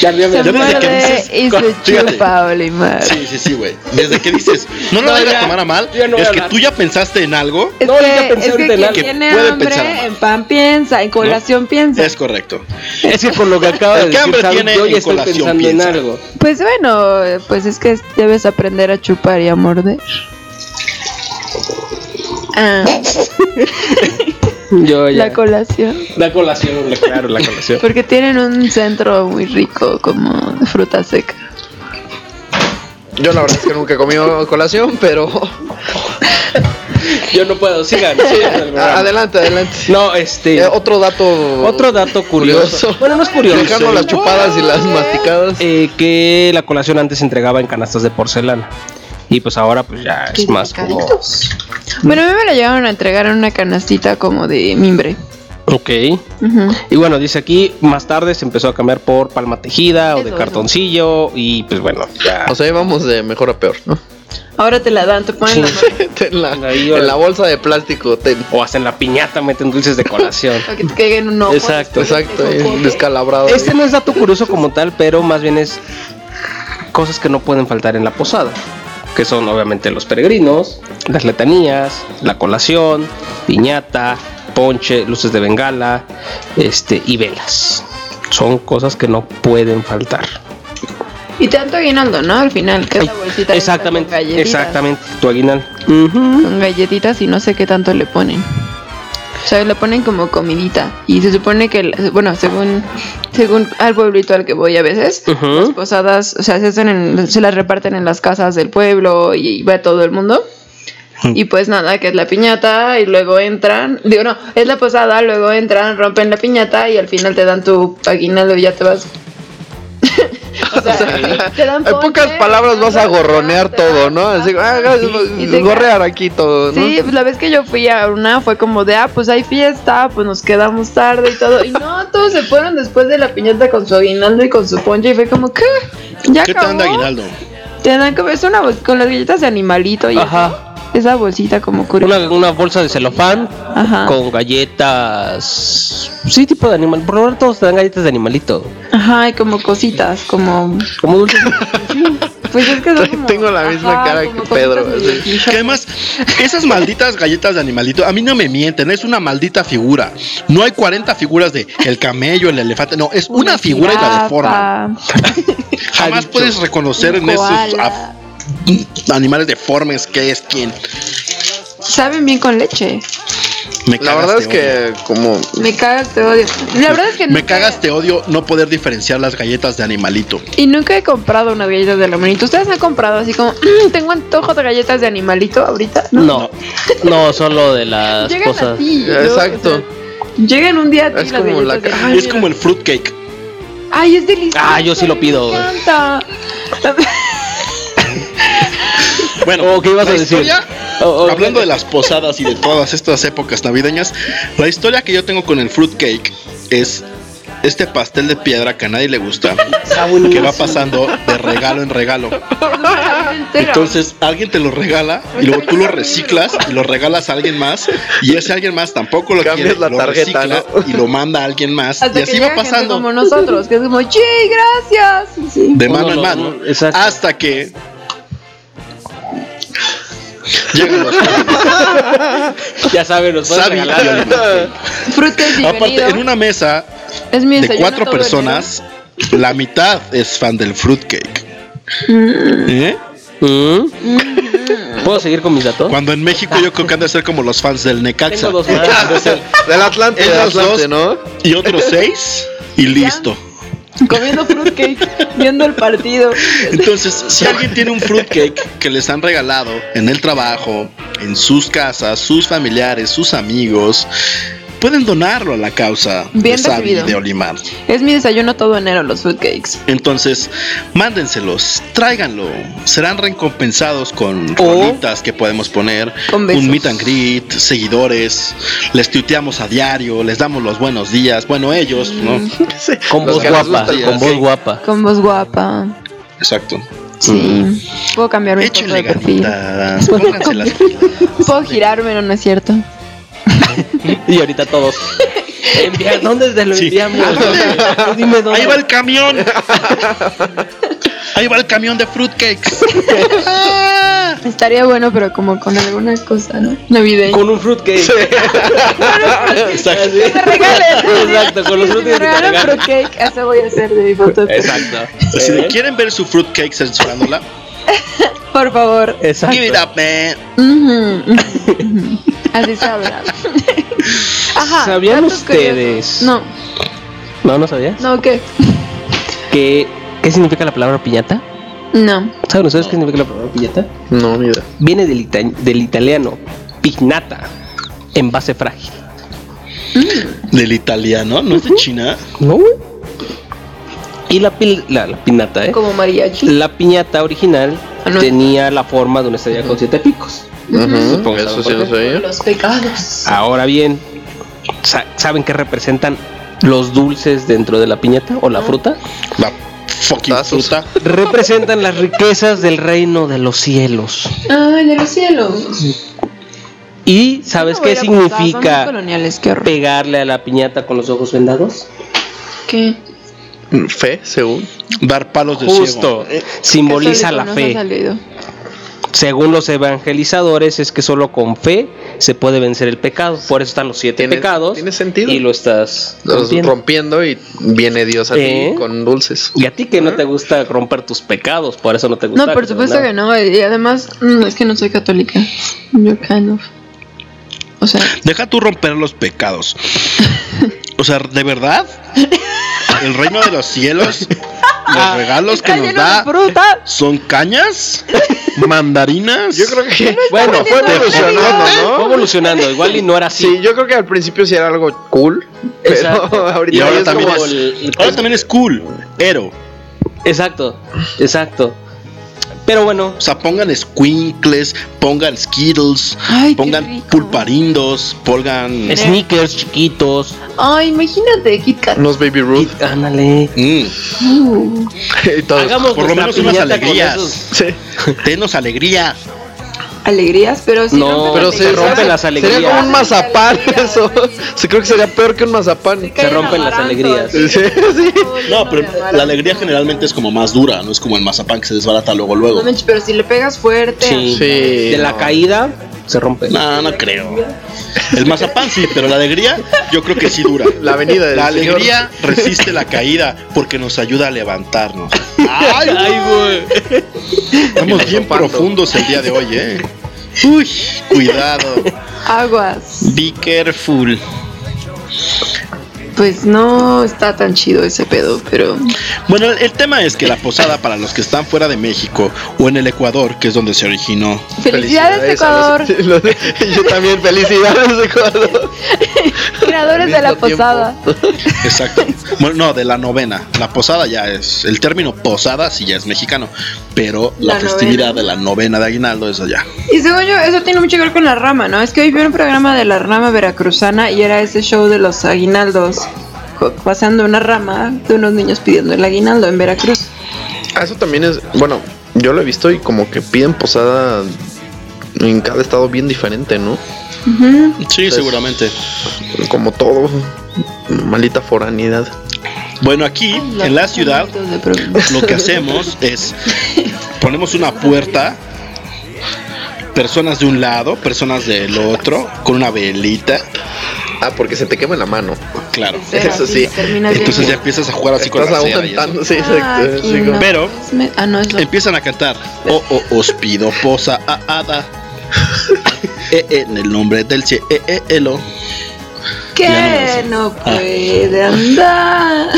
Ya, ya me- Se desde que dices- y se Fíjate. chupa, Olimar. Sí, sí, sí, güey. Desde que dices, *laughs* no lo No, vayas ya. a tomar a mal, Ya no es a que tú ya pensaste en algo. Es No, yo ya que, pensé es que en algo. tiene Puede hambre, pensar en pan piensa, en colación piensa. Es correcto. Es que con lo que acaba de que decir, hambre tiene, yo en ya estoy colación pensando piensa. en algo. Pues bueno, pues es que debes aprender a chupar y a morder. Ah, *laughs* *laughs* *laughs* Yo ya. la colación. La colación, la- claro, la colación. *laughs* Porque tienen un centro muy rico como de fruta seca. yo la verdad es que nunca he comido colación, pero Yo no puedo, sigan, sigan *laughs* adelante, adelante. No, este. Eh, otro dato Otro dato curioso. curioso. Bueno, no es curioso. Dejando las chupadas y las masticadas. Eh, que la colación antes se entregaba en canastas de porcelana. Y pues ahora pues ya es más como... Bueno, a mí me la llegaron a entregar en una canastita como de mimbre. Ok. Y bueno, dice aquí, más tarde se empezó a cambiar por palma tejida o de eso. cartoncillo. Y pues bueno, ya... O sea, íbamos de mejor a peor, ¿no? Ahora te la dan, te ponen la *laughs* en, la, Ahí, en la bolsa de plástico. ten. O hasta en la piñata meten dulces de colación. *laughs* para que te caiga en un ojo. Exacto. Exacto, descalabrado. Este no es dato curioso como tal, pero más bien es cosas que no pueden faltar en la posada. Que son obviamente los peregrinos, las letanías, la colación, piñata, ponche, luces de bengala, este y velas. Son cosas que no pueden faltar. Y tanto aguinaldo, ¿no? Al final, que es la bolsita Exactamente, con galletitas. exactamente, tu aguinal. Con galletitas y no sé qué tanto le ponen. O sea, le ponen como comidita. Y se supone que, bueno, según según al pueblito al que voy a veces, las posadas, o sea, se, hacen en- se las reparten en las casas del pueblo y va todo el mundo. Y pues nada, que es la piñata y luego entran, digo no, es la posada, luego entran, rompen la piñata y al final te dan tu aguinaldo y ya te vas. *laughs* O sea, te dan En pocas palabras vas a gorronear todo, ¿no? Así, ah, y te- gorrear aquí todo, ¿no? Sí, pues la vez que yo fui a una fue como de, ah, pues hay fiesta, pues nos quedamos tarde y todo. Y no, *laughs* todos se fueron después de la piñata con su aguinaldo y con su ponche y fue como, ¿qué? ¿Ya ¿Qué te acabó? dan de aguinaldo? Te dan como, es una con las galletas de animalito y Ajá. Esa bolsita como curiosa. Una, una bolsa de celofán Ajá. con galletas. Sí, tipo de animal. Por lo menos todos te dan galletas de animalito. Ajá, y como cositas, como... Como dulces. *laughs* Pues es que son como- Tengo la misma ajá, cara que Pedro. de- Que además, esas malditas galletas de animalito, a mí no me mienten, es una maldita figura. No hay 40 figuras de el camello, el elefante, no, es una, figura y la deforman. Jamás puedes reconocer en esos. Animales deformes qué es quién. Saben bien con leche. Me La verdad es odio. que como Me cagas, te odio. La verdad es que Me nunca- cagas, te odio no poder diferenciar las galletas de animalito. Y nunca he comprado unas galletas de animalito. ¿Ustedes han comprado así como, "Mm, tengo antojo de galletas de animalito ahorita? No, no, solo de *laughs* las Llegan a cosas. ti. ¿no? Exacto. O sea, llegan un día a ti Es las como la de ca- Es como el fruitcake. Ay, es delicioso. Ah, yo sí lo pido. Me encanta. *laughs* Bueno, ¿qué ibas a decir? historia- Oh, oh, hablando de las posadas y de todas estas épocas navideñas, la historia que yo tengo con el fruitcake es este pastel de piedra que a nadie le gusta, que va pasando de regalo en regalo. Entonces alguien te lo regala y luego tú lo reciclas y lo regalas a alguien más y ese alguien más tampoco lo Cambias quiere, la lo tarjeta, recicla y lo manda a alguien más Hasta y así va pasando como nosotros, que es como, sí, gracias. Sí. de mano en mano hasta que *laughs* Ya saben, nos pueden regalar. Frutas y Aparte, en una mesa Es mi de cuatro personas, la mitad es fan del fruitcake. ¿Eh? Mm. ¿Puedo seguir con mis datos? Cuando en México yo creo que han de ser como los fans del Necaxa. Dos más. *laughs* Del Atlante, del Esos Atlante, dos ¿no? y otros seis y listo. Comiendo fruitcake, viendo el partido. Entonces, si alguien tiene un fruitcake que les han regalado en el trabajo, en sus casas, sus familiares, sus amigos, pueden donarlo a la causa Bien de Sabi de Olimar. Es mi desayuno todo enero, los fruitcakes. Entonces, mándenselos, tráiganlo. Serán recompensados con rolitas que podemos poner, Con besos. un meet and greet, seguidores. Les tuiteamos a diario, les damos los buenos días. Bueno, ellos, ¿no? *laughs* Con Los voz guapa, con voz guapa. Con voz guapa. Exacto. Sí. Puedo cambiar mi foto de perfil. *laughs* las *laughs* Puedo girarme, no, no es cierto. *laughs* Y ahorita todos. Envía- ¿Dónde te lo Sí. enviamos? Dime dónde. Ahí va el camión. Ahí va el camión de fruitcakes. *laughs* Estaría bueno, pero como con alguna cosa, ¿no? Navideña. Con un fruitcake. *laughs* Exacto. Que me regalen. Exacto, con los Si me fruitcakes que te regalan regalan. fruitcake, eso voy a hacer de mi foto. Exacto. Si quieren ver su fruitcake censurándola, Por favor. Exacto. give it up, man. Así se habla. Ajá. ¿Sabían ustedes? No, No, ¿no sabías? no, ¿qué? ¿Qué, ¿Qué significa la palabra piñata? No. ¿Saben ustedes qué significa la palabra piñata? No, ni idea. Viene del, ita- del italiano pignata, envase frágil. Del italiano, ¿no es de China? ¿No? Y la, pil- la, la piñata, ¿eh? Como mariachi. La piñata original Ah, no. tenía la forma de una estrella con siete picos. Eso sí. Los pecados. Ahora bien, sa- ¿saben qué representan los dulces dentro de la piñata o la fruta? La fucking fruta. Representan las riquezas del reino de los cielos. Ay, de los cielos. ¿Y sabes No qué significa qué pegarle a la piñata con los ojos vendados? ¿Qué? Fe, según. Dar palos de Justo, ciego. simboliza Católico, la fe. Según los evangelizadores, es que solo con fe se puede vencer el pecado. Por eso están los siete Tiene- pecados. tiene sentido. Y lo estás Los rompiendo. y viene Dios a ¿Eh? ti con dulces. Y a ti que no te gusta romper tus pecados, por eso no te gusta. No, por supuesto que no. Y además, mm, es que no soy católica. Yo kind of. O sea, Deja tú romper los pecados. *laughs* O sea, ¿de verdad? El reino de los cielos, *laughs* los regalos que nos da fruta. son cañas, mandarinas. Yo creo que Bueno, fue evolucionando, Fue ¿no? evolucionando, igual y no era así. Sí, yo creo que al principio sí era algo cool, pero *laughs* ahorita Y ahora también como es, el- ahora también es cool, ero. Exacto, exacto. Pero bueno, O sea, pongan squinkles, pongan skittles, Ay, pongan pulparindos, pongan... sneakers chiquitos. ay, imagínate, Kit Kat. unos Baby Ruth Ándale. Mm, Uh. *laughs* Hagamos por lo menos unas alegrías. Sí. Denos alegría. Alegrías, pero si No, rompen Pero las se rompen alegrías, las Sería alegrías. como un mazapán eso. Sí, creo que sería peor que un mazapán. Se rompen las alegrías. Sí, sí. No, pero la alegría generalmente es como más dura, no es como el mazapán que se desbarata luego luego. No pero si le pegas fuerte. Sí. Sí, De la no. caída se rompe. No, no creo. El mazapán sí, pero la alegría yo creo que sí dura. La avenida del La Señor. alegría resiste la caída porque nos ayuda a levantarnos. Ay, güey. Estamos bien profundos el día de hoy, eh. Uy, cuidado. *laughs* Aguas. Be careful. Pues no está tan chido ese pedo, pero. Bueno, el, tema es que la posada para los que están fuera de México o en el Ecuador, que es donde se originó, Felicidades, Ecuador. a los- *laughs* los- yo también, felicidades, Ecuador. *laughs* Creadores de la tiempo. posada. Exacto. Bueno, no, de la novena. La posada ya es. El término posada sí ya es mexicano. Pero la, La festividad novena. de la novena de Aguinaldo es allá. Y según yo, eso tiene mucho que ver con la rama, ¿no? Es que hoy vi un programa de la rama veracruzana y era ese show de los aguinaldos, pasando una rama de unos niños pidiendo el aguinaldo en Veracruz. Ah, Eso también es, bueno, yo lo he visto y como que piden posada en cada estado bien diferente, ¿no? Sí, seguramente. Como todo, malita foranidad. Bueno, aquí en la ciudad lo que hacemos es ponemos una puerta, personas de un lado, personas del otro, con una velita. Ah, porque se te quema en la mano. Claro. Eso sí. Entonces ya empiezas a jugar así con la cera sí, Ah, exacto. Pero Ah, empiezan a cantar. Oh, oh, os pido posa a hada. *laughs* Eh, eh, en el nombre del cielo. Eh, eh, elo. que no Ah. puede andar.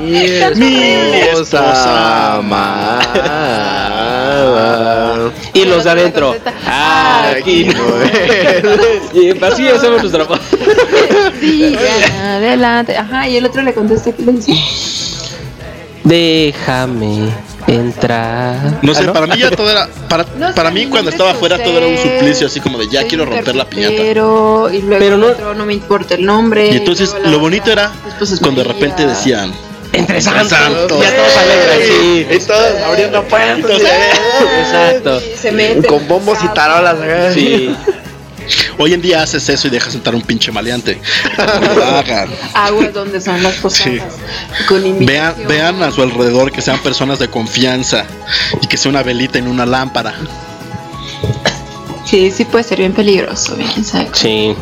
*laughs* Mi esposa amada. Y los de adentro. Aquí no es. Y así hacemos nuestra pa- *laughs* Sigan adelante. Ajá, y el otro le contesta que le dice. Déjame entrar. No sé, Ah, para mí ya todo era. Para, No para mí cuando estaba es afuera todo era un suplicio, así como de ya quiero romper la piñata. carpintero, Y luego Pero el no- otro, no me importa el nombre. Y entonces lo bonito era cuando de repente decían. Entre santos. santos. Ya todos alegres. Sí. Y todos abriendo puertas. Exacto. Se. Con bombos y tarolas. acá. Sí. Hoy en día haces eso y dejas entrar un pinche maleante. No lo hagan. Aguas donde son las posadas. Con Vean, vean a su alrededor que sean personas de confianza y que sea una velita en una lámpara. Sí, sí puede ser bien peligroso, bien sabe. Sí.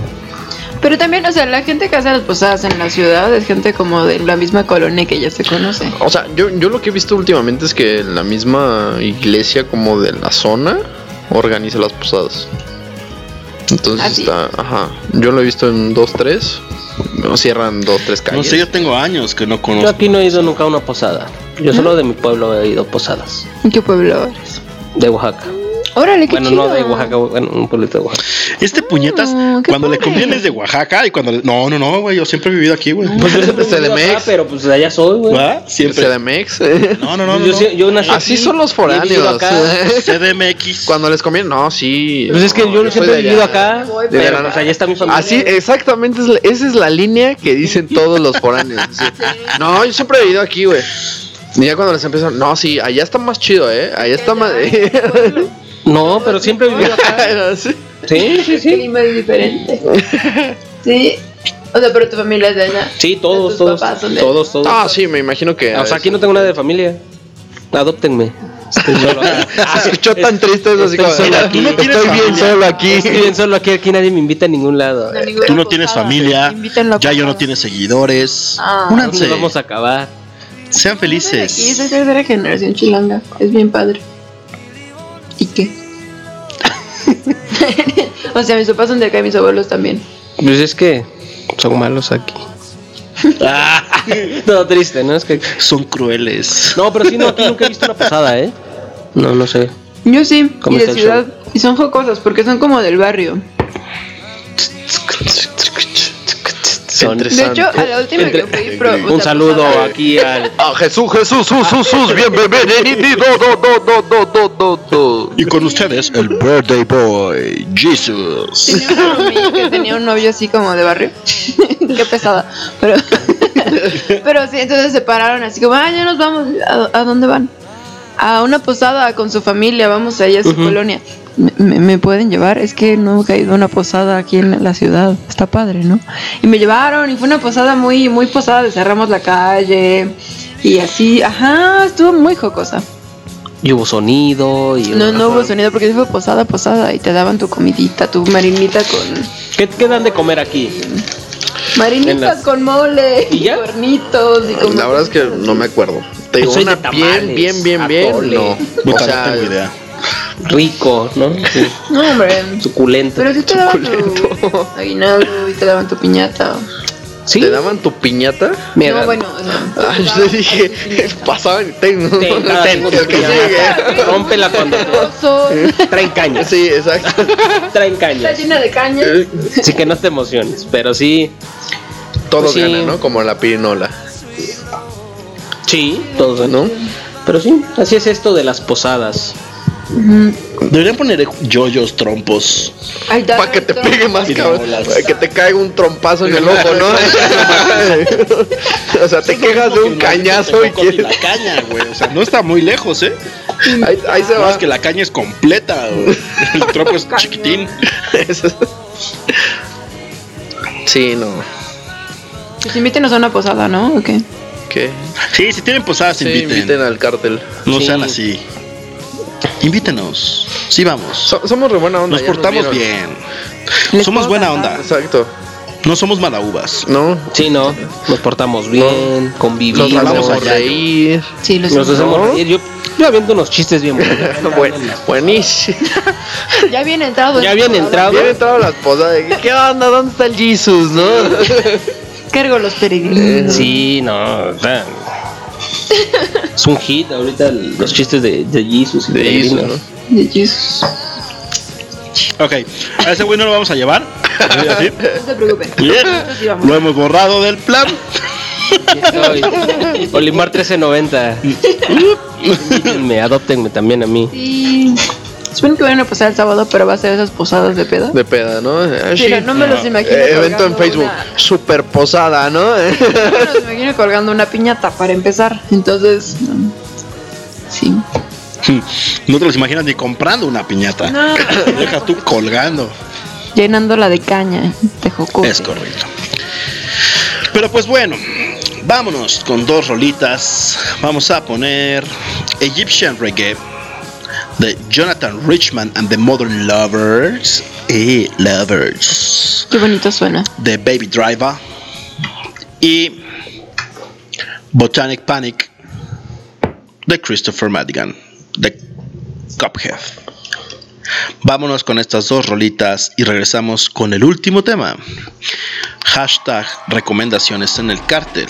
Pero también, o sea, la gente que hace las posadas en la ciudad es gente como de la misma colonia que ya se conoce. O sea, yo, yo lo que he visto últimamente es que la misma iglesia como de la zona organiza las posadas. Entonces ¿Ah, sí? está, ajá. Yo lo he visto en dos, tres. No, cierran dos, tres No calles. sé, yo tengo años que no Yo conozco. aquí no he ido nunca a una posada. Yo solo de mi pueblo he ido a posadas. ¿En qué pueblo eres? De Oaxaca. Órale, qué Bueno, chido. no de Oaxaca, bueno, un pueblito de Oaxaca. Este puñetas, qué cuando le padre. conviene es de Oaxaca y cuando le... No, no, no, güey, yo siempre he vivido aquí, güey. Pues yo vivido CDMX. pero pues de allá soy, güey. ¿Va? Siempre. CDMX. No, no, no, no. yo, no. sí- yo nací Así aquí son los foráneos. acá. *laughs* CDMX. Cuando les conviene, no, sí. Pues es que no, yo siempre he de vivido allá. acá, Voy, pero pero- pues allá está mi familia. Así, exactamente, es la- esa es la línea que dicen todos los foráneos. Sí. No, yo siempre he vivido aquí, güey. Y ya cuando les empiezan, no, sí, allá está más chido, ¿eh? Allá está más... *laughs* No, pero siempre he vivido acá. *laughs* Sí. Sí, sí, El sí. clima es diferente. *laughs* sí. O sea, pero tu familia es de allá. Sí, todos, ¿Tus todos. papás son de- Todos, todos. Ah, sí, me imagino que... O sea, aquí no tengo nada de familia. Adóptenme. Estoy solo aquí. Se escuchó tan triste eso, así Estoy como, solo "Mira, aquí. no tienes Estoy bien familia". solo aquí. Estoy bien solo aquí. Aquí nadie me invita a ningún lado. Tú no tienes familia, ya yo no posada. tiene seguidores. Ah. Únanse, ¿Dónde vamos a acabar? sean Aquí felices. soy tercera generación chilanga. Es bien padre. ¿Y qué? *laughs* o sea, mis papás son de acá y mis abuelos también. Pues es que son malos aquí. *laughs* Ah, Todo triste, ¿no? Es que. Son crueles. No, pero sí, no, aquí nunca he visto una posada, ¿eh? No, no sé. Yo sí, ¿Cómo y de ciudad. Y son jocosas porque son como del barrio. Son De hecho, a la última que fui, pro- o Un sea, saludo aquí al. Ah, Jesús, Jesús, Jesús, Jesús, bienvenido, do, do, do, do, do, do, do. Y con ustedes, el birthday boy, Jesus. Tenía roomie que tenía un novio así como de barrio. *laughs* Qué pesada. Pero, *laughs* pero sí, entonces se pararon así como, ah, ya nos vamos. ¿A, a dónde van? A una posada con su familia, vamos allá a su colonia. ¿Me, pueden llevar? Es que nunca he a una posada aquí en la ciudad. Está padre, ¿no? Y me llevaron y fue una posada muy, muy posada. de Cerramos la calle y así. Ajá, estuvo muy jocosa. Y hubo sonido. Y No, no hubo sonido porque fue posada, posada y te daban tu comidita, tu marinita con... ¿Qué, qué dan de comer aquí? Marinitas las- con mole, y cuernitos y con... La verdad es que no me acuerdo. Te digo, una bien, bien, bien, bien, atole. no. O sea, no tengo idea. Rico, ¿no? *laughs* No, hombre. Suculento. Pero sí te daban tu *laughs* aguinaldo y te daban tu piñata. ¿Sí? ¿Te daban tu piñata? No, bueno, no. Ah, yo le dije, pasaban, ten, no, Ten, nada, ten, tengo que sigue. Rómpela cuando traen cañas. Sí, exacto. *laughs* Traen está cañas. llena de caña. Sí que no te emociones, pero sí. Todo Pues sí. gana, ¿no? Como la pirinola. Sí, todos, ¿No? Pero sí, así es esto de las posadas. Deberían poner yoyos, trompos. Para que te pegue más, cabrón. Para que te caiga un trompazo en el ojo, ¿no? o sea, te quejas de un cañazo y quieres. la caña, güey. O sea, no está muy lejos, ¿eh? Ahí, ahí se Nada va. más que la caña es completa, güey. El trompo es chiquitín. Sí, no. Pues invítenos a una posada, ¿no? ¿O qué? ¿Qué? Sí, si tienen posadas, Sí, inviten. inviten al cártel. No Sí. sean así. Invítenos. Sí, vamos. So- somos re buena onda. Nos ya portamos bien. Les Somos buena cantar. onda. Exacto. No somos malauvas. ¿No? Sí, no. Nos portamos bien, Nos convivimos. vamos hacemos reír. Sí, los Nos hacemos ¿No? reír. Yo, yo aviento unos chistes bien buenos. *laughs* Buen- buenísimo. *laughs* Ya bien entrado. Ya en bien entrado. Vienen todas las posadas. de, ¿Qué onda? ¿Dónde está el Jesus, no? *laughs* Cargo los peregrinos. Sí, no. o sea, *laughs* es un hit ahorita el- los chistes de, de Jesus y De de Jesus. ¿no? De Jesus. Ok, a ese güey no lo vamos a llevar. *laughs* No se preocupen. Vamos. Lo hemos borrado del plan. Estoy. Olimar 1390. *laughs* Invítenme, adoptenme también a mí. Sí. Supongo que van a pasar el sábado, pero va a ser esas posadas de peda. De peda, ¿no? Ah, sí. Mira, no me los imagino. Eh, evento en Facebook. una- Super posada, ¿no? No me los *laughs* imagino colgando una piñata para empezar. Entonces. Sí. No te los imaginas ni comprando una piñata. No. *coughs* Deja tú colgando. Llenándola de caña. De jocote. Es correcto. Pero pues bueno, vámonos con dos rolitas. Vamos a poner Egyptian Reggae de Jonathan Richman and the Modern Lovers. Y Lovers. Qué bonito suena. de Baby Driver y Botanic Panic de Christopher Madigan de Cuphead. Vámonos con estas dos rolitas y regresamos con el último tema. Hashtag recomendaciones en el cártel.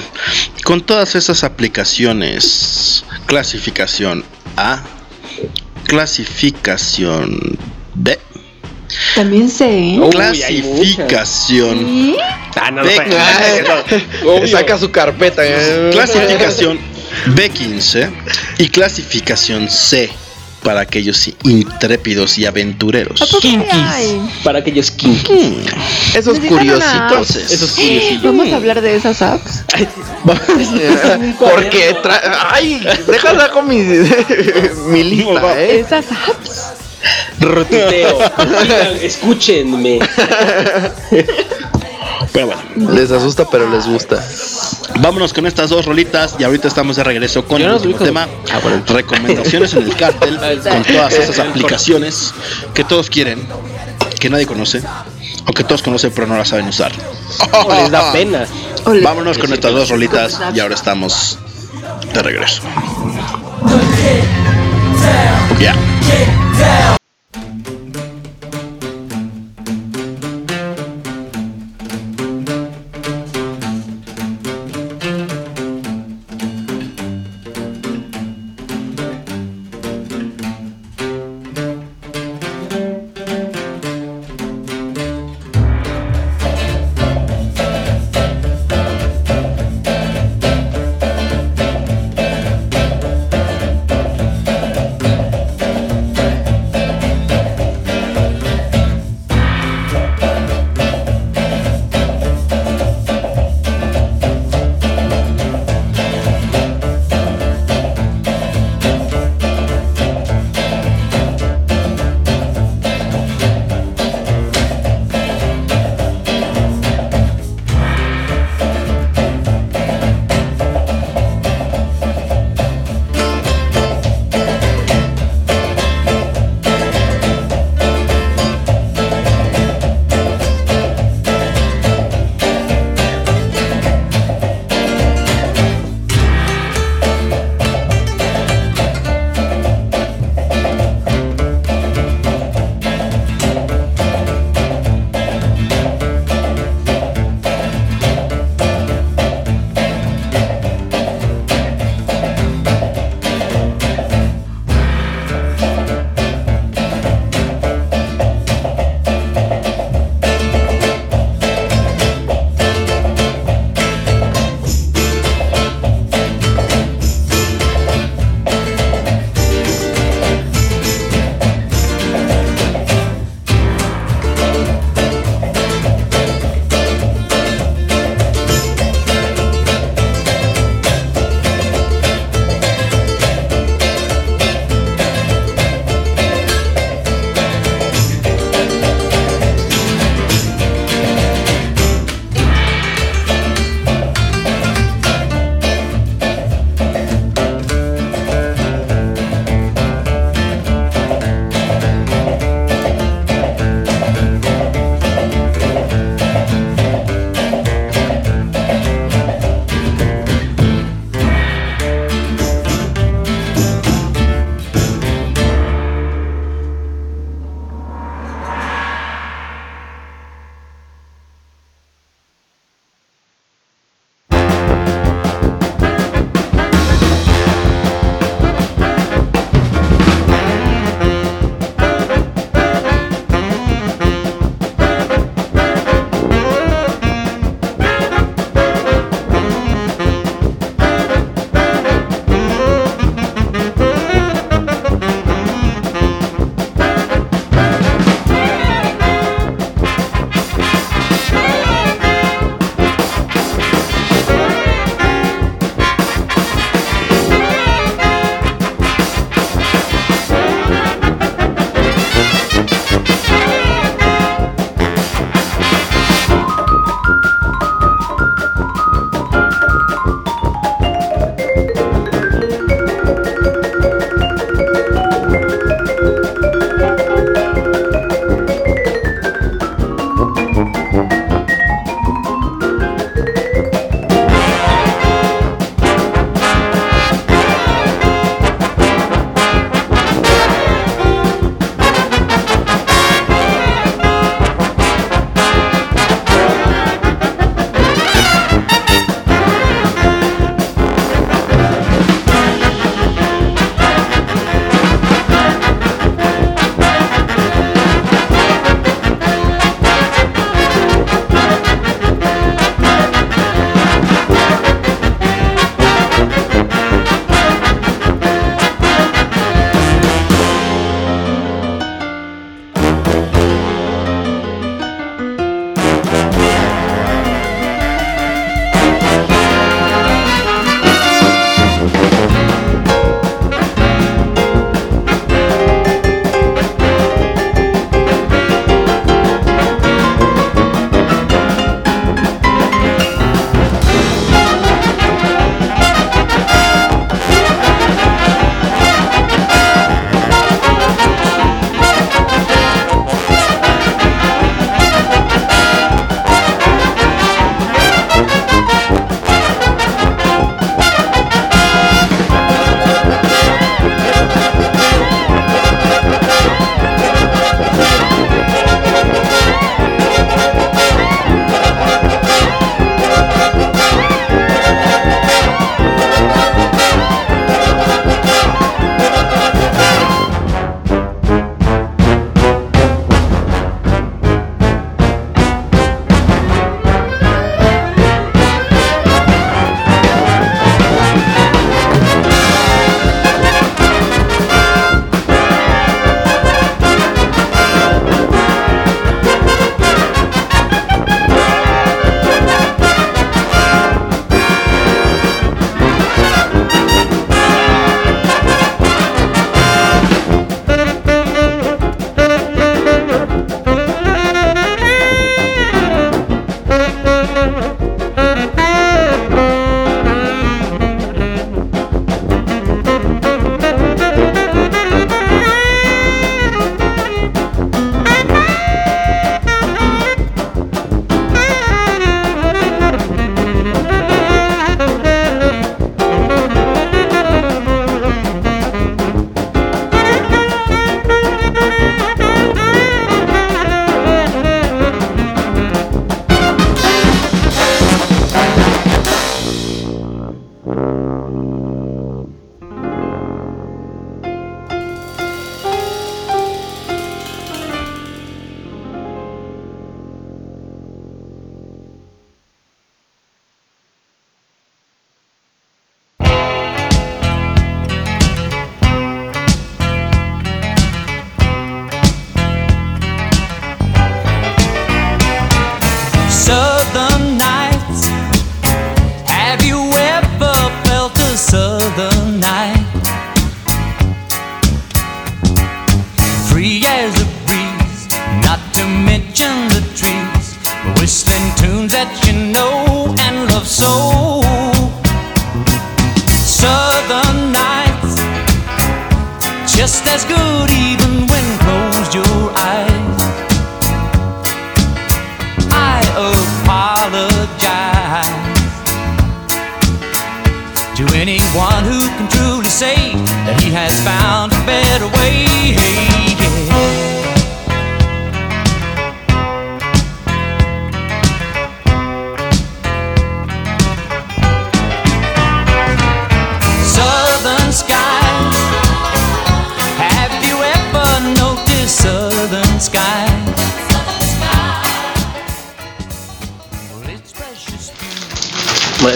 Con todas esas aplicaciones. Clasificación A. Clasificación B. También sé. ¿eh? Uy, Clasificación ¿Sí? Ah, no, B. Obvio. Saca su carpeta. ¿eh? Clasificación B15 y clasificación C para aquellos intrépidos y aventureros. ¿A poco sí Kinkies. Para aquellos kinkies. Mm, Esos curiositos. Esos curiosillos. *gasps* Vamos a hablar de esas apps. Porque ay, deja *laughs* saco mi, *laughs* mi lista, ¿eh? Esas apps. Rotiteo. *laughs* Escúchenme. Pero bueno. Les asusta, pero les gusta. Vámonos con estas dos rolitas y ahorita estamos de regreso con el último tema. Ah, bueno. Recomendaciones en el cártel con todas esas aplicaciones que todos quieren, que nadie conoce, o que todos conocen pero no las saben usar. O les da pena. Vámonos con estas dos rolitas y ahora estamos de regreso. Ya.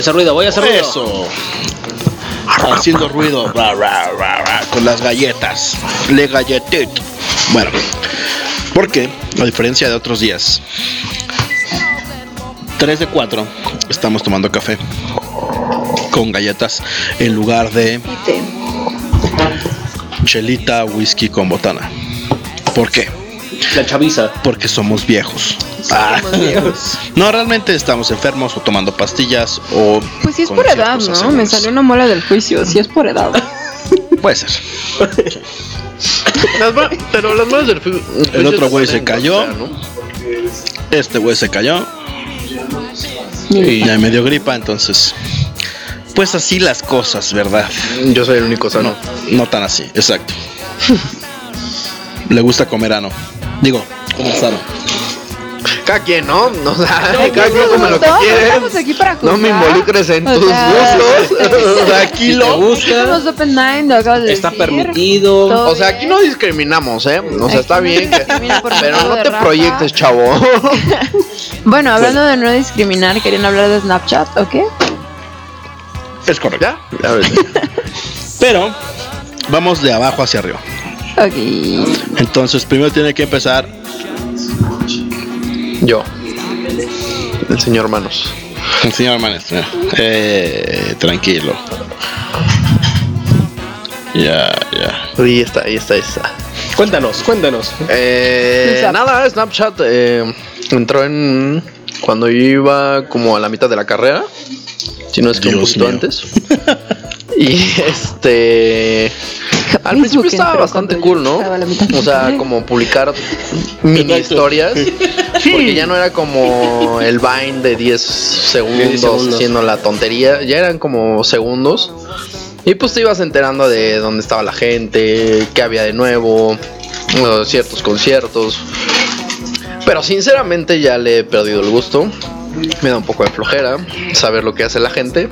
Hacer ruido, voy a hacer ruido. Eso. Haciendo ruido ra, ra, ra, ra, con las galletas. Le galletit. Bueno, porque a diferencia de otros días, 3 de 4 estamos tomando café con galletas en lugar de chelita, whisky con botana. ¿Por qué? La chaviza. Porque somos viejos. Ah. *laughs* No, realmente estamos enfermos o tomando pastillas o... Pues sí es por edad, ¿no? Me salió una mola del juicio, sí es por edad. *laughs* Puede ser. *laughs* Las pero las manos del fi- El otro güey se cayó. Este güey se cayó. Y ya me dio gripa, entonces. Pues así las cosas, ¿verdad? Yo soy el único sano. No, no tan así, exacto. Le gusta comer ano. Digo, comer sano. Cada quien, ¿no? *laughs* O sea, No, cada quien come lo que quiere. Estamos aquí para No me involucres en O tus sea, gustos. *laughs* *laughs* O sea, aquí lo. de está decir. permitido. O sea, aquí no discriminamos, ¿eh? O sea, está bien. que- Pero no te raza. proyectes, chavo. Bueno, hablando de no discriminar, querían hablar de Snapchat, ¿ok? Es correcto. Pero vamos de abajo hacia arriba. Ok. Entonces, primero tiene que empezar. Yo. El señor Manos. El señor maestro. Eh, tranquilo. Ya, ya. Ahí está, ahí está, ahí está. Cuéntanos, cuéntanos. Eh, nada, Snapchat eh, entró en. Cuando yo iba como a la mitad de la carrera. Si no es que un Dios poquito mío. antes. *laughs* Y este. *laughs* Al principio estaba bastante cool, ¿no? O sea, *laughs* como publicar *laughs* mini historias. Porque ya no era como el Vine de 10 segundos, segundos. haciendo la tontería. Ya eran como segundos. Y pues te ibas enterando de dónde estaba la gente, qué había de nuevo, ciertos conciertos. Pero sinceramente ya le he perdido el gusto. Me da un poco de flojera saber lo que hace la gente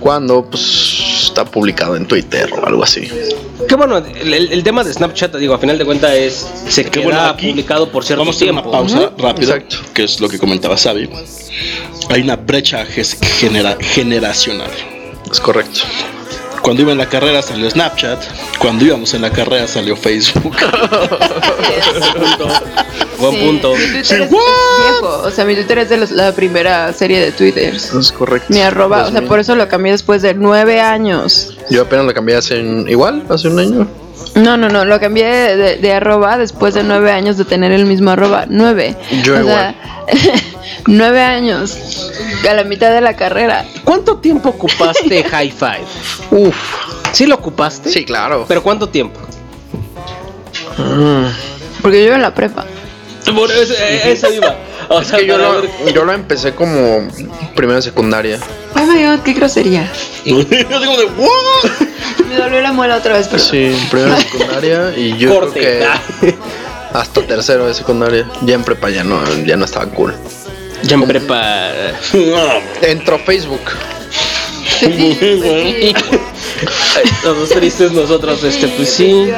cuando pues está publicado en Twitter o algo así. Qué bueno, el, tema de Snapchat, digo, a final de cuentas es. Se queda bueno, aquí publicado por cierto Vamos a hacer una tiempo. pausa rápida, Exacto. que es lo que comentaba Xavi. Hay una brecha genera- generacional. Es correcto. Cuando iba en la carrera salió Snapchat, cuando íbamos en la carrera salió Facebook. *laughs* Buen Sí, punto. Mi Twitter es, es viejo. O sea, mi Twitter es de los- la primera serie de Twitters. Es correcto. Mi arroba, o sea, 2000. por eso lo cambié después de nueve años. Yo apenas lo cambié hace un- igual, hace un año. No, no, no, lo cambié de, de arroba después de nueve años de tener el mismo arroba. Nueve. Yo o sea, *laughs* nueve años. A la mitad de la carrera. ¿Cuánto tiempo ocupaste *laughs* High Five? Uf. ¿Sí lo ocupaste? Sí, claro. ¿Pero cuánto tiempo? Mm. Porque yo iba en la prepa. Por eso, eh, eso iba. O Es sea, que yo lo, yo lo empecé como primero de secundaria. Oh my god, qué grosería. *laughs* Yo digo de "What?". Me dolió la muela otra vez, pero. Sí, primero de *laughs* secundaria y yo Corte. creo que hasta tercero de secundaria. Ya en prepa ya no, ya no estaba cool. Ya en prepa. Entró Facebook. *laughs* Todos tristes nosotros, este, pues sí.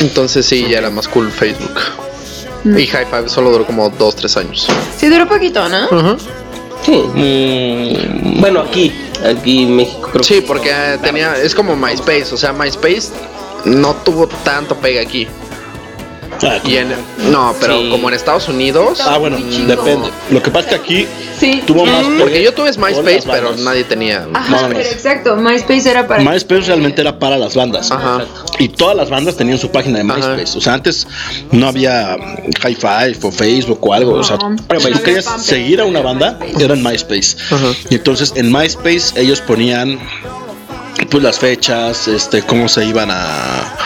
Entonces sí, ya era más cool Facebook. Y High Five solo duró como 2, 3 años. Sí, duró poquito, ¿no? Ujú. Sí. mm, bueno, aquí, aquí en México creo Sí, que- porque tenía, es como MySpace, o sea, MySpace no tuvo tanto pega aquí. Y en, no, pero Sí. como en Estados Unidos. Ah, bueno, depende. Lo que pasa es que aquí Sí. tuvo más. Porque yo tuve MySpace, pero nadie tenía. Ajá, pero exacto. MySpace era para. MySpace realmente era para las bandas. Y todas las bandas tenían su página de MySpace. O sea, antes no había High Five o Facebook o algo. O sea, No. si tú querías seguir a una banda, era en MySpace. Y entonces en MySpace ellos ponían pues las fechas, este, cómo se iban a,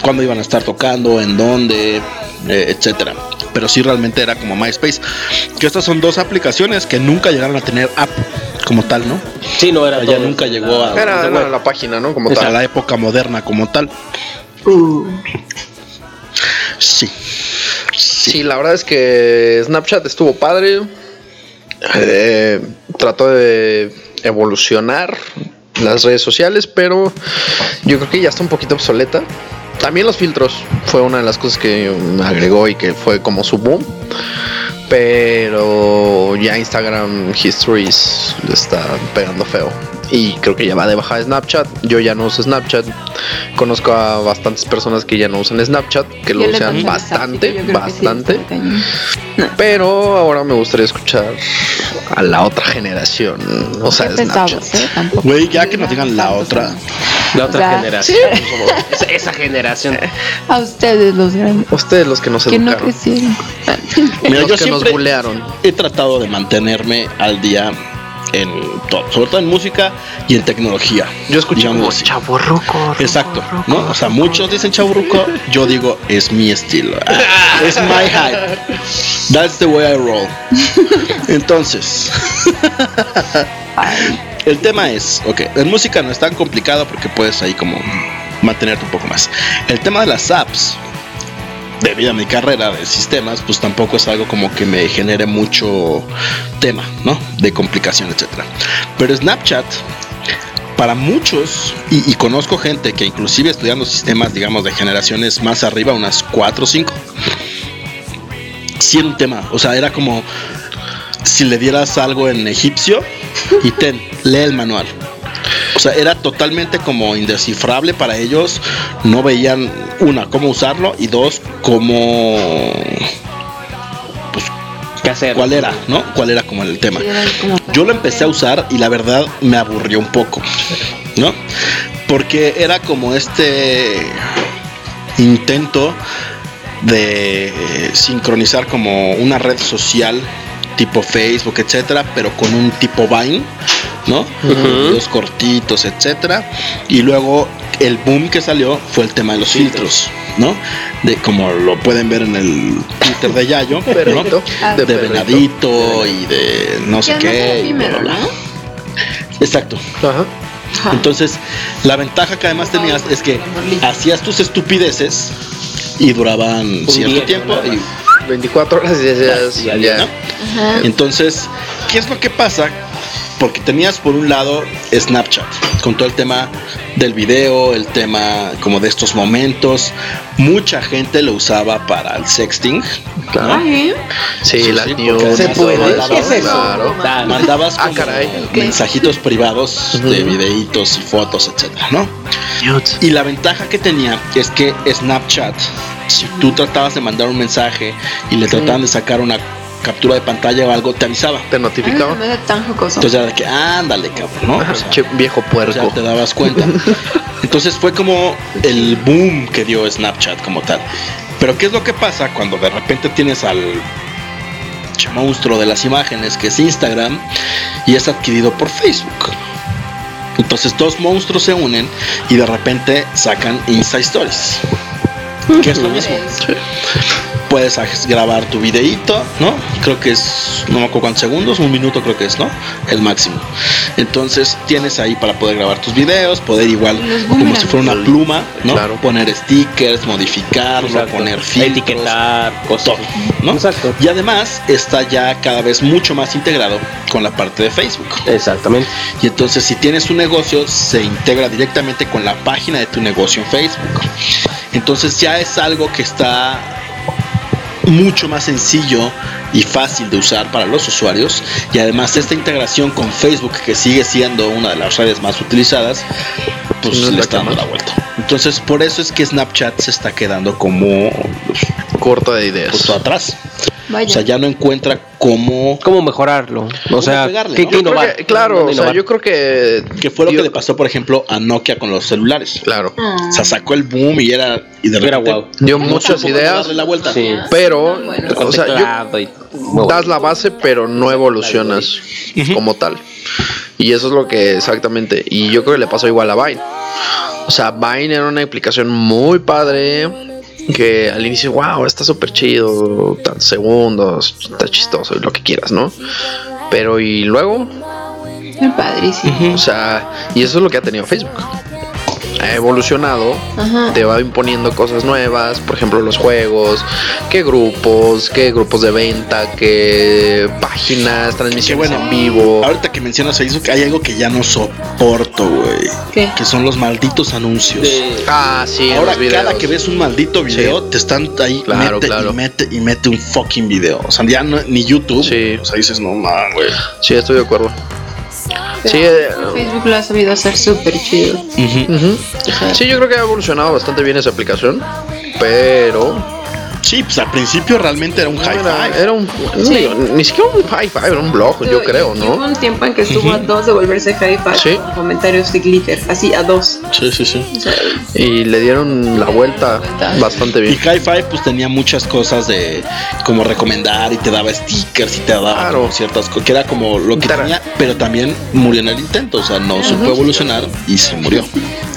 cuándo iban a estar tocando, en dónde, eh, etcétera. Pero sí realmente era como MySpace. Que estas son dos aplicaciones que nunca llegaron a tener app como tal, ¿no? Sí, no era Ya todo. nunca llegó a, Era, era la página, ¿no? Como o sea, tal. la época moderna como tal. Uh. Sí. Sí, la verdad es que Snapchat estuvo padre. Eh, trató de evolucionar las redes sociales, pero yo creo que ya está un poquito obsoleta. También los filtros fue una de las cosas que agregó y que fue como su boom. Pero ya Instagram Histories está pegando feo. Y creo que ya va de baja Snapchat. Yo ya no uso Snapchat. Conozco a bastantes personas que ya no usan Snapchat, que lo Yo usan bastante, sí, bastante. Pero ahora me gustaría escuchar a la otra generación. O sea, Snapchat. ¿eh? Güey, ya que nos digan la otra. La otra O sea, generación. Esa, esa generación. A ustedes los grandes. Ustedes los que nos Que no educaron. crecieron. Mira, los yo que nos siempre bulearon. he tratado de mantenerme al día en todo, sobre todo en música y en tecnología. Yo escuché chaborruco. Exacto, ¿no? O sea, muchos dicen chaburruco, yo digo es mi estilo. *laughs* Es my hype. That's the way I roll. Entonces, *laughs* el tema es, ok, en música no es tan complicado porque puedes ahí como mantenerte un poco más. El tema de las apps, debido a mi carrera de sistemas, pues tampoco es algo como que me genere mucho tema, ¿no? De complicación, etcétera. Pero Snapchat, para muchos, y, conozco gente que inclusive estudiando sistemas, digamos, de generaciones más arriba, unas 4 o 5, sí era un tema. O sea, era como si le dieras algo en egipcio y ten, lee el manual. O sea, era totalmente como indescifrable para ellos. No veían, una, cómo usarlo y dos, cómo... Pues, ¿Qué hacer? ¿Cuál era, no? ¿Cuál era como el tema? Yo lo empecé a usar y la verdad me aburrió un poco, ¿no? Porque era como este intento de sincronizar como una red social tipo Facebook, etcétera, pero con un tipo Vine, ¿no? Videos cortitos, etcétera. Y luego el boom que salió fue el tema de los filtros, ¿no? De como lo pueden ver en el Twitter de Yayo, ¿no? De, de perrito. venadito y de no sé qué. es y bla, efímero, bla, bla. ¿no? Exacto. Ajá. Entonces, la ventaja que además tenías es que hacías tus estupideces y duraban cierto día, tiempo. Y, 24 horas y ya, ya, Ya, ya. ¿no? Entonces, ¿qué es lo que pasa? Porque tenías por un lado Snapchat, con todo el tema del video, el tema como de estos momentos. Mucha gente lo usaba para el sexting. ¿no? Ay, Sí, Sí, las sí, news. ¿Se puede? mandabas- ¿Qué es eso? Claro. Tal. Mandabas Ah, como caray. mensajitos privados de videitos y fotos, etcétera, ¿no? Y la ventaja que tenía es que Snapchat, si tú tratabas de mandar un mensaje y le trataban de sacar una captura de pantalla o algo, te avisaba. Te Ay, notificaba. no me da tan jocoso. Entonces era de que, ándale, cabrón, ¿no? O sea, Che, viejo puerco. sea, te dabas cuenta. *laughs* Entonces fue como el boom que dio Snapchat como tal. Pero ¿qué es lo que pasa cuando de repente tienes al monstruo de las imágenes que es Instagram y es adquirido por Facebook? Entonces dos monstruos se unen y de repente sacan Insta Stories. Que es lo mismo. Puedes grabar tu videíto, ¿no? Creo que es, no me acuerdo cuántos segundos, un minuto creo que es, ¿no? El máximo. Entonces tienes ahí para poder grabar tus videos, poder igual, como si fuera una pluma, ¿no? Claro. Poner stickers, modificarlo, Exacto. poner filtros, Etiquetar, cosas. todo, ¿no? Exacto. Y además está ya cada vez mucho más integrado con la parte de Facebook. Exactamente. Y entonces si tienes un negocio, se integra directamente con la página de tu negocio en Facebook. Entonces ya es algo que está mucho más sencillo y fácil de usar para los usuarios. Y además esta integración con Facebook, que sigue siendo una de las redes más utilizadas, pues no le está dando la vuelta. Entonces, por eso es que Snapchat se está quedando como pues, Corta de ideas. justo atrás. Vaya. O sea, ya no encuentra cómo, ¿Cómo mejorarlo? O sea, pegarle, ¿qué, no? qué innovar? que- claro, yo creo que. que fue lo yo- que le pasó, por ejemplo, a Nokia con los celulares. Claro. O sea, sacó el boom y era y de Era repente. Dio muchas ideas. darle la vuelta. Sí. Pero, o sea, yo, das la base, pero no evolucionas como tal. Y eso es lo que exactamente. Y yo creo que le pasó igual a Vine. O sea, Vine era una aplicación muy padre. Que al inicio, wow, está súper chido. Tantos segundos, está chistoso y lo que quieras, ¿no? Pero y luego, padrísimo. o sea, y eso es lo que ha tenido Facebook. Ha evolucionado, Ajá. te va imponiendo cosas nuevas, por ejemplo los juegos, qué grupos, qué grupos de venta, qué páginas, transmisiones bueno, en vivo. ahorita que mencionas Facebook, hay algo que ya no soporto, güey. ¿Qué? Que son los malditos anuncios. De- Ah, sí, Ahora, los cada que ves un maldito video, te están ahí Claro, mete claro. y mete y mete un fucking video. O sea, ya no, ni YouTube. Sí. O sea, dices, no man, güey. Sí, estoy de acuerdo. Pero Sí, eh, Facebook lo ha sabido hacer súper chido. ujú. sí, yo creo que ha evolucionado bastante bien esa aplicación, pero Sí, pues al principio realmente era un high era, five. era un Sí. digo, ni siquiera un high five, era un blog, yo creo, y Hubo ¿no? un tiempo en que estuvo a dos de volverse hi-fi Sí. con comentarios de glitter, así a dos. Sí, sí, sí. O sea, Y le dieron la vuelta bastante Y bien. High Five pues tenía muchas cosas de como recomendar y te daba stickers y te daba Claro. ciertas cosas que era como lo que Tara. tenía, pero también murió en el intento, o sea, no supo evolucionar y se murió.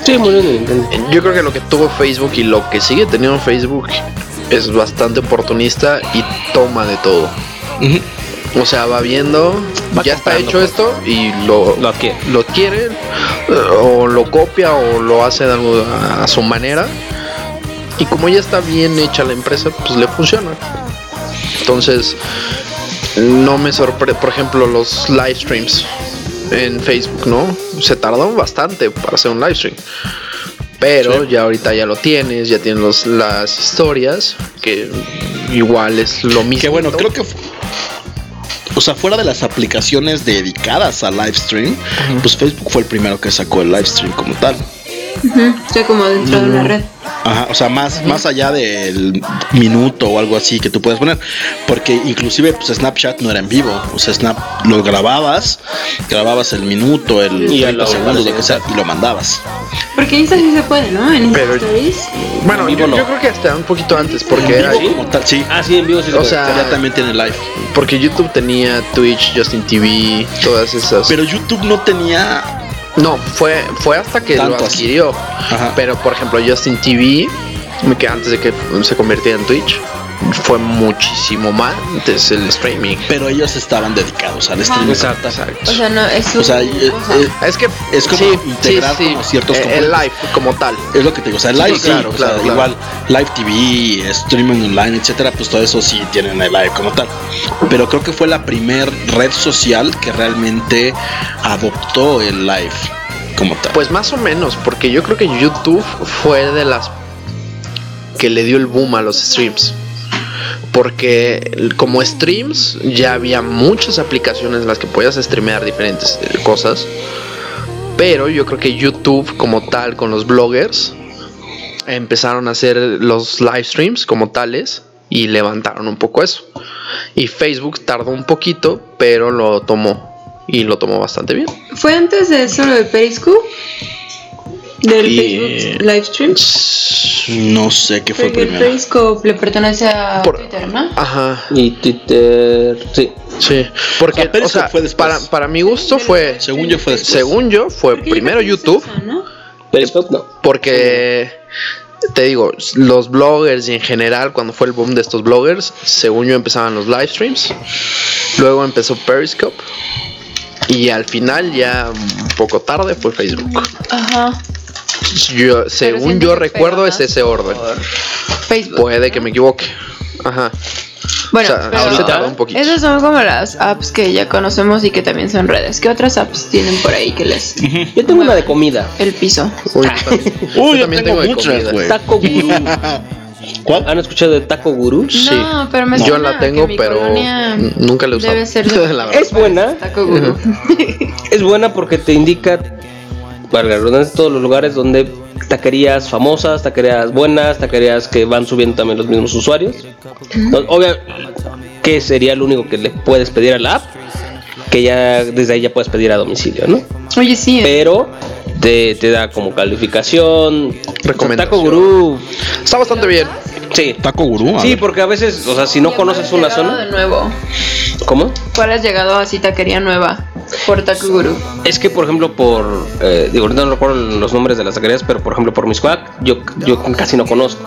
Sí, murió en el intento. Yo creo que lo que tuvo Facebook y lo que sigue teniendo Facebook es bastante oportunista y toma de todo. O sea, va viendo, Va ya está hecho esto y lo, Lo adquiere. lo quiere eh, o lo copia o lo hace de algo a, a su manera. Y como ya está bien hecha la empresa, pues le funciona. Entonces, no me sorprende, por ejemplo, los live streams en Facebook, ¿no? Se tardaron bastante para hacer un live stream. Pero ya ahorita ya lo tienes, ya tienes los- las historias, que igual es lo mismo. Que bueno, creo que o sea, fuera de las aplicaciones dedicadas a live stream, pues Facebook fue el primero que sacó el live stream como tal. o sea, como dentro de una red. Ajá, o sea, más, más allá del minuto o algo así que tú puedes poner. Porque inclusive pues, Snapchat no era en vivo. O sea, Snap lo grababas, grababas el minuto, el Y ya 30 lo segundos, lo que sea, y lo mandabas. Porque Insta sí se puede, ¿no? En Pero- Stories. Bueno, En yo, vivo no. yo creo que hasta un poquito antes, porque En era, vivo como tal, sí. Ah, sí, en vivo sí se O puede. sea, Ya también tiene live. porque YouTube tenía Twitch, Justin TV, todas esas. Pero YouTube no tenía. No, fue, fue hasta que lo adquirió. Ajá. Pero por ejemplo, Justin TV, que antes de que se convirtiera en Twitch, fue muchísimo más antes el streaming. Pero ellos estaban dedicados al Ajá. streaming. Exacto. O sea, no, es O sea, eh, eh, Es que Es como integrar como ciertos eh, el live como tal. Es lo que te digo, o sea, el Sí, live sí, claro, o sea, claro, claro. igual live TV, streaming online, etcétera, pues todo eso sí tienen el live como tal. Pero creo que fue la primer red social que realmente adoptó el live como tal. Pues más o menos, porque yo creo que YouTube fue de las que le dio el boom a los streams. Porque como streams ya había muchas aplicaciones en las que podías streamear diferentes eh, cosas. Pero yo creo que YouTube como tal con los bloggers empezaron a hacer los live streams como tales y levantaron un poco eso. Y Facebook tardó un poquito, pero lo tomó y lo tomó bastante bien. ¿Fue antes de eso lo de Periscope? Del Y- Facebook Livestream. No sé qué fue Porque el primero. Periscope le pertenece a Por- Twitter, ¿no? Ajá. Y Twitter, sí. Sí, porque O sea, o sea, Periscope fue después. para, para mi gusto fue, Según yo fue después. según yo, fue primero YouTube, eso, ¿no? Periscope no. porque te digo, los bloggers y en general, cuando fue el boom de estos bloggers, según yo empezaban los live streams, luego empezó Periscope y al final, ya un poco tarde, fue Facebook. Ajá. Yo, según yo recuerdo, es ese orden. Facebook. Puede que me equivoque. Ajá. Bueno, o sea, pero un poquito. esas son como las apps que ya conocemos y que también son redes. ¿Qué otras apps tienen por ahí que les Yo tengo una de comida. el piso? Uy, *laughs* yo también, Uy, yo yo también tengo de muchas, comida. güey. Taco Guru. ¿Cuál? ¿Han escuchado de Taco Guru? Sí. No, pero me Yo la tengo, pero nunca la he usado. Debe ser de *laughs* La verdad. Es buena. Taco Guru. *laughs* Es buena porque te indica valga redundancia, todos los lugares donde taquerías famosas, taquerías buenas, taquerías que van subiendo también los mismos usuarios. Entonces, obvio, que sería lo único que le puedes pedir a la app, que ya desde ahí ya puedes pedir a domicilio, ¿no? Oye, sí. ¿eh? Pero te, te da como calificación. Taco Gurú. Está bastante bien. Sí. Taco Gurú. Sí, porque a veces, o sea, si no conoces una zona. de nuevo. ¿Cómo? ¿Cuál has llegado a taquería nueva? Por Taco Guru. Es que, por ejemplo, por. Eh, digo, no recuerdo los nombres de las taquerías, pero por ejemplo, por Miscuac, yo, yo casi no conozco.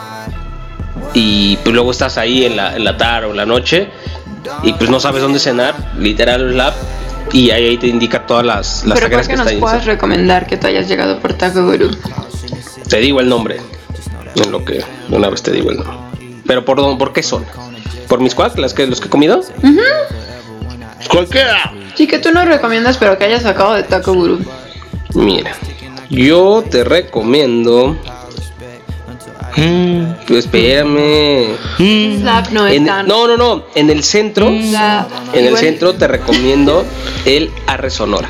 Y pues luego estás ahí en la, en la tarde o en la noche y pues no sabes dónde cenar, literal es la app, y ahí, ahí te indica todas las, las Pero ¿cuál taquerías que que nos están ahí. puedas recomendar que tú hayas llegado por Taco Guru? Te digo el nombre. En lo que una vez te digo el nombre. Pero por dónde- por qué son? ¿Por Miscuac, las que los que he comido? Cualquiera. Sí, que tú nos recomiendas, pero que hayas sacado de Taco Guru. Mira, yo te recomiendo. Pues espérame. Slap no En- es tan. no, no, no. En el centro, Slap. en el centro te recomiendo el Arre Sonora.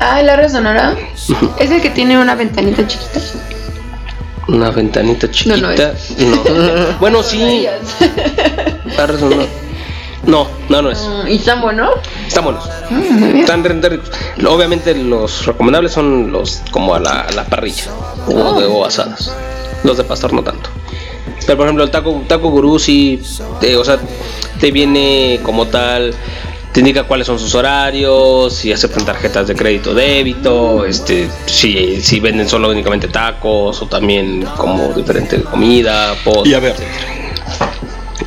Ah, el arre sonora. Es el que tiene una ventanita chiquita. Una ventanita chiquita. No, no No. *laughs* bueno, sí. Arre Sonora. No, no, no es. Mm, ¿Y tan bueno? Están buenos. Mm. Están re- re- Obviamente los recomendables son los como a la, a la parrilla o, de, o asadas. Los de pastor no tanto. Pero por ejemplo el taco, taco gurú sí, te- o sea, te viene como tal, te indica cuáles son sus horarios, si aceptan tarjetas de crédito débito, este, si, si venden solo únicamente tacos o también como diferente comida, postres, Y a ver,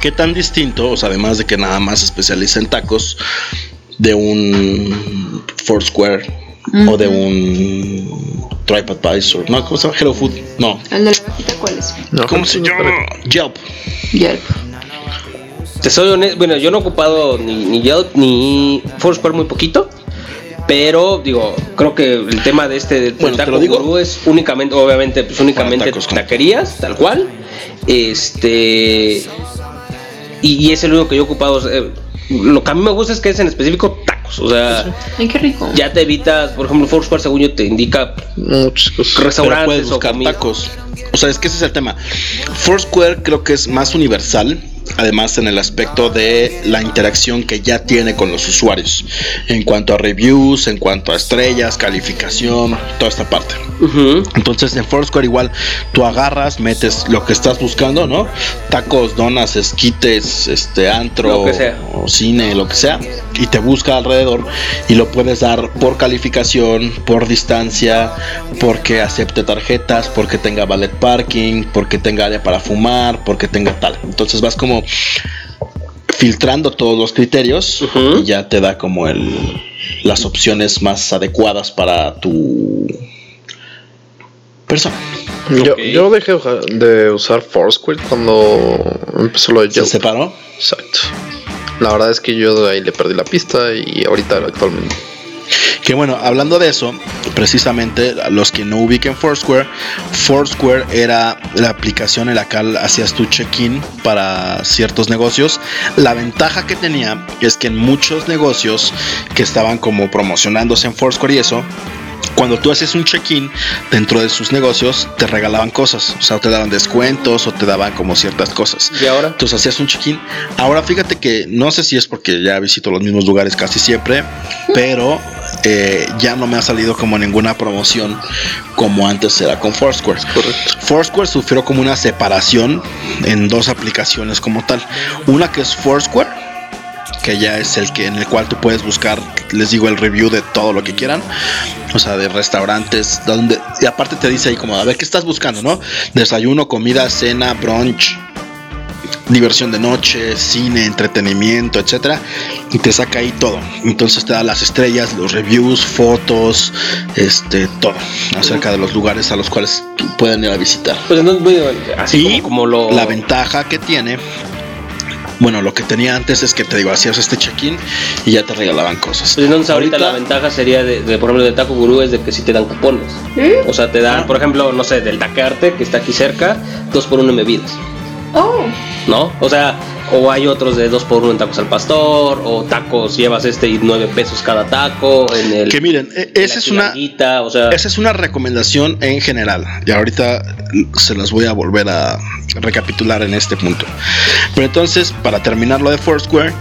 ¿qué tan distinto, o sea, además de que nada más se especializa en tacos, de un Foursquare o de un TripAdvisor? No, ¿cómo se llama? Hello Food. No. ¿El de la cajita cuál es? ¿Cómo se llama? Yelp. Yelp. Te soy honesto, bueno, yo no he ocupado ni, ni Yelp ni Foursquare muy poquito. Pero digo, creo que el tema de este del Bueno, taco lo digo. gurú es únicamente, obviamente, pues únicamente taquerías, tal cual. Este y, y es el único que yo he ocupado. eh, lo que a mí me gusta es que es en específico tacos. O sea, Ay, qué rico. ya te evitas, por ejemplo, Foursquare, según yo, te indica restaurantes puedes o buscar comida. tacos. O sea, es que ese es el tema. Foursquare creo que es más universal. Además, en el aspecto de la interacción que ya tiene con los usuarios. En cuanto a reviews, en cuanto a estrellas, calificación, toda esta parte. Entonces, en Foursquare igual tú agarras, metes lo que estás buscando, ¿no? Tacos, donas, esquites, este antro, Lo que sea. o cine, lo que sea, y te busca alrededor y lo puedes dar por calificación, por distancia, porque acepte tarjetas, porque tenga ballet parking, porque tenga área para fumar, porque tenga tal. Entonces vas como filtrando todos los criterios y ya te da como el las opciones más adecuadas para tu persona. Yo, yo dejé de usar Foursquare cuando empezó lo de ¿Se separó? Exacto. La verdad es que yo de ahí le perdí la pista y ahorita actualmente. Que bueno, hablando de eso, precisamente los que no ubiquen Foursquare, Foursquare era la aplicación en la cual hacías tu check-in para ciertos negocios. La ventaja que tenía es que en muchos negocios que estaban como promocionándose en Foursquare y eso, cuando tú haces un check-in dentro de sus negocios, te regalaban cosas, o sea, te daban descuentos o te daban como ciertas cosas. ¿Y ahora? Entonces hacías un check-in. Ahora fíjate que no sé si es porque ya visito los mismos lugares casi siempre, *laughs* pero eh, ya no me ha salido como ninguna promoción como antes era con Foursquare. Foursquare sufrió como una separación en dos aplicaciones como tal. Una que es Foursquare, que ya es el que en el cual tú puedes buscar, les digo, el review de todo lo que quieran. O sea, de restaurantes, donde y aparte te dice ahí como, a ver qué estás buscando, ¿no? Desayuno, comida, cena, brunch, diversión de noche, cine, entretenimiento, etcétera, y te saca ahí todo. Entonces te da las estrellas, los reviews, fotos, este, todo acerca de los lugares a los cuales pueden ir a visitar. Pues entonces, bueno, así Y como, como lo. la ventaja que tiene, bueno, lo que tenía antes es que te digo, hacías este check-in y ya te regalaban cosas. Pues entonces ahorita, la ventaja sería de, de, por ejemplo de Taco Gurú es de que si te dan cupones. O sea, te dan, por ejemplo, no sé, del Taquearte, que está aquí cerca, dos por uno en bebidas. Oh. ¿No? O sea, o hay otros de 2 por 1 en tacos al pastor, o tacos llevas este y 9 pesos cada taco, en el... Que miren, e- esa es una chilanguita, o sea... esa es una recomendación en general. Y ahorita se las voy a volver a recapitular en este punto. Pero entonces, para terminar lo de Foursquare,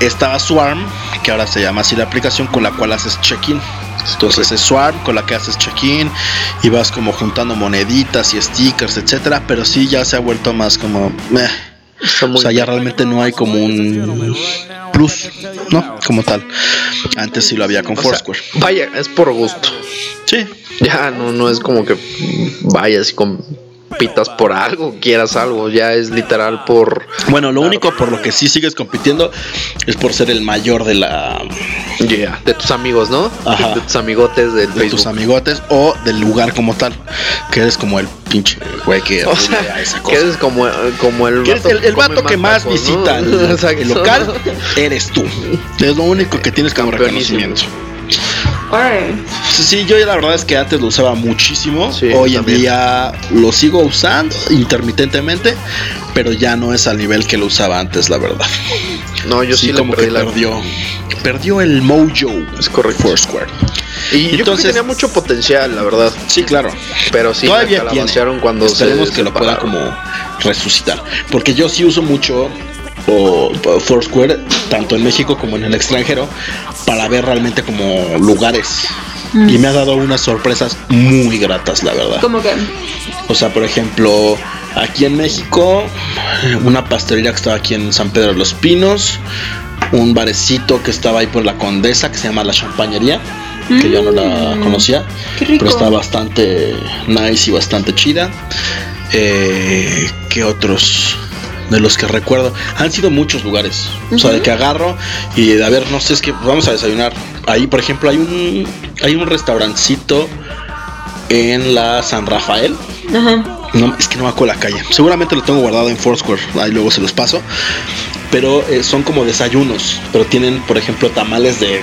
estaba Swarm, que ahora se llama así la aplicación con la cual haces check-in. Entonces es Swarm con la que haces check-in y vas como juntando moneditas y stickers, etcétera. Pero sí ya se ha vuelto más como. meh. O sea, ya realmente no hay como un plus, ¿no? Como tal. Antes sí lo había con O sea, Foursquare. vaya, es por gusto. Sí. Ya no, no es como que vayas y compitas por algo, quieras algo. Ya es literal por. Bueno, lo único por lo que sí sigues compitiendo es por ser el mayor de la. Yeah, de tus amigos, ¿no? Ajá. De tus amigotes del de Facebook. tus amigotes o del lugar como tal. Que eres como el pinche güey que O sea, esa que cosa. eres como, como el Que eres el, el vato que más tacos, ¿no? visita *laughs* el, local, eres tú. Es lo único que tienes como reconocimiento. Sí, sí, yo la verdad es que antes lo usaba muchísimo. Sí, Hoy también. en día lo sigo usando intermitentemente, pero ya no es al nivel que lo usaba antes, la verdad. No, yo sí, le como perdí que la. perdió, perdió el mojo. Es correcto. Foursquare. Y yo creo que Entonces- tenía mucho potencial, la verdad. Sí, claro. Pero sí, Todavía la tiene. cuando Esperemos se que lo separaron. como resucitar. Porque yo sí uso mucho o, Foursquare, tanto en México como en el extranjero, para ver realmente como lugares. Mm. Y me ha dado unas sorpresas muy gratas, la verdad. Como que. O sea, por ejemplo, aquí en México, una pastelería que estaba aquí en San Pedro de los Pinos, un barecito que estaba ahí por la Condesa que se llama La Champañería, que yo no la Mm, conocía, qué rico. pero está bastante nice y bastante chida. Eh, ¿Qué otros? De los que recuerdo, han sido muchos lugares. O sea, de que agarro y de a ver, no sé, es que vamos a desayunar. Ahí, por ejemplo, hay un hay un restaurancito en la San Rafael. Ajá. No, es que no me acuerdo la calle. Seguramente lo tengo guardado en Foursquare. Ahí luego se los paso. Pero eh, son como desayunos. Pero tienen, por ejemplo, tamales de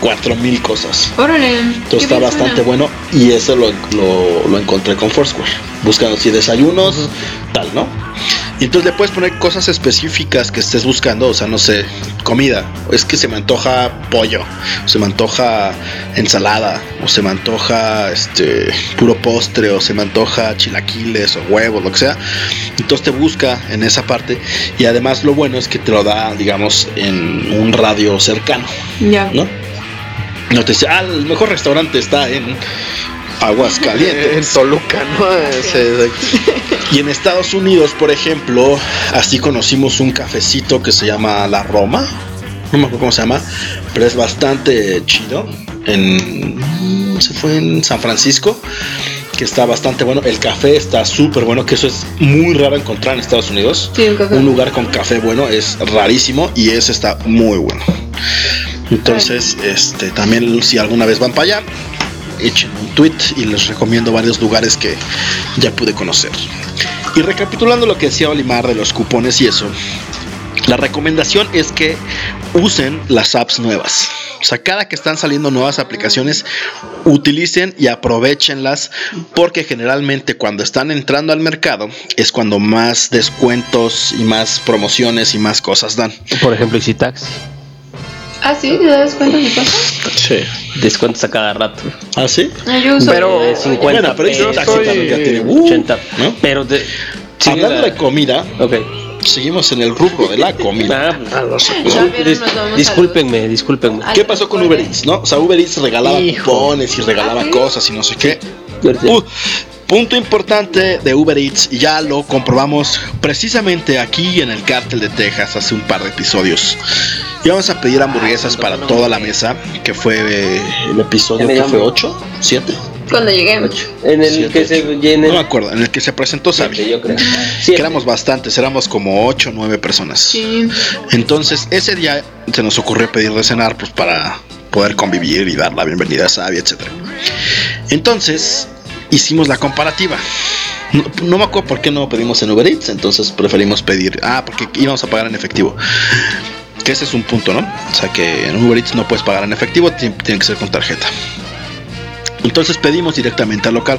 4000 cosas. Órale. Entonces está bastante bueno. Y eso lo, lo- lo encontré con Foursquare. Buscando si desayunos, tal, ¿no? Y entonces le puedes poner cosas específicas que estés buscando. O sea, no sé, comida. Es que se me antoja pollo. o Se me antoja ensalada. O se me antoja este puro postre. O se me antoja chilaquiles o huevos, lo que sea. Entonces te busca en esa parte. Y además lo bueno es que te lo da, digamos, en un radio cercano. Ya. ¿no? No te dice, ah, el mejor restaurante está en Aguascalientes. En Toluca, ¿no? Y en Estados Unidos, por ejemplo, así conocimos un cafecito que se llama La Roma. No me acuerdo cómo se llama, pero es bastante chido. En, se fue en San Francisco, que está bastante bueno. El café está súper bueno, que eso es muy raro encontrar en Estados Unidos. Sí, un café. Un lugar con café bueno es rarísimo y ese está muy bueno. Entonces, este, también si alguna vez van para allá, echen un tweet y les recomiendo varios lugares que ya pude conocer. Y recapitulando lo que decía Olimar de los cupones y eso, la recomendación es que usen las apps nuevas. O sea, cada que están saliendo nuevas aplicaciones, utilicen y aprovechenlas porque generalmente cuando están entrando al mercado es cuando más descuentos y más promociones y más cosas dan. Por ejemplo, Easy Taxi. Ah, sí, ¿te das cuenta de cosas? Sí. Descuentos a cada rato. ¿Ah, sí? Ah, yo uso. Pero de 50 Bueno, pero pesos, Taxi también ya tiene, uh, 80. ¿no? Pero de, Hablando la- de comida, Ok. seguimos en el rubro de la comida. Ah, *laughs* Ya vieron, dis- discúlpenme, discúlpenme. ¿Qué pasó con Uber Eats? ¿No? O sea, Uber Eats regalaba cupones y regalaba ¿Ah, cosas y no sé qué. Uh, punto importante de Uber Eats, y ya lo comprobamos precisamente aquí en el cártel de Texas hace un par de episodios. Íbamos a pedir hamburguesas para toda la mesa, que fue eh, el episodio que fue 8, 7. Cuando llegué. En el Siete, que se llene. No me acuerdo, en el que se presentó Sabi. yo creo. Que éramos bastantes, éramos como 8 o 9 personas. Sí. Entonces, ese día se nos ocurrió pedir de cenar pues para poder convivir y dar la bienvenida a Sabi, etc. Entonces, hicimos la comparativa. No, me acuerdo por qué no pedimos en Uber Eats, entonces preferimos pedir. Ah, porque íbamos a pagar en efectivo. Que ese es un punto, ¿no? O sea que en Uber Eats no puedes pagar en efectivo, ti- tiene que ser con tarjeta. Entonces pedimos directamente al local.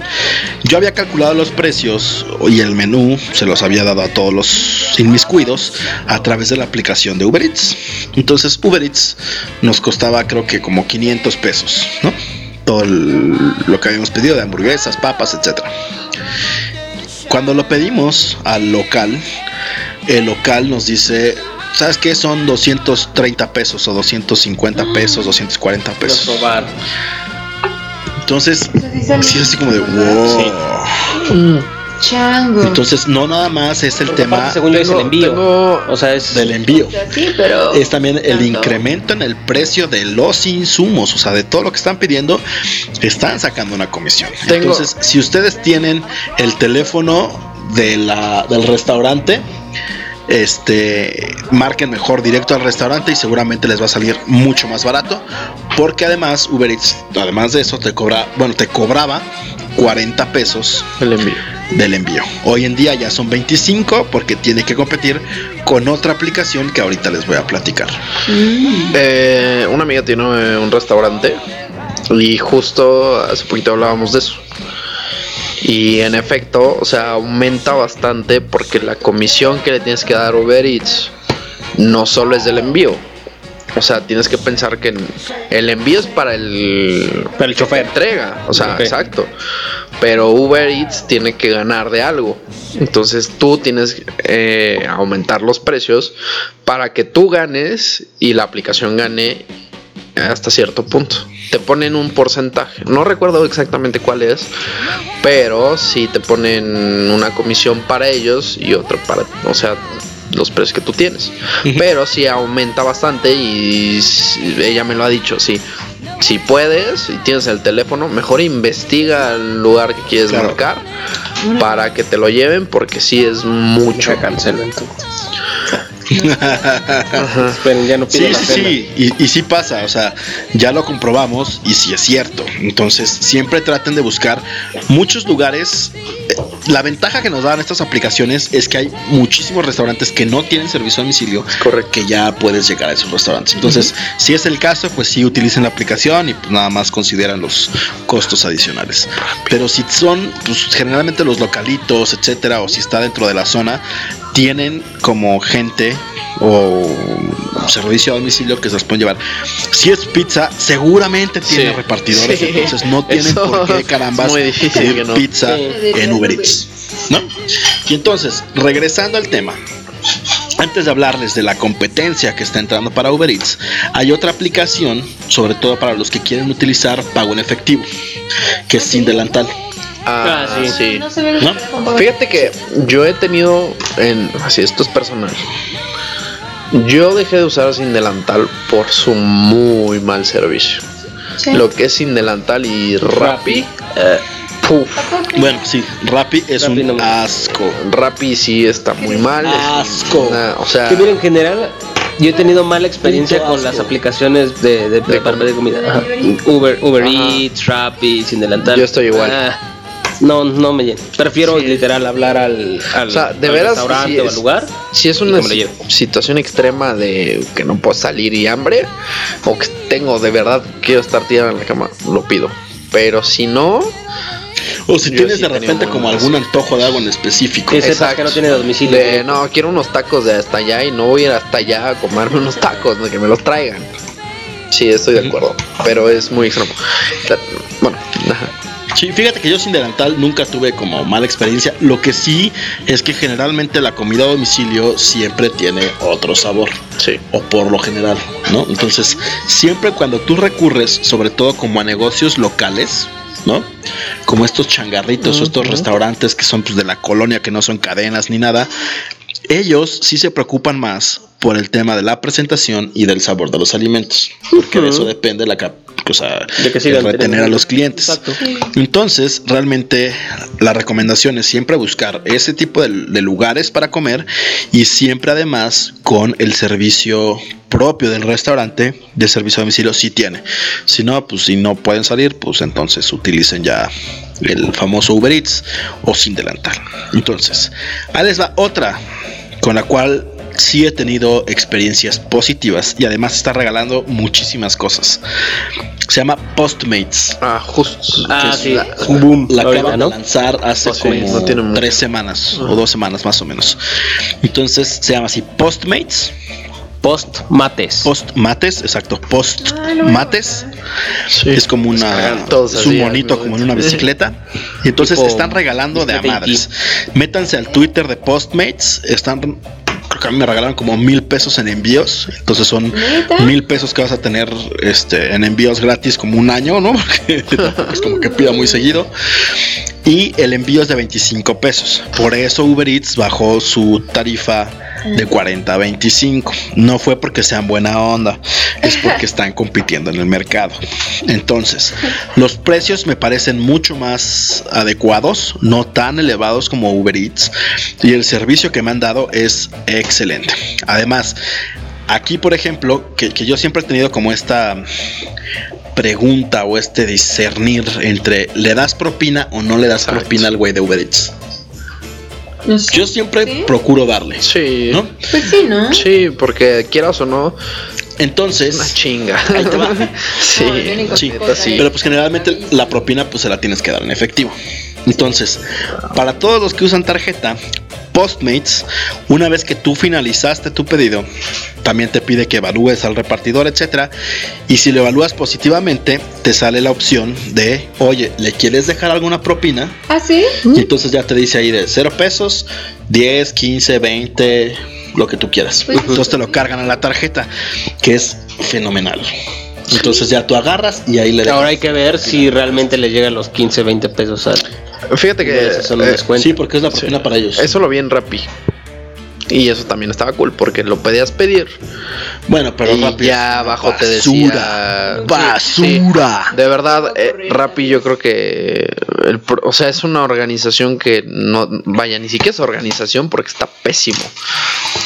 Yo había calculado los precios y el menú se los había dado a todos los inmiscuidos a través de la aplicación de Uber Eats. Entonces Uber Eats nos costaba creo que como 500 pesos, ¿no? Todo el- lo que habíamos pedido de hamburguesas, papas, etcétera. Cuando lo pedimos al local, el local nos dice, ¿sabes qué? Son 230 pesos o 250 pesos, 240 pesos. Entonces, sí es así como de wow. Chango. Entonces, no nada más es el tema según yo es el envío. o sea, es del envío. Sí, pero. Es también el tanto. incremento en el precio de los insumos, o sea, de todo lo que están pidiendo, están sacando una comisión. Tengo- Entonces, si ustedes tienen el teléfono de la, del restaurante, este marquen mejor directo al restaurante y seguramente les va a salir mucho más barato porque además Uber Eats además de eso te cobra bueno te cobraba 40 pesos el envío del envío hoy en día ya son 25 porque tiene que competir con otra aplicación que ahorita les voy a platicar Eh, una amiga tiene eh, un restaurante y justo hace poquito hablábamos de eso. Y en efecto, o sea, aumenta bastante porque la comisión que le tienes que dar a Uber Eats no solo es del envío. O sea, tienes que pensar que el envío es para el, Para el chofer. entrega. O sea, exacto. Pero Uber Eats tiene que ganar de algo. Entonces tú tienes que eh, aumentar los precios para que tú ganes y la aplicación gane hasta cierto punto. Te ponen un porcentaje. No recuerdo exactamente cuál es. Pero sí te ponen una comisión para ellos y otra para... O sea, los precios que tú tienes. Pero sí aumenta bastante y ella me lo ha dicho, sí. Si puedes y tienes el teléfono, mejor investiga el lugar que quieres Claro. marcar para que te lo lleven porque sí es mucho. cancelo entonces. Esperen, *laughs* ya no Sí, sí, sí, y, y sí pasa, o sea, ya lo comprobamos y sí es cierto. Entonces, siempre traten de buscar muchos lugares. Eh, La ventaja que nos dan estas aplicaciones es que hay muchísimos restaurantes que no tienen servicio a domicilio, que ya puedes llegar a esos restaurantes. Entonces, si es el caso, pues sí utilicen la aplicación y pues nada más consideran los costos adicionales. Pero si son, pues generalmente los localitos, etcétera, o si está dentro de la zona, tienen como gente o servicio a domicilio que se los pueden llevar. Si es pizza, seguramente tiene Sí. repartidores, Sí. entonces no tienen Eso por qué carambas pedir que no. pizza Sí. en Uber Eats, ¿no? Y entonces, regresando al tema. Antes de hablarles de la competencia que está entrando para Uber Eats, hay otra aplicación, sobre todo para los que quieren utilizar pago en efectivo, que es sin delantal. Ah, sí. No se ve ¿No? Fíjate que yo he tenido en así esto es personal. Yo dejé de usar sin delantal por su muy mal servicio. Sí. Lo que es sin delantal y Rappi, eh. Bueno, sí, Rappi es Rappi un no asco. Rappi sí está muy mal. es Asco. una- o sea, Que mira, en general, yo he tenido mala experiencia con las aplicaciones de, de, de, comida. Ajá. Uber, Uber Ajá. Eats, Rappi, sin delantal. Yo estoy igual. Ah, no, no me llena. Prefiero literal hablar al, al, o sea, de al veras restaurante o es- al lugar. si es una situación extrema de que no puedo salir y hambre o que tengo de verdad quiero estar tirado en la cama, lo pido. Pero si no, O si tienes sí de repente como algún antojo de algo en específico. Que sepas que no tiene domicilio. de, no, quiero unos tacos de hasta allá y no voy a ir hasta allá a comerme unos tacos, no, que me los traigan. Sí, estoy de acuerdo, pero es muy extremo. Bueno, ajá. Sí, fíjate que yo sin delantal nunca tuve como mala experiencia. Lo que sí es que generalmente la comida a domicilio siempre tiene otro sabor. Sí. O por lo general, ¿no? Entonces, siempre cuando tú recurres, sobre todo como a negocios locales, ¿no? Como estos changarritos o estos restaurantes que son pues de la colonia, que no son cadenas ni nada, ellos sí se preocupan más por el tema de la presentación y del sabor de los alimentos, porque de eso depende la o sea, De que sigan retener a los clientes. Exacto. Entonces, realmente la recomendación es siempre buscar ese tipo de, de lugares para comer y siempre además con el servicio propio del restaurante de servicio a domicilio si tiene. Si no, pues si no pueden salir, pues entonces utilicen ya el famoso Uber Eats o sin delantal. Entonces, ahí les va otra con la cual sí he tenido experiencias positivas y además está regalando muchísimas cosas. se llama Postmates. Ah, justo. Ah, sí, la- boom La acaban ¿no? de lanzar hace Postmates, como no tiene mucho. tres semanas o dos semanas más o menos. Entonces se llama así Postmates. Post mates. Postmates, exacto. Ah, lo voy a Postmates. Es como una. Es un monito como en una bicicleta. Y entonces Tipo están regalando de a madres. Métanse al Twitter de Postmates. Están. Creo que a mí me regalaron como mil pesos en envíos. Entonces son ¿Neta? mil pesos que vas a tener este, en envíos gratis como un año, ¿no? *laughs* Porque es como que pida muy seguido. Y el envío es de 25 pesos. Por eso Uber Eats bajó su tarifa de 40 a 25. No fue porque sean buena onda, es porque están compitiendo en el mercado. Entonces, los precios me parecen mucho más adecuados, no tan elevados como Uber Eats. Y el servicio que me han dado es excelente. Además, aquí, por ejemplo, que, que yo siempre he tenido como esta pregunta o este discernir entre le das propina o no le das Exacto. propina al güey de Uber Eats. No sé. Yo siempre ¿Sí? procuro darle. Sí. ¿No? Pues sí, ¿no? Sí, porque quieras o no, una Entonces, chinga. ahí te va. *laughs* sí, No, Sí, sí. Pero pues generalmente la propina pues se la tienes que dar en efectivo. Entonces, para todos los que usan tarjeta, Postmates, una vez que tú finalizaste tu pedido, también te pide que evalúes al repartidor, etcétera. Y si lo evalúas positivamente, te sale la opción de, oye, ¿le quieres dejar alguna propina? ¿Ah, sí? Y entonces ya te dice ahí de 0 pesos, 10, 15, 20, lo que tú quieras. Pues, Entonces te lo cargan a la tarjeta, que es fenomenal. Entonces ya tú agarras y ahí le dejas. Ahora hay que ver si realmente le llegan los 15, 20 pesos al. Fíjate que eh. Sí, porque es la propina para ellos. eso lo vi en Rappi. Y eso también estaba cool porque lo podías pedir. Bueno, pero y rápido. ya abajo te Basura. decía Basura. Sí, de verdad, eh, Rappi yo creo que el o sea, es una organización que no vaya ni siquiera es organización porque está pésimo.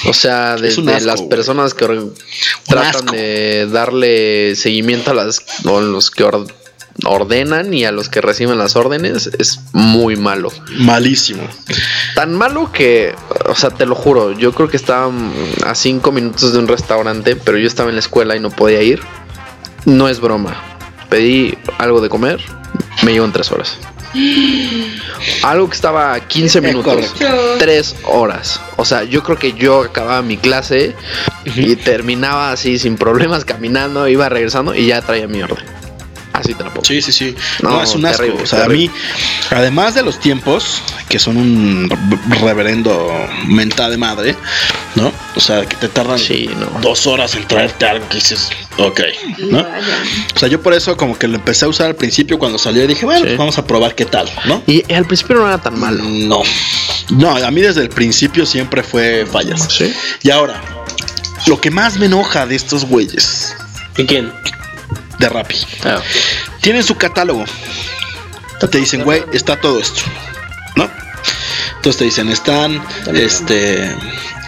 O sea, desde asco, las personas que tratan asco. de darle seguimiento a las o los que or- ordenan y a los que reciben las órdenes es muy malo. Malísimo. Tan malo que, o sea, te lo juro, yo creo que estaba a cinco minutos de un restaurante, pero yo estaba en la escuela y no podía ir. No es broma. Pedí algo de comer, me llegó en tres horas. Algo que estaba a 15 minutos, correcto. tres horas. O sea, yo creo que yo acababa mi clase y terminaba así sin problemas caminando, iba regresando y ya traía mi orden. Así te la pongo. Sí, sí, sí. No, No, es un asco. terrible, o sea, terrible. a mí, además de los tiempos, que son un reverendo mental de madre, ¿no? O sea, que te tardan Sí, no. dos horas en traerte algo que dices, ok, ¿no? O sea, yo por eso como que lo empecé a usar al principio cuando salió y dije, bueno, Sí. pues vamos a probar qué tal, ¿no? Y al principio no era tan malo. No. No, a mí desde el principio siempre fue fallas. Sí. Y ahora, lo que más me enoja de estos güeyes ¿Y quién? De Rappi, Ah, tienen su catálogo. Te dicen, güey, está todo esto, ¿no? Entonces te dicen, están, este,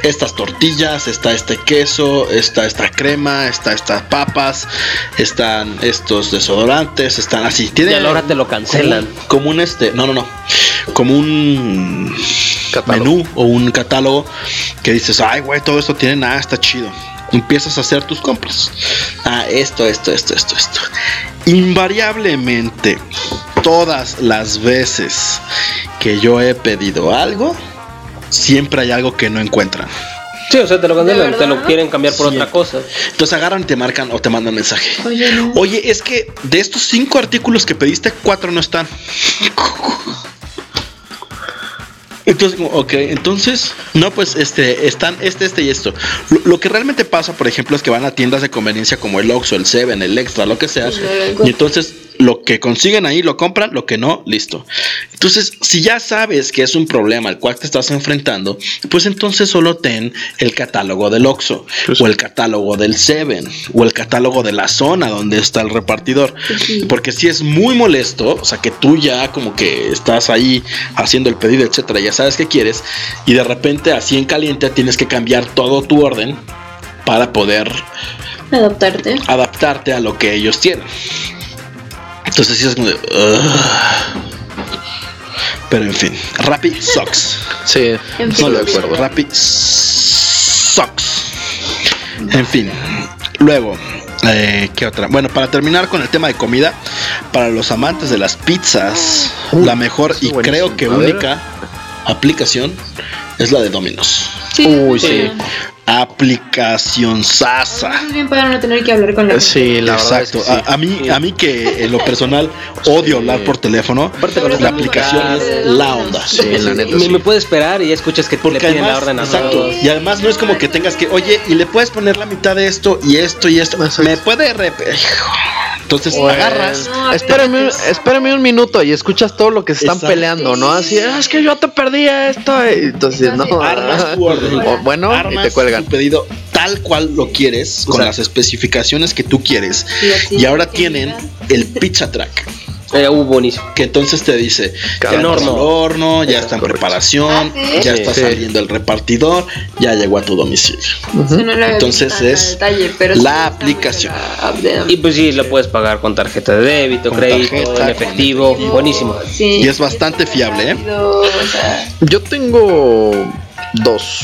estas tortillas, está este queso, está esta crema, está estas papas, están estos desodorantes, están así. y Tienen a la hora te lo cancelan. Como, como un este, no, no, no, como un Catálogo. menú o un catálogo que dices, ay, güey, todo esto tiene nada, está chido. Empiezas a hacer tus compras. Ah, esto, esto, esto, esto, esto. Invariablemente, todas las veces que yo he pedido algo, siempre hay algo que no encuentran. Sí, o sea, te lo cancelan, ¿De te lo quieren cambiar por Sí. otra cosa. Entonces agarran y te marcan o te mandan mensaje. Oye, no. Oye, es que de estos cinco artículos que pediste, cuatro no están. *laughs* Entonces, como, ok, entonces, no, pues este, están este, este y esto. Lo, lo que realmente pasa, por ejemplo, es que van a tiendas de conveniencia como el Oxxo, el Seven, el Extra, lo que sea. Pues. Y entonces, lo que consiguen ahí lo compran, lo que no, listo. Entonces, si ya sabes que es un problema al cual te estás enfrentando, pues entonces solo ten el catálogo del Oxxo, o el catálogo del Seven, o el catálogo de la zona donde está el repartidor. Porque si es muy molesto, o sea, que tú ya como que estás ahí haciendo el pedido, etcétera, ya sabes qué quieres, y de repente así en caliente tienes que cambiar todo tu orden para poder Adaptarte. adaptarte a lo que ellos tienen. Entonces sí es como de. Pero en fin, Rappi sucks. Sí, En fin. de acuerdo. Rappi sucks. En fin, luego, Eh, ¿Qué otra? Bueno, para terminar con el tema de comida, para los amantes de las pizzas, la mejor y creo que única aplicación es la de Domino's. Uy, sí. Aplicación Sasa. Más bien para no tener que hablar con la Sí, la es Exacto. que sí. A, a mí, a mí que en lo personal odio hablar por teléfono, la aplicación es la onda. Sí, la neta Me, sí. me puede esperar y escuchas que Porque le piden la orden a exacto, todos. y además no es como que tengas que, oye, y le puedes poner la mitad de esto y esto y esto. Me puede rep- hijo. Entonces Pues, agarras. espérame, espérame un minuto y escuchas todo lo que se están Exacto. peleando, ¿no? Así, "Ah, es que yo te perdí esto. y Entonces, no. Armas *laughs* tu orden. O bueno, y Armas te cuelgan. tu pedido tal cual lo quieres, con las especificaciones que tú quieres. Así, Y ahora tienen el pizza track. *laughs* Eh, uh, buenísimo. Que entonces te dice, ya En está horno. horno, ya está en preparación, Ah, ¿sí? ya Sí. está Sí. saliendo el repartidor, ya llegó a tu domicilio. No Entonces es detalle, pero sí la aplicación. la Y pues sí, lo puedes pagar con tarjeta de débito, Con crédito, tarjeta, en efectivo. efectivo. Buenísimo. Sí. Y es bastante fiable, ¿eh? O sea, Yo tengo dos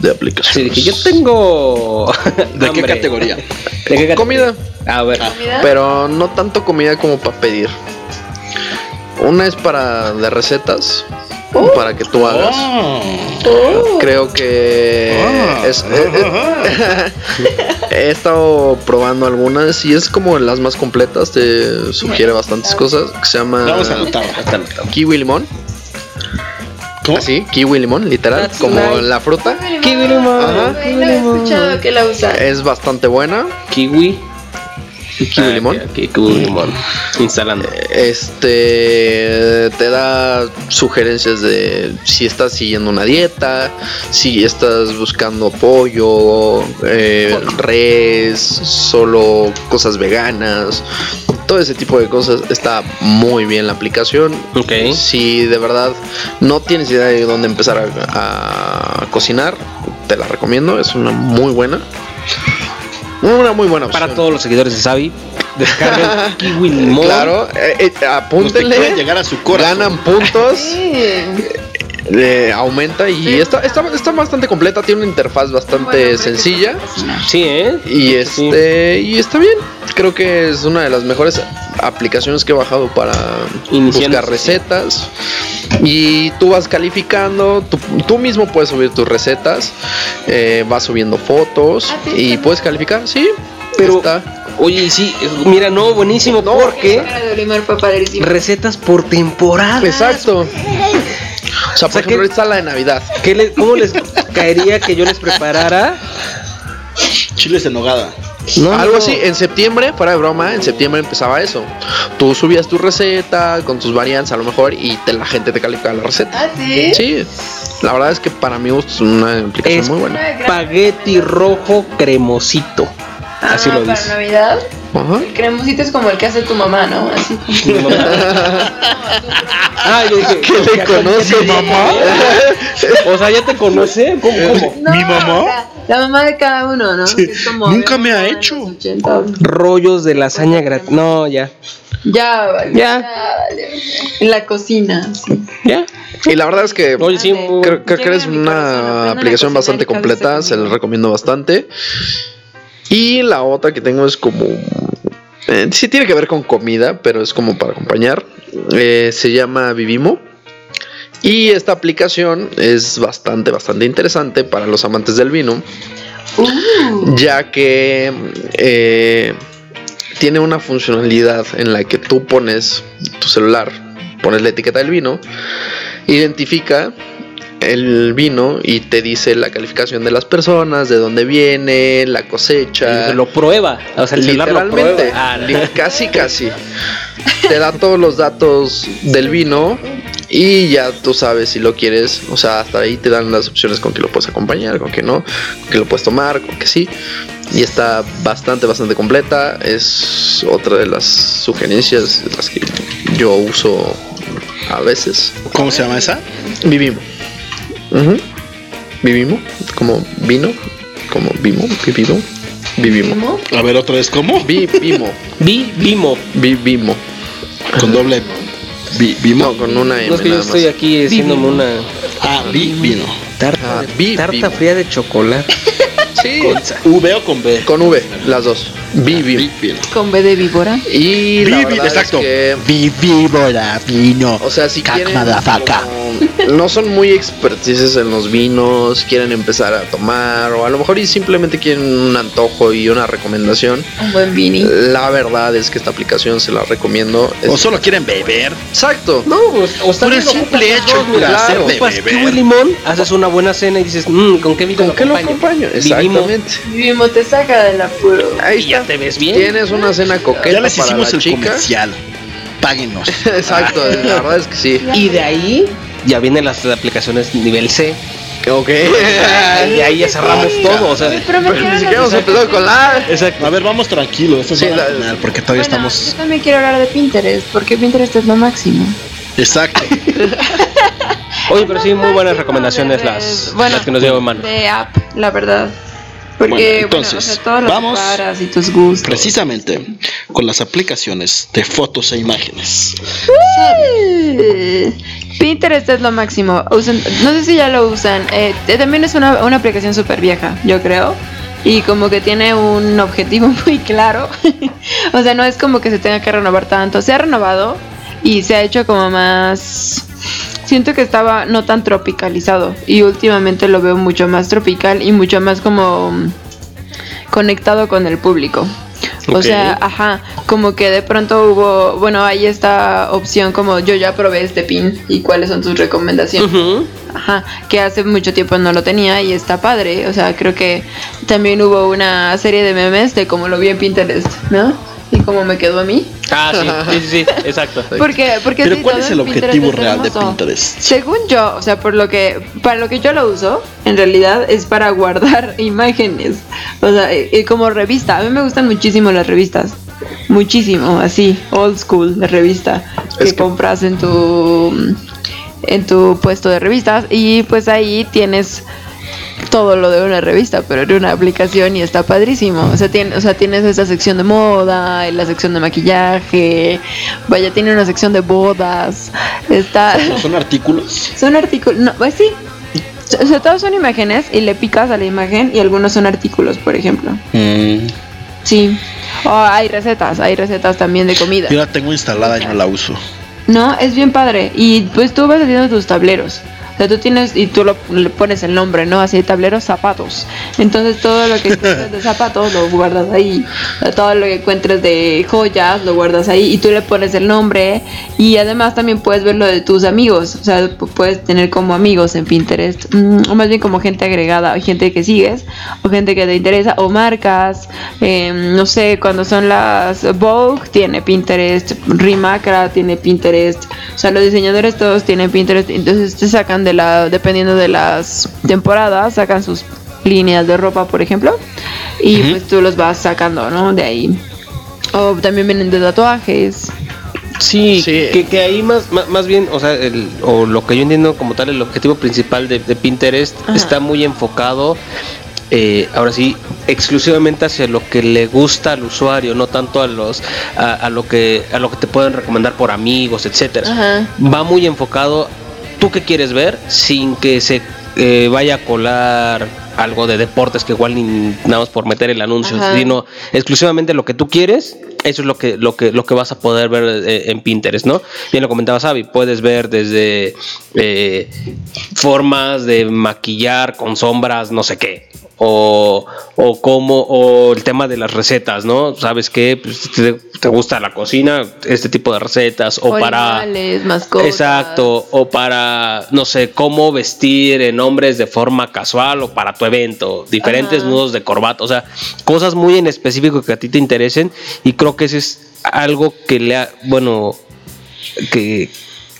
de aplicaciones. Sí, dije, yo tengo. *laughs* ¿De qué categoría? ¿De qué categoría? Comida, A ver. pero no tanto comida como para pedir. Una es para de recetas, para que tú hagas. Oh. Creo que Ah. es- eh, eh, *laughs* he estado probando algunas y es como las más completas. Te sugiere bastantes cosas. Que se llama Vamos a anotarla. kiwi limón. ¿Cómo? Así, kiwi limón, literal, That's como nice. la fruta. Kiwi limón. Ajá. No he escuchado que la usa. Es bastante buena. Kiwi. Kiwi Ah, limón. kiwi limón. Instalando. Este te da sugerencias de si estás siguiendo una dieta, si estás buscando pollo, eh, res, solo cosas veganas, todo ese tipo de cosas. Está muy bien la aplicación. Ok. Si de verdad no tienes idea de dónde empezar a, a cocinar, te la recomiendo. Es una muy buena. Una muy buena opción. Para todos los seguidores de Sabi, descarguen *laughs* kiwi limón. Claro, eh, eh, Los que apúntenle. quieren llegar a su corazón. Ganan puntos. Eh, aumenta y está, está, está bastante completa. Tiene una interfaz bastante sencilla. Sí, ¿eh? Y este y está bien. Creo que es una de las mejores aplicaciones que he bajado para Iniciando buscar recetas. Y tú vas calificando, tú, tú mismo puedes subir tus recetas, eh, vas subiendo fotos Ah, sí, y puedes calificar, sí. Pero- está. Oye, sí, mira, no, buenísimo, No, porque La cara de Olimar fue padrísima. recetas por temporada. Exacto. O sea, por sea, ejemplo, está la de Navidad. ¿Qué le- ¿Cómo les caería que yo les preparara? Chiles en nogada. No, Algo no. así, en septiembre, fuera de broma, en septiembre empezaba eso. Tú subías tu receta con tus variantes a lo mejor y te, la gente te calificaba la receta. Ah, sí. Sí, la verdad es que para mí es una aplicación Es muy buena. Espagueti rojo cremosito. Así Ah, lo para dice. Navidad. Ajá. El cremosito es como el que hace tu mamá, ¿no? Así como. Ah, yo dije, ¿Qué le ¿ya conoce con- mamá? O sea, ¿ya te conoce? ¿Cómo? cómo? No, ¿Mi mamá? o sea, la mamá de cada uno, ¿no? Que es como, Nunca me ha hecho. 80. Rollos de lasaña gratis. No, ya. Ya, vale. Ya. vale. En la cocina. sí. ¿Ya? Y la verdad es que Oye, sí, creo, creo que Llega es a mi corazón, aprendan una aplicación bastante completa, se la recomiendo bastante. Y la otra que tengo es como... eh, sí tiene que ver con comida, pero es como para acompañar. Eh, se llama Vivimo. Y esta aplicación es bastante, bastante interesante para los amantes del vino, Uh, ya que eh, tiene una funcionalidad en la que tú pones tu celular, pones la etiqueta del vino, identifica el vino y te dice la calificación de las personas, de dónde viene, la cosecha. Lo prueba. O sea, el celular lo Literalmente, prueba. Ah, *laughs* casi casi. Te da todos los datos del vino y ya tú sabes si lo quieres. O sea, hasta ahí te dan las opciones con que lo puedes acompañar, con que no, con que lo puedes tomar, con que sí. Y está bastante, bastante completa. Es otra de las sugerencias de las que yo uso a veces. ¿Cómo se llama esa? Vivimos. Ujú. Vivimos. Como vino. Como vimo. Vivido. Vivimos. A ver, otra vez, ¿cómo? Vivimo. Vi, vimo. Vivimo. Con doble. Vi, vimo. No, con una M No es que yo estoy más. aquí haciéndome una Ah, vi, vino. tarta, Ah, vi- tarta fría de chocolate. *laughs* Sí. Con V o con B. Con V, las dos. Vivi. Con B de víbora. Y la Vivi, verdad exacto. es que, Víbora, vino. o sea, si quieren como- no son muy expertices en los vinos, quieren empezar a tomar o a lo mejor y simplemente quieren un antojo y una recomendación. Un buen vini. La verdad es que esta aplicación se la recomiendo. O Es- solo quieren beber. Exacto. No, pues, o está Por el simple hecho de ocupas beber. limón, haces una buena cena y dices, mmm, ¿con qué vino ¿Con lo qué lo acompaño? acompaño? Vivimos. Exactamente. Vivimos te saca del apuro. Ahí Y ya te ves bien. Tienes una cena coqueta Ya les para hicimos la el chica. comercial. Páguenos. *laughs* Exacto, la verdad es que sí. *laughs* Y de ahí ya vienen las aplicaciones nivel C. Ok. *laughs* Y de ahí ya cerramos todo. O sea, Pero me Pero ni siquiera hemos empezado con la. exacto. A ver, vamos tranquilos. Esto es Sí, la- final, porque todavía Bueno, estamos. Yo también quiero hablar de Pinterest, porque Pinterest es lo máximo. Exacto. Oye, pero sí, muy buenas recomendaciones las, Bueno, las que nos dio mano. De app, la verdad. Porque, Bueno, bueno, entonces, o sea, todas las vamos caras y tus gustos. Precisamente con las aplicaciones de fotos e imágenes. Pinterest es lo máximo. Usan- no sé si ya lo usan. eh, eh, también es una, una aplicación súper vieja, yo creo. Y como que tiene un objetivo *laughs* muy claro. *laughs* o sea, no es como que se tenga que renovar tanto. Se ha renovado y se ha hecho como más... Siento que estaba no tan tropicalizado. Y últimamente lo veo mucho más tropical y mucho más como conectado con el público. O sea, ajá, como que de pronto hubo, bueno, hay esta opción como yo ya probé este pin y cuáles son tus recomendaciones. Ajá, que hace mucho tiempo no lo tenía y está padre. O sea, creo que también hubo una serie de memes de cómo lo vi en Pinterest, ¿no? Y cómo me quedó a mí. Ah, sí, *laughs* sí, sí, sí, exacto. Porque, porque Pero sí, ¿cuál es el objetivo real de. Pinterest? Según yo, o sea, por lo que, para lo que yo lo uso, en realidad es para guardar *laughs* imágenes. O sea, eh, eh, como revista. A mí me gustan muchísimo las revistas. Muchísimo, así, old school, de revista. que, compras en tu en tu puesto de revistas. Y pues ahí tienes todo lo de una revista, pero en una aplicación y está padrísimo. O sea, tiene, o sea, tienes esa sección de moda, y la sección de maquillaje, vaya, tiene una sección de bodas. Está Son artículos. *laughs* son artículos, no, pues sí. O sea, todos son imágenes y le picas a la imagen y algunos son artículos, por ejemplo. Mm, Sí. O hay recetas, hay recetas también de comida. yo la tengo instalada y no la uso. No, es bien padre. Y pues tú vas haciendo tus tableros. O sea, tú tienes y tú lo, le pones el nombre, ¿no? Así, tableros zapatos. Entonces todo lo que *laughs* encuentres de zapatos lo guardas ahí. Todo lo que encuentres de joyas lo guardas ahí y tú le pones el nombre. Y además también puedes ver lo de tus amigos. O sea, pu- puedes tener como amigos en Pinterest. mm, o más bien como gente agregada, o gente que sigues, o gente que te interesa, o marcas. eh, no sé, cuando son las Vogue, tiene Pinterest. Rimacra tiene Pinterest. O sea, los diseñadores todos tienen Pinterest. Entonces te sacan de la, dependiendo de las temporadas, sacan sus líneas de ropa, por ejemplo. Y pues tú los vas sacando, ¿no? De ahí. O también vienen de tatuajes. Sí, Que, que ahí más, más, más bien, o sea, el, o lo que yo entiendo como tal, el objetivo principal de, de Pinterest Ajá. está muy enfocado, eh, ahora sí, exclusivamente hacia lo que le gusta al usuario, no tanto a los a, a lo que a lo que te pueden recomendar por amigos, etcétera. Va muy enfocado, tú qué quieres ver, sin que se eh, vaya a colar algo de deportes que igual ni nada más por meter el anuncio, Ajá. sino exclusivamente lo que tú quieres, eso es lo que, lo que, lo que vas a poder ver eh, en Pinterest, ¿no? Bien lo comentaba Xavi, puedes ver desde eh, formas de maquillar con sombras, no sé qué. O, o cómo, o el tema de las recetas, ¿no? ¿Sabes qué? Pues, te, te gusta la cocina, este tipo de recetas, o para... Animales, mascotas. Exacto, o para, no sé, cómo vestir en hombres de forma casual o para tu evento, diferentes Ajá. nudos de corbata, o sea, cosas muy en específico que a ti te interesen y creo que ese es algo que le ha, bueno, que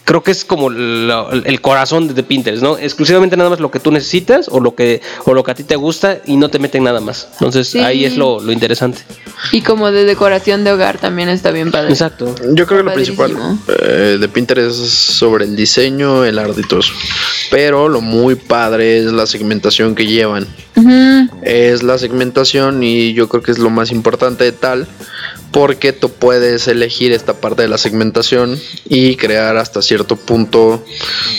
creo que es como la- el corazón de Pinterest, ¿no? Exclusivamente nada más lo que tú necesitas o lo que o lo que a ti te gusta y no te meten nada más. Entonces, Sí. ahí es lo, lo interesante. Y como de decoración de hogar también está bien padre. Exacto. Yo creo que lo Padrísimo. principal eh, de Pinterest es sobre el diseño, el arte y todo eso. Pero lo muy padre es la segmentación que llevan. Es la segmentación y yo creo que es lo más importante de tal. Porque tú puedes elegir esta parte de la segmentación y crear hasta cierto punto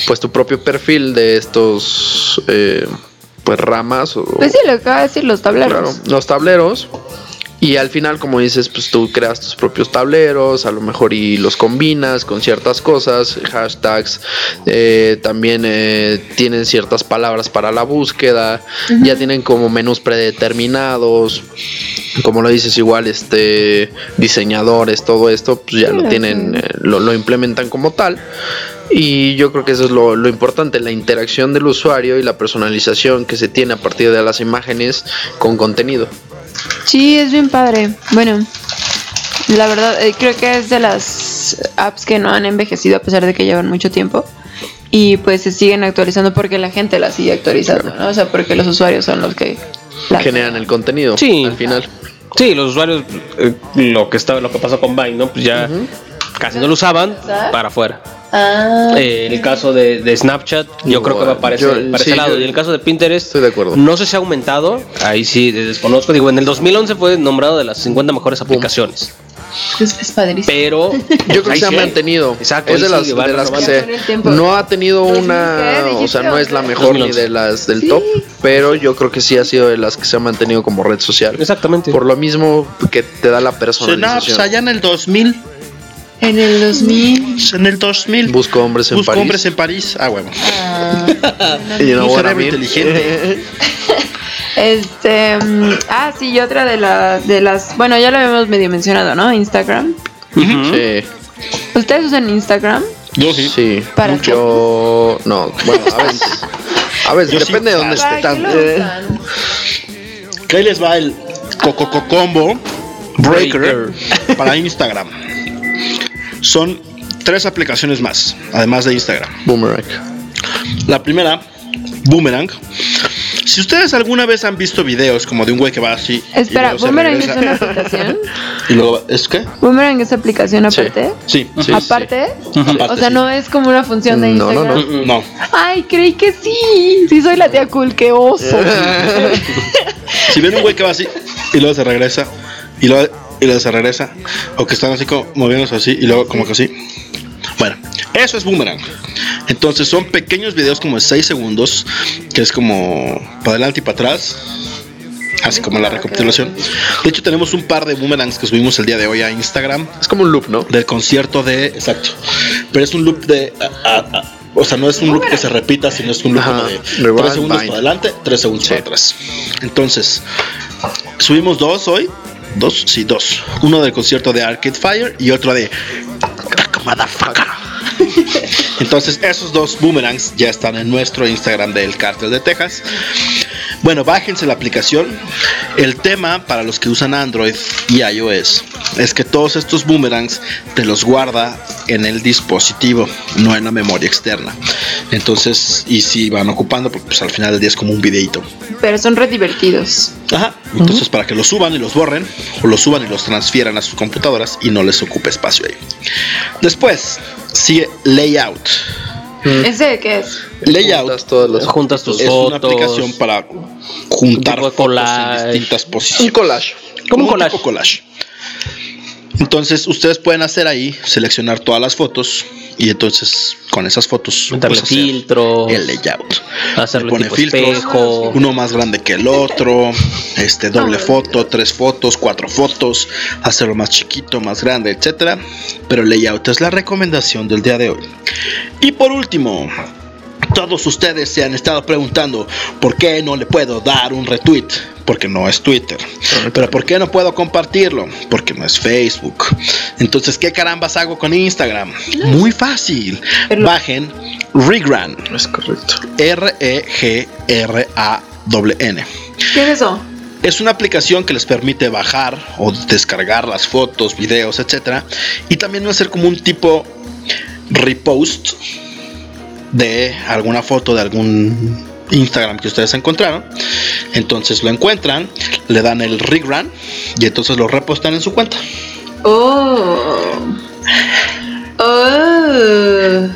pues tu propio perfil de estos eh, pues ramas o Pues sí, lo acaba de decir, los tableros. Claro, los tableros. Y al final, como dices, pues tú creas tus propios tableros, a lo mejor y los combinas con ciertas cosas, hashtags, eh, también eh, tienen ciertas palabras para la búsqueda, ya tienen como menús predeterminados, como lo dices igual, este diseñadores, todo esto, pues ya lo tienen, eh, lo, lo implementan como tal. Y yo creo que eso es lo, lo importante, la interacción del usuario y la personalización que se tiene a partir de las imágenes con contenido. Sí, es bien padre. Bueno, la verdad, eh, creo que es de las apps que no han envejecido a pesar de que llevan mucho tiempo. Y pues se siguen actualizando porque la gente las sigue actualizando, ¿no? O sea, porque los usuarios son los que... generan el contenido Sí. al final. Sí, los usuarios, eh, lo que estaba, lo que pasó con Vine, ¿no? Pues ya casi no lo usaban para afuera. Ah. Eh, el caso de, de Snapchat, yo creo que va para ese, Yo- para ese sí, lado. yo- y el caso de Pinterest, Estoy de acuerdo. no sé si ha aumentado. Ahí sí desconozco. Digo, en el 2011 fue nombrado de las 50 mejores aplicaciones. Es, es padrísimo. Pero *laughs* Yo creo que se ha mantenido. Exacto, es de las, de las que se no ha tenido una, o sea, ¿Dijiste no es la o mejor ni 2011. de las del Sí. top, pero yo creo que sí ha sido de las que se ha mantenido como red social. Exactamente. Por lo mismo que te da la no, pues personalización. allá en el 2000. En el 2000. En el 2000. Busco hombres en Busco París. hombres en París. Ah, huevo. Y you know Un what I cerebro mean? inteligente. Este. mm, ah, sí, y otra de, la, de las. Bueno, ya lo habíamos medio mencionado, ¿no? Instagram. Sí. ¿Ustedes usan Instagram? Yo sí. Sí. Para Yo no, bueno, a veces. A veces Yo sí. depende de dónde ¿Para esté qué tan. eh? Que ahí les va el Coco Combo Breaker para Instagram. Son tres aplicaciones más, además de Instagram. Boomerang. La primera, Boomerang. Si ustedes alguna vez han visto videos como de un güey que va así. y Espera, Boomerang es una aplicación. *laughs* Y luego, ¿es qué? Boomerang es aplicación aparte. Sí, sí. aparte. O sea, sí. no es como una función de No, no, Instagram. No. Ay, creí que sí. Sí, soy la tía cool, qué oso. *laughs* Si ven un güey que va así y luego se regresa y luego, y luego se regresa, o que están así como moviéndose así y luego como que así. Bueno, eso es Boomerang. Entonces son pequeños videos como de 6 segundos, que es como para adelante y para atrás. Así como la recapitulación. De hecho, tenemos un par de boomerangs que subimos el día de hoy a Instagram. Es como un loop, ¿no? Del concierto de. Exacto. Pero es un loop de. a- a- a- o sea, no es un loop que se repita, sino es un loop Ajá. como de Rewind, 3 segundos para adelante, 3 segundos para atrás. Entonces, subimos dos hoy. Dos, sí, dos. Uno del concierto de Arcade Fire y otro de. Motherfucker. Entonces, esos dos boomerangs ya están en nuestro Instagram del Cártel de Texas. Bueno, bájense la aplicación. El tema para los que usan Android y iOS es que todos estos boomerangs te los guarda en el dispositivo, no en la memoria externa. Entonces, y si van ocupando, pues al final del día es como un videito. Pero son re divertidos. Ajá. Entonces, para que los suban y los borren, o los suban y los transfieran a sus computadoras y no les ocupe espacio ahí. Después, sigue Layout. ¿Ese qué es? Layout Juntas todas las- Juntas tus es una fotos. aplicación para juntar fotos collage. en distintas posiciones. Un collage. Como un collage. tipo collage. Entonces, ustedes pueden hacer ahí, seleccionar todas las fotos y entonces con esas fotos Meterle pues, hacer filtros. el layout. Hacerlo Le pone tipo filtros, espejo. uno más grande que el otro, este doble foto, tres fotos, cuatro fotos, hacerlo más chiquito, más grande, etcétera. Pero el layout es la recomendación del día de hoy. Y por último, todos ustedes se han estado preguntando por qué no le puedo dar un retweet, porque no es Twitter. Pero por qué no puedo compartirlo, porque no es Facebook. Entonces, ¿qué carambas hago con Instagram? Muy fácil. Bajen Regran. Es correcto. R-E-G-R-A-N. ¿Qué es eso? Es una aplicación que les permite bajar o descargar las fotos, videos, etcétera, y también hacer como un tipo repost de alguna foto de algún Instagram que ustedes encontraron. Entonces lo encuentran, le dan el rerun y entonces lo repostan en su cuenta. Oh. Oh.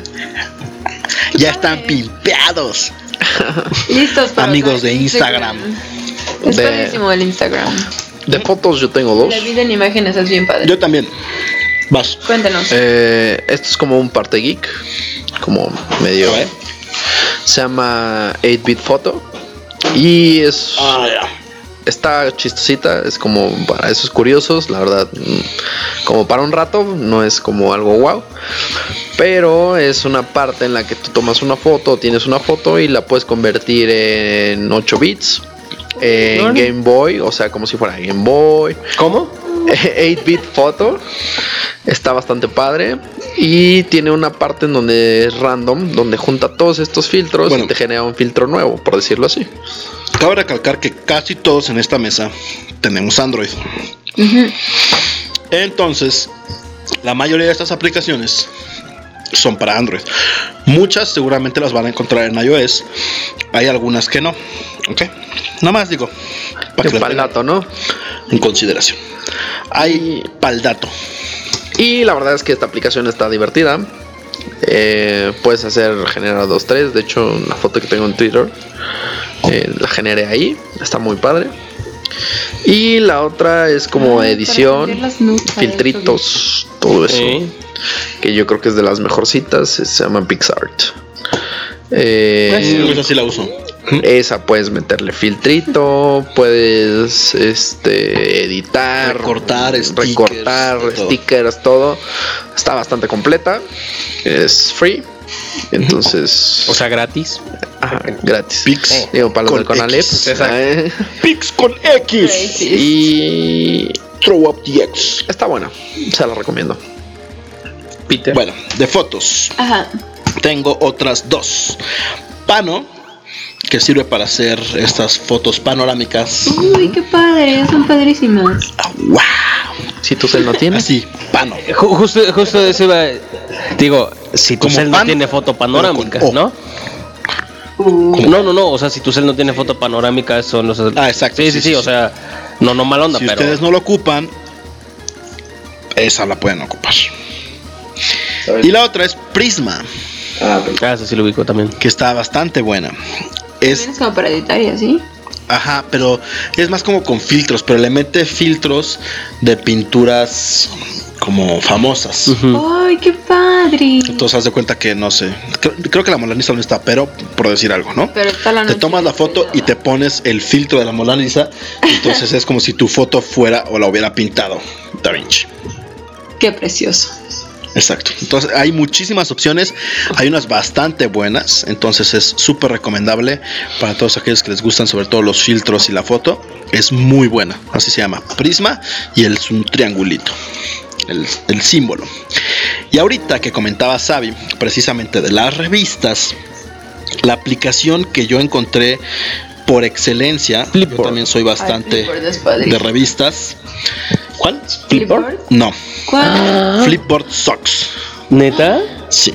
Ya están pimpeados. *laughs* Listos para Amigos de Instagram. Es De- padrísimo el Instagram. De fotos yo tengo dos. La vida en imágenes es bien padre. Yo también. Vas. Cuéntanos. Eh, esto es como un parte geek, como medio. Se llama 8-bit photo Y es. Está chistosita, es como para esos curiosos, la verdad, mm, como para un rato, no es como algo wow. Pero es una parte en la que tú tomas una foto, tienes una foto y la puedes convertir en 8 bits, en. Game Boy, o sea, como si fuera Game Boy. ¿Cómo? 8-bit foto. Está bastante padre. Y tiene una parte en donde es random, donde junta todos estos filtros y te genera un filtro nuevo, por decirlo así. Cabe recalcar que casi todos en esta mesa tenemos Android. Entonces, la mayoría de estas aplicaciones son para Android. Muchas seguramente las van a encontrar en iOS. Hay algunas que no. ¿Ok? Nada más digo. Para Que pa'l dato, ¿no? En consideración. Hay pal dato. Y la verdad es que esta aplicación está divertida. Eh, puedes hacer generar 2, 3. De hecho, la foto que tengo en Twitter eh, la generé ahí. Está muy padre. Y la otra es como edición, filtritos, todo eso. Que yo creo que es de las mejorcitas. Se llama PixArt. Eh, Pues así la uso. esa puedes meterle filtrito, puedes este editar, Recortar, stickers, recortar, todo. stickers, todo. Está bastante completa. Es free. Entonces. O sea, gratis. Ajá, gratis. Pix Digo, para los con eh, Pix con X. Y. Throw up the X. Está buena. Se la recomiendo. Peter. Bueno, de fotos. Ajá. Tengo otras dos. Pano, que sirve para hacer estas fotos panorámicas. Uy, qué padre, son padrísimas. ¡Wow! Si tu cel no tiene. Así, pano. Ju- Justo, justo eso iba. Digo, si tu Como cel no tiene foto panorámica, pero con O. ¿no? No, no, no. O sea, si tu cel no tiene foto panorámica, son los. Ah, exacto. Sí, sí, sí. O sea, no, no mal onda, Si pero. ustedes no lo ocupan, esa la pueden ocupar. Y la otra es Prisma, Ah, eso sí lo ubico también. que está bastante buena. Es, También es como para editar y así. ajá, pero es más como con filtros, pero le mete filtros de pinturas como famosas. ¡Ay, qué padre! Entonces haz de cuenta que no sé. Creo, creo que la Mona Lisa no está, pero por decir algo, ¿no? Pero está la Te tomas la foto y te pones el filtro de la Mona Lisa. Entonces es como si tu foto fuera o la hubiera pintado Da Vinci. Qué precioso. Exacto. Entonces hay muchísimas opciones. Hay unas bastante buenas. Entonces es súper recomendable para todos aquellos que les gustan, sobre todo los filtros y la foto. Es muy buena. Así se llama. Prisma y el, es un triangulito. El, el símbolo. Y ahorita que comentaba Xavi, precisamente de las revistas, la aplicación que yo encontré por excelencia, yo también soy bastante de revistas. ¿Cuál? ¿Flipboard? No. ¿Cuál? Flipboard Socks. ¿Neta? Sí.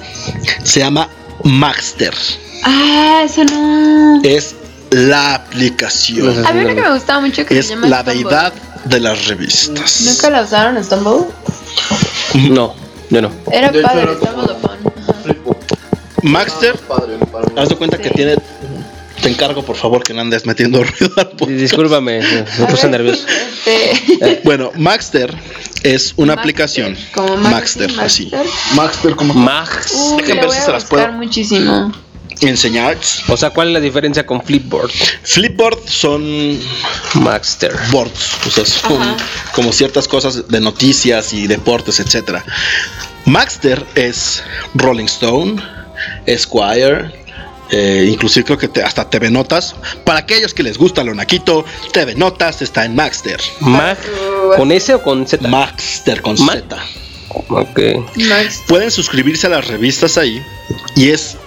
Se llama Maxter. Ah, eso no. Es la aplicación. Había una que me gustaba mucho que Es se llama la Stumble. deidad de las revistas. ¿Nunca la usaron en Stumble? No, yo no. Era De hecho, padre, era estaba de fun. Maxter, haz de cuenta que tiene. Te encargo, por favor, que no andes metiendo *laughs* ruido al podcast. Discúlpame, me puse nervioso. Este, *laughs* Bueno, Maxter es una aplicación. como Maxter, Maxter, así. Maxter. Como. Max. Uy, Déjenme la ver si se las puedo muchísimo. enseñar. O sea, ¿cuál es la diferencia con Flipboard? Flipboard son Maxter. boards, o sea, son Ajá. como ciertas cosas de noticias y deportes, etcétera. Maxter es Rolling Stone, Esquire, eh, inclusive creo que te- hasta TV Notas. Para aquellos que les gusta lo naquito, TV Notas está en Maxter. Mag. ¿Con S o con Z? Maxter con Ma- Z. Ok. Max. Pueden suscribirse a las revistas ahí y es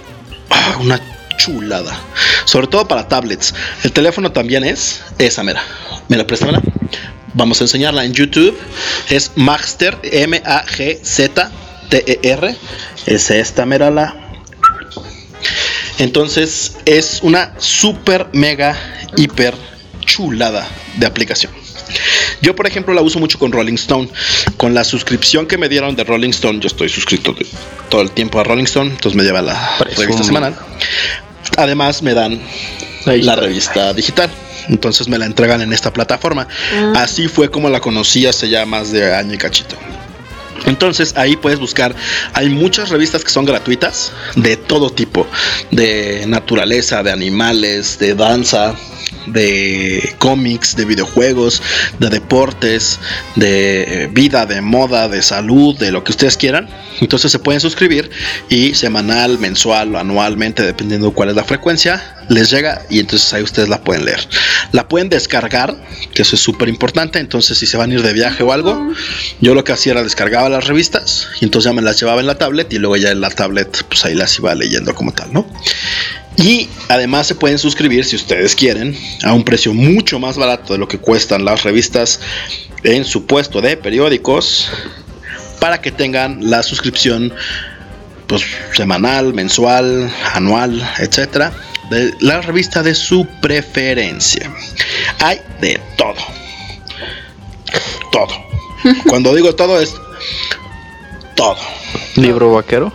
ah, una chulada. Sobre todo para tablets. El teléfono también es esa mera. Mira, préstamela. Vamos a enseñarla en YouTube. Es Maxter, M-A-G-Z-T-E-R. Es esta mera la. Entonces es una super mega hiper chulada de aplicación. Yo, por ejemplo, la uso mucho con Rolling Stone. Con la suscripción que me dieron de Rolling Stone, yo estoy suscrito de- todo el tiempo a Rolling Stone, entonces me lleva la revista semanal. Además, me dan la revista digital. Entonces me la entregan en esta plataforma. Ah. Así fue como la conocí hace ya más de año y cachito. Entonces ahí puedes buscar, hay muchas revistas que son gratuitas de todo tipo, de naturaleza, de animales, de danza, de cómics, de videojuegos, de deportes, de vida, de moda, de salud, de lo que ustedes quieran. Entonces se pueden suscribir y semanal, mensual o anualmente, dependiendo cuál es la frecuencia, les llega y entonces ahí ustedes la pueden leer. La pueden descargar, que eso es súper importante. Entonces, si se van a ir de viaje o algo, yo lo que hacía era descargaba las revistas y entonces ya me las llevaba en la tablet y luego ya en la tablet, pues ahí las iba leyendo como tal, ¿no? Y además se pueden suscribir si ustedes quieren a un precio mucho más barato de lo que cuestan las revistas en su puesto de periódicos para que tengan la suscripción pues semanal, mensual, anual, etcétera, de la revista de su preferencia. Hay de todo. Todo. *laughs* Cuando digo todo es todo. Libro vaquero.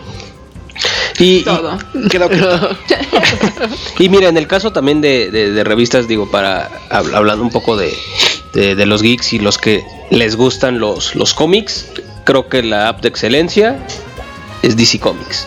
Y, Todo. y creo que *laughs* y mira, en el caso también de, de- de revistas, digo, para hab- hablando un poco de, de- de los geeks y los que les gustan los, los cómics, creo que la app de excelencia es DC Comics.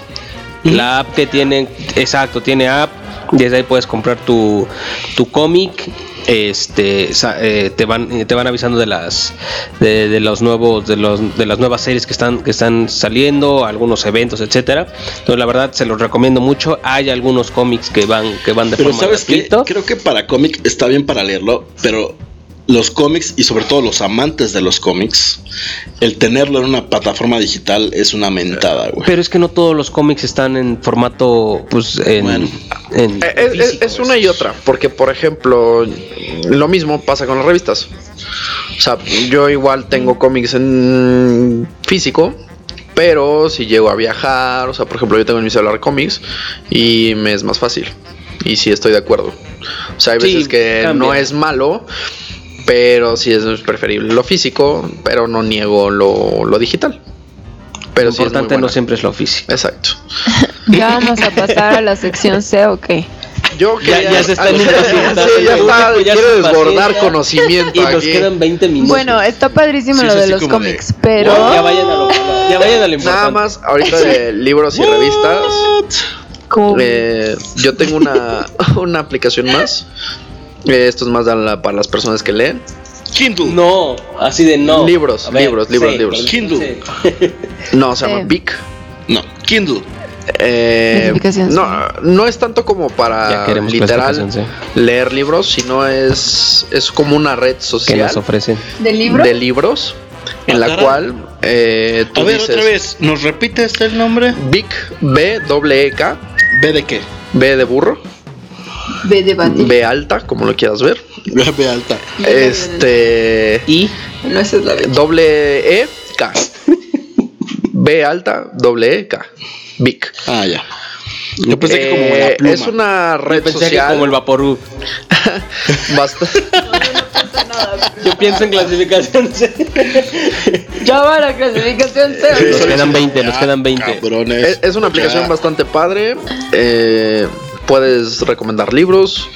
La app que tiene, exacto, tiene app, desde ahí puedes comprar tu, tu cómic. Este eh, te van te van avisando de las de, de los nuevos de los de las nuevas series que están que están saliendo algunos eventos etcétera entonces la verdad se los recomiendo mucho hay algunos cómics que van que van de Pero forma sabes qué, gratuita. creo que para cómic está bien para leerlo, pero los cómics y sobre todo los amantes de los cómics, el tenerlo en una plataforma digital es una mentada, güey. pero es que no todos los cómics están en formato pues en, en Eh, Es, es- es una y otra, porque por ejemplo, lo mismo pasa con las revistas. O sea, yo igual tengo cómics en físico, pero si llego a viajar, o sea, por ejemplo, yo tengo en mi celular cómics y me es más fácil. Y sí estoy de acuerdo. O sea, hay Sí, veces que cambia. no es malo, pero sí es preferible lo físico, pero no niego lo, lo digital. Pero lo sí importante no siempre es lo físico Exacto. *laughs* Ya vamos a pasar a la sección C o qué. Yo Ya- ya se está *laughs* Sí, impacientando. ya está, Ya quiere se desbordar conocimiento y nos aquí. quedan 20 minutos Bueno, está padrísimo Sí, lo de los como de, cómics, pero ya vayan a lo ya vayan a lo importante Nada más, ahorita de *laughs* libros y revistas, eh, yo tengo una, una aplicación más. Eh, esto es más la- para las personas que leen. Kindle. no así de no Libros, ver, libros, libros, sí, libros. Kindle. *laughs* No, se llama Sí. Vic. No, Kindle. Eh, no, no es tanto como para literal leer libros, sino es, es como una red que social nos ofrecen ¿De libro? de libros en Ah, la caray. cual eh, tú A ver, dices otra vez, ¿nos repites el nombre? Vic B doble E K ¿B de qué? B de burro B de batir. B alta como lo quieras ver B alta. este y No, esa es la B. doble E K B alta doble E K Vic Ah, ya. Yo pensé que como la Eh, pluma. es una red pensé que social como el Vaporú *laughs* bastante yo pienso en clasificación C. Ya va la clasificación C. Nos quedan 20 nos Ya, quedan 20 Cabrones. Es, es una aplicación Ya. bastante padre. eh, puedes recomendar libros,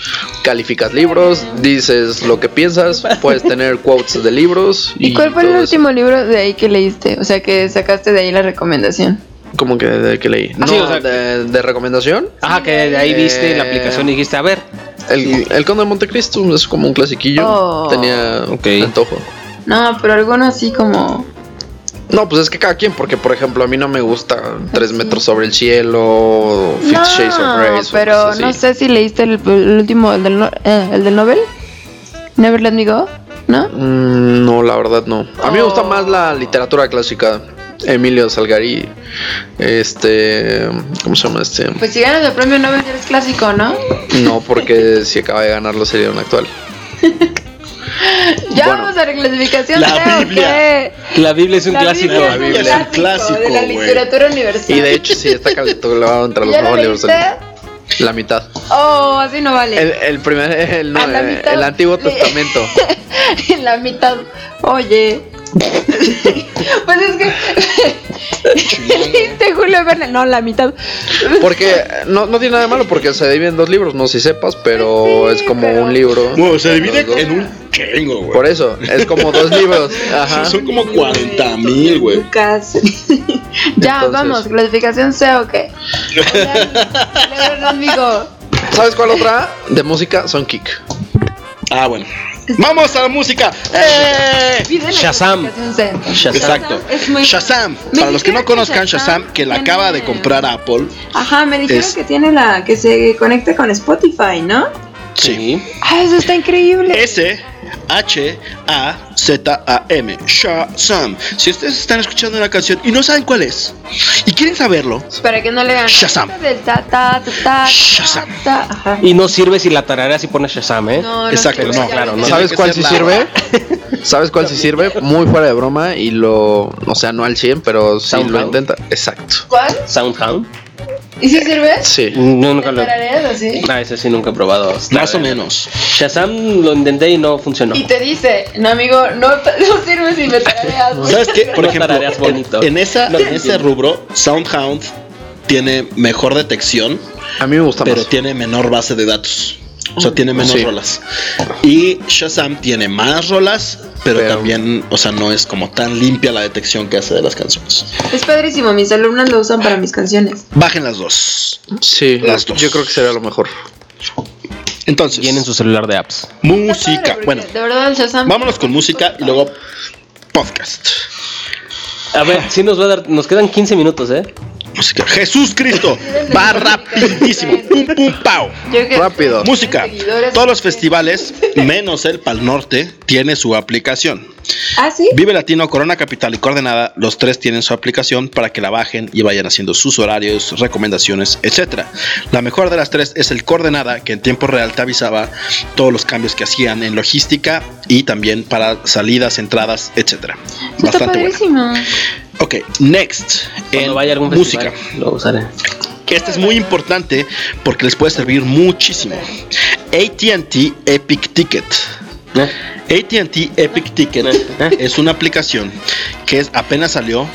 calificas libros, dices lo que piensas, puedes tener *laughs* quotes de libros. ¿Y cuál fue el eso. último libro de ahí que leíste? O sea, que sacaste de ahí la recomendación. ¿Cómo que de que leí? Ah, no, sí, o sea, de, de recomendación. ajá que de ahí viste Eh, la aplicación y dijiste a ver El, el Conde de Montecristo es como un clasiquillo. Oh. Tenía Ok. antojo. No, pero alguno así como. No, pues es que cada quien, porque por ejemplo a mí no me gusta Tres metros sobre el cielo, Fifty no, Shades of Grey. pero no sé si leíste el, el último, el del, eh, el del Nobel. Never Let Me Go, ¿no? Mm, no, la verdad no. A mí me gusta Oh. más la literatura clásica. Emilio Salgari, este, ¿cómo se llama este? Pues si ganas el premio Nobel ya eres clásico, ¿no? No, porque si acaba de ganarlo sería un actual. *laughs* *laughs* Ya Bueno. vamos a la clasificación La C, ¿o Biblia. qué? la Biblia es un La clásico Biblia La Biblia es un clásico, de la literatura universal. Y de hecho sí está catalogado *laughs* entre los ¿Ya lo mejores libros? La mitad. Oh, así no vale. El, el primer, el, no, eh, mitad el Antiguo *laughs* Testamento. en la mitad. Oye, *laughs* Pues es que. Dijiste *laughs* Julio Verne. No, la mitad. Porque no, no tiene nada de malo porque se divide en dos libros, no sé si sepas, pero es como un libro. Bueno, se divide en un chingo, güey. Por eso, es como dos *laughs* libros. Ajá. Son como 40 mil, güey. Ya, Entonces- vamos. Clasificación C o qué. Amigo. ¿Sabes cuál otra? De música, son Kick. Ah, bueno. Vamos a la música. ¡Eh! Shazam. Shazam. Exacto. Muy- Shazam. Me Para los que no conozcan Shazam Shazam, que la tiene- acaba de comprar Apple. Ajá, me dijeron Es- que tiene la. que se conecta con Spotify, ¿no? Sí. Ah, eso está increíble. S H A Z A M. Shazam. Si ustedes están escuchando una canción y no saben cuál es y quieren saberlo, Para que no le hagan. Shazam. Shazam. Y no sirve si la tarareas y pones Shazam, ¿eh? No, no Exacto, sirve, no. Claro, no. ¿Sabes cuál sí sirve? *laughs* ¿Sabes cuál sí sirve? Muy fuera de broma y lo. O sea, no al 100, pero sí Soundhound. lo intenta. Exacto. ¿Cuál? Soundhound. ¿Y si sirve? Sí. No, nunca lo ¿Tarareas así? Ah, ese sí nunca he probado. más o menos. Shazam lo intenté y no funcionó. Y te dice, no amigo, no, no sirve si me tarareas. *laughs* ¿Sabes qué? Por No ejemplo, en, bonito. en esa, No en te ese rubro, Soundhound tiene mejor detección, A mí me gusta pero más. tiene menor base de datos. O sea, tiene menos Sí. rolas. Y Shazam tiene más rolas, pero, Pero- también, o sea, no es como tan limpia la detección que hace de las canciones. Es padrísimo, mis alumnos lo usan para mis canciones. Bajen las dos. Sí, Las dos. yo creo que sería lo mejor. Entonces, Tienen su celular de apps. Música. padre, Bueno, De verdad, el Shazam. vámonos con música y luego podcast. A ver, sí nos va a dar, nos quedan 15 minutos, ¿eh? Música. Jesús Cristo va rapidísimo. Pum, pum, pau. Rápido. Música. Todos los festivales, menos el Pal Norte, tiene su aplicación. Ah, sí. Vive Latino, Corona Capital y Coordenada, los tres tienen su aplicación para que la bajen y vayan haciendo sus horarios, recomendaciones, etc. La mejor de las tres es el Coordenada, que en tiempo real te avisaba todos los cambios que hacían en logística y también para salidas, entradas, etc. Está Bastante buena. Ok, next. Cuando En vaya a algún música. festival, lo usaré. Este es muy importante porque les puede servir muchísimo. ATT Epic Ticket. ATT Epic Ticket es una aplicación que es, apenas salió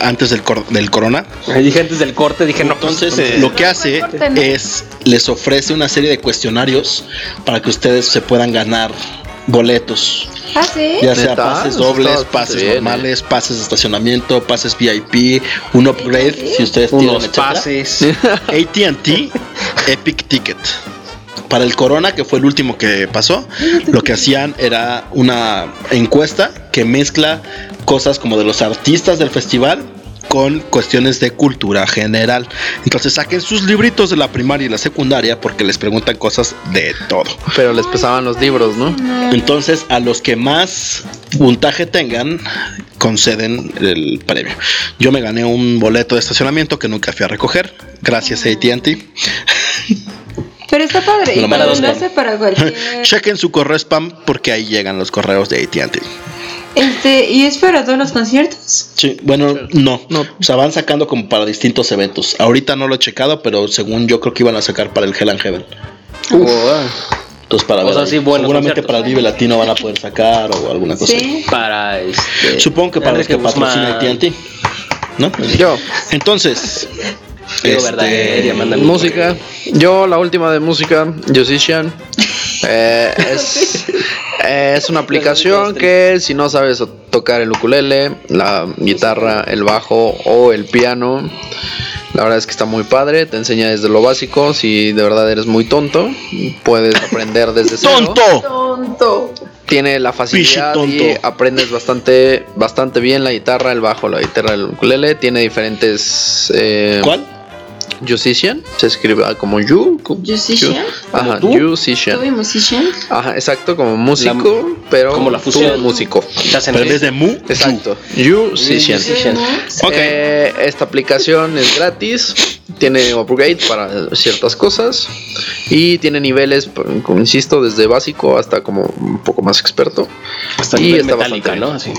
antes del, cor- del corona. Ahí Dije antes del corte, dije no. pues, Entonces eh, lo que hace corte no. es les ofrece una serie de cuestionarios para que ustedes se puedan ganar boletos. Ah, sí. Ya sea ¿Neta? pases dobles, pases bien, eh. normales, pases de estacionamiento, pases VIP, un upgrade si ustedes tienen unos pases. *laughs* ATT Epic Ticket. Para el Corona, que fue el último que pasó, lo que hacían era una encuesta que mezcla cosas como de los artistas del festival con cuestiones de cultura general. Entonces saquen sus libritos de la primaria y la secundaria porque les preguntan cosas de todo. Pero les pesaban los libros, ¿no? Entonces a los que más puntaje tengan conceden el premio. Yo me gané un boleto de estacionamiento que nunca fui a recoger. Gracias AT&T. Pero está padre. Y hace para cualquier. *laughs* Chequen su correo spam porque ahí llegan los correos de AT&T. Este, ¿y es para todos los conciertos? Sí, bueno, no. O sea, van sacando como para distintos eventos. Ahorita no lo he checado, pero según yo creo que iban a sacar para el Hell and Heaven. Entonces para O ver. sea, sí, Seguramente para el Vive Latino van a poder sacar o alguna cosa. Sí. Para este. Supongo que para los que patrocina Guzmán. AT&T. ¿No? Yo. Entonces, este, Verdaguer, mándame. Música. Yo, la última de música, Musician. Eh, es, eh, es una aplicación que si no sabes tocar el ukulele, la guitarra, el bajo o el piano, la verdad es que está muy padre. Te enseña desde lo básico. Si de verdad eres muy tonto, puedes aprender desde cero. ¡Tonto! Tonto. Tiene la facilidad y tonto. aprendes bastante, bastante bien la guitarra, el bajo, la guitarra, el ukulele. Tiene diferentes. Eh, ¿Cuál? Musician, se escribe ah, como you. co- Musician. you. Ajá, tú? musician. ¿Tú y musician? Ajá, exacto, como músico, pero como la tú fusión. músico. Hacen Pero en reír. vez de mu, Exacto, musician. Musician. Ok. Eh, esta aplicación es gratis, tiene upgrade para ciertas cosas y tiene niveles, como insisto, desde básico hasta como un poco más experto. Hasta y está bastante ¿no? Así.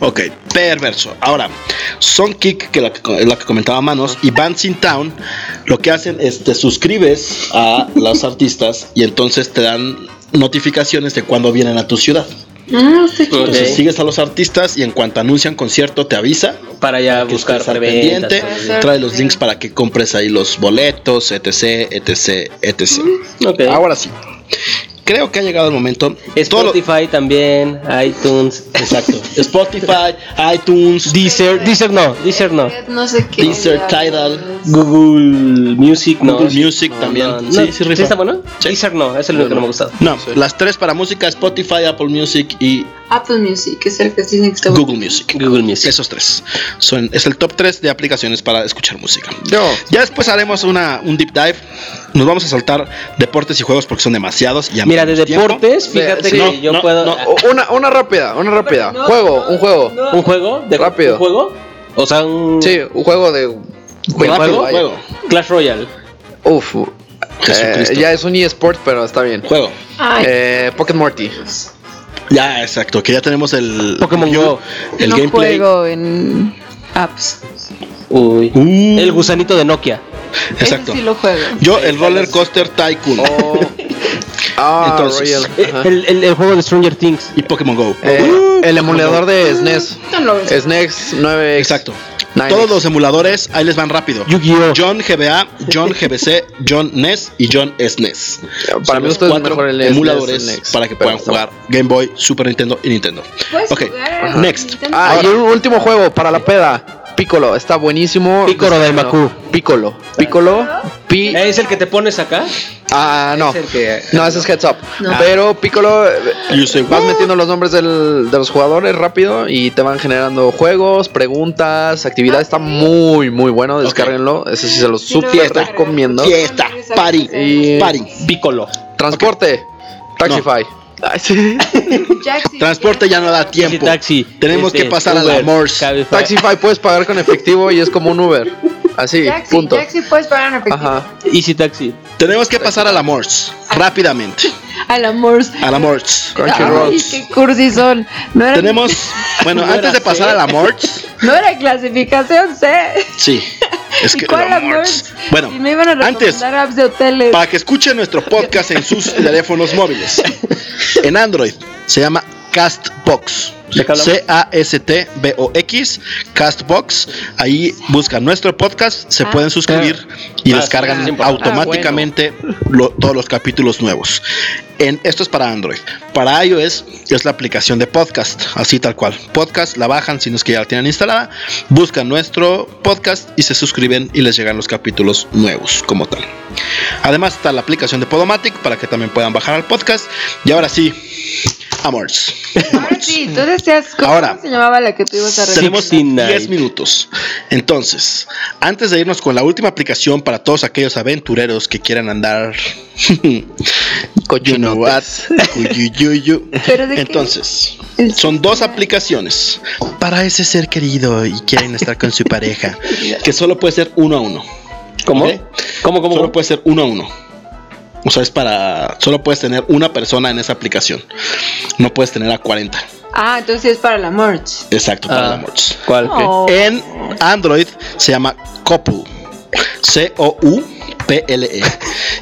Ok, perverso. Ahora, Songkick, que la, es la que comentaba Manos, y Bands in Town, lo que hacen es te suscribes a los artistas y entonces te dan notificaciones de cuando vienen a tu ciudad. Ah, chido. Entonces sigues a los artistas y en cuanto anuncian concierto te avisa. Para ya que buscar preventas, pendiente. Trae los links para que compres ahí los boletos, etc, etc, etc. Ok. Ahora sí. Creo que ha llegado el momento. Lo- Spotify también, iTunes. Exacto. *laughs* Spotify, iTunes, Deezer, Deezer no, Deezer no. No sé qué. Deezer, Tidal, Google Music no. Google Music también. No, no. Sí, sí, rifa. está bueno? Deezer no, es el único que no me ha gustado. No, las tres para música, Spotify, Apple Music y Apple Music, es el que dicen que está Google Music. Google Music. Esos tres. Son, es el top 3 de aplicaciones para escuchar música. Yo. Ya después haremos una, un deep dive. Nos vamos a saltar deportes y juegos porque son demasiados. Ya Mira, de tiempo. deportes, fíjate Sí, que no, yo no, puedo. no. Una, una rápida, una rápida. juego, un juego. ¿Un juego? ¿De Rápido. ¿Un juego? O sea, un. Sí, un juego de. ¿Un Rápido, juego? vaya. Clash Royale. Uf. eh, Jesucristo. ya es un eSport, pero está bien. Juego. Eh, Pocket Morty. Ya, exacto. Que ya tenemos el Pokémon Go. el no gameplay. juego en apps. Uy. Uh. El gusanito de Nokia. Exacto. Ese sí lo juego. Yo, el Roller Coaster Tycoon. Oh. Ah, *laughs* Entonces, Royal. Eh. El, el, el juego de Stranger Things. Y Pokémon Go. Eh, el emulador de SNES. No. SNES 9X. Exacto. 9X. Todos los emuladores, ahí les van rápido. Yu-Gi-Oh! John GBA, John *laughs* GBC, John NES y John SNES. Para Son mí los esto es cuatro mejor el SNES, emuladores el NES, para que puedan jugar Game Boy, Super Nintendo y Nintendo. Ok, jugar next. Ah, y un último juego para la peda. Piccolo, está buenísimo. Piccolo del. Macu. Piccolo. Piccolo. Pi. ¿Es el que te pones acá? Ah, no. Es el que- No, ese es Heads Up. No. Pero Piccolo, vas metiendo los nombres del- de los jugadores rápido y te van generando juegos, preguntas, actividades. Está muy, muy bueno. Descárguenlo. Ese sí se los super descargar. recomiendo. Fiesta, party, Y- party. Piccolo. Transporte. Taxify. Ay, sí. Jaxi, *laughs* Transporte ya no da tiempo. Taxi. Tenemos Este, que pasar a la Morse. Cabify. Taxify puedes pagar con efectivo y es como un Uber. Así, Jaxi, punto. Jaxi puedes pagar en efectivo. Ajá. Easy Taxi. Tenemos que pasar a la Morse rápidamente. Al *laughs* amor. A la Morse. Crunchyroll. Ay, qué cursi son. No era, Tenemos, *laughs* bueno, No antes era de pasar C. a la Morse, *laughs* no era clasificación C. sí. Es ¿Y que cuál la? Morse. Bueno, Y me iban a antes, apps de hoteles. para que escuchen nuestro podcast en sus teléfonos móviles. En Android se llama Castbox. C-A-S-T-B-O-X, Castbox. Ahí buscan nuestro podcast, se Ah. pueden suscribir y Ah, descargan automáticamente lo- todos los capítulos nuevos. En, esto es para Android. Para iOS es la aplicación de podcast, así tal cual. Podcast la bajan si no es que ya la tienen instalada, buscan nuestro podcast y se suscriben y les llegan los capítulos nuevos como tal. Además está la aplicación de Podomatic para que también puedan bajar al podcast. Y ahora sí, Amors. *laughs* Ahora sí, tú decías, ¿cómo Ahora, se llamaba la que tú ibas a recomendar? Tenemos 69. 10 minutos. Entonces, antes de irnos con la última aplicación para todos aquellos aventureros que quieran andar. you know what, Uyuyuyu. ¿Pero de qué? Entonces, son dos aplicaciones para ese ser querido y quieren estar con su pareja. Que solo puede ser uno a uno. ¿Cómo? ¿Cómo, cómo? Solo puede ser uno a uno. O sea, es para. Solo puedes tener una persona en esa aplicación. No puedes tener a 40. Ah, entonces es para la merch. Exacto, para Ah, la merch. ¿Cuál? Oh. En Android se llama Couple. C-O-U-P-L-E. *laughs*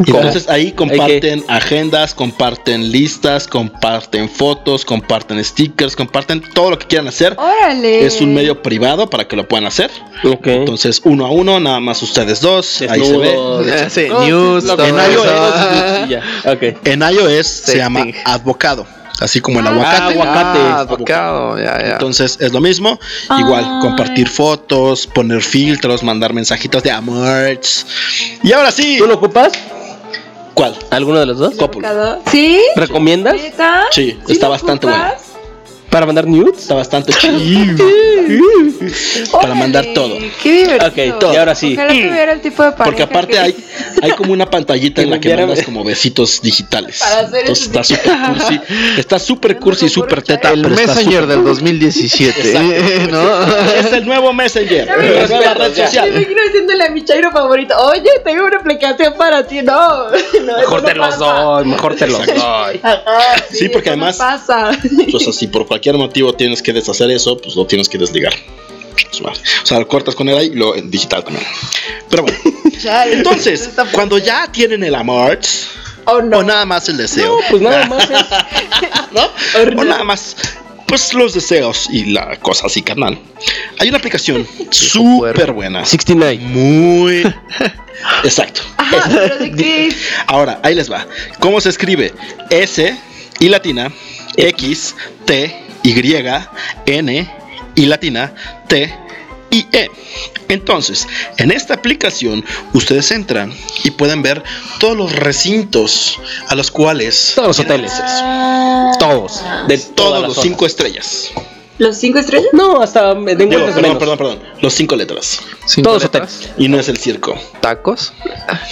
Y entonces ahí comparten agendas, comparten listas, comparten fotos, comparten stickers, comparten todo lo que quieran hacer. Órale. Es un medio privado para que lo puedan hacer. Ok. Entonces, uno a uno, nada más ustedes dos. Ahí se ve. *laughs* Sí, No, news, en iOS. *laughs* En iOS se llama Advocado. Así como el Ah, aguacate. aguacate. Ah, advocado, ya, ya. Entonces es lo mismo. Igual, Ay. compartir fotos, poner filtros, mandar mensajitos de amores. Y ahora sí. ¿Tú lo ocupas? ¿Cuál? ¿Alguno de los dos? Couple. ¿Sí? ¿Recomiendas? ¿Neta? Sí, está bastante ocupas? ¿Para mandar nudes? Está bastante chido. Para mandar todo. Qué divertido. Ok, y ahora sí. Ojalá tuviera el tipo de Porque aparte que- hay, hay como una pantallita en la que mandas como besitos digitales. Para hacer Entonces eso. está súper cursi. Está súper *laughs* cursi, súper teta. El Messenger del 2017, Exacto. ¿no? Es el nuevo Messenger, me la nueva imagino, red social. Me imagino diciéndole a mi chairo favorito, oye, tengo una aplicación para ti. No, *laughs* no Mejor te los pasa. doy, mejor te los doy. Ajá, Sí, porque además- pasa. Sea, si por cualquier motivo tienes que deshacer eso, pues lo tienes que desligar. O sea, lo cortas con él ahí y lo en digital también. Pero bueno, *laughs* entonces, cuando ya tienen el Amarts, O no. O nada más el deseo. Pues nada más es. *laughs* ¿No? O nada más. Pues los deseos y la cosa así, carnal. Hay una aplicación súper buena. 69. Muy. *laughs* Exacto. Ajá, pero ¿de qué? Ahora, ahí les va. ¿Cómo se escribe? S y latina, X, T, Y, N y latina, T y E. Entonces, en esta aplicación ustedes entran y pueden ver todos los recintos a los cuales Todos los hoteles. Todos. De todas todos las los zonas. cinco estrellas. ¿Los cinco estrellas? No, hasta de Digo, encuentros perdón, menos. perdón, perdón. Los cinco letras. Todos hoteles. Y no es el circo. ¿Tacos? *laughs*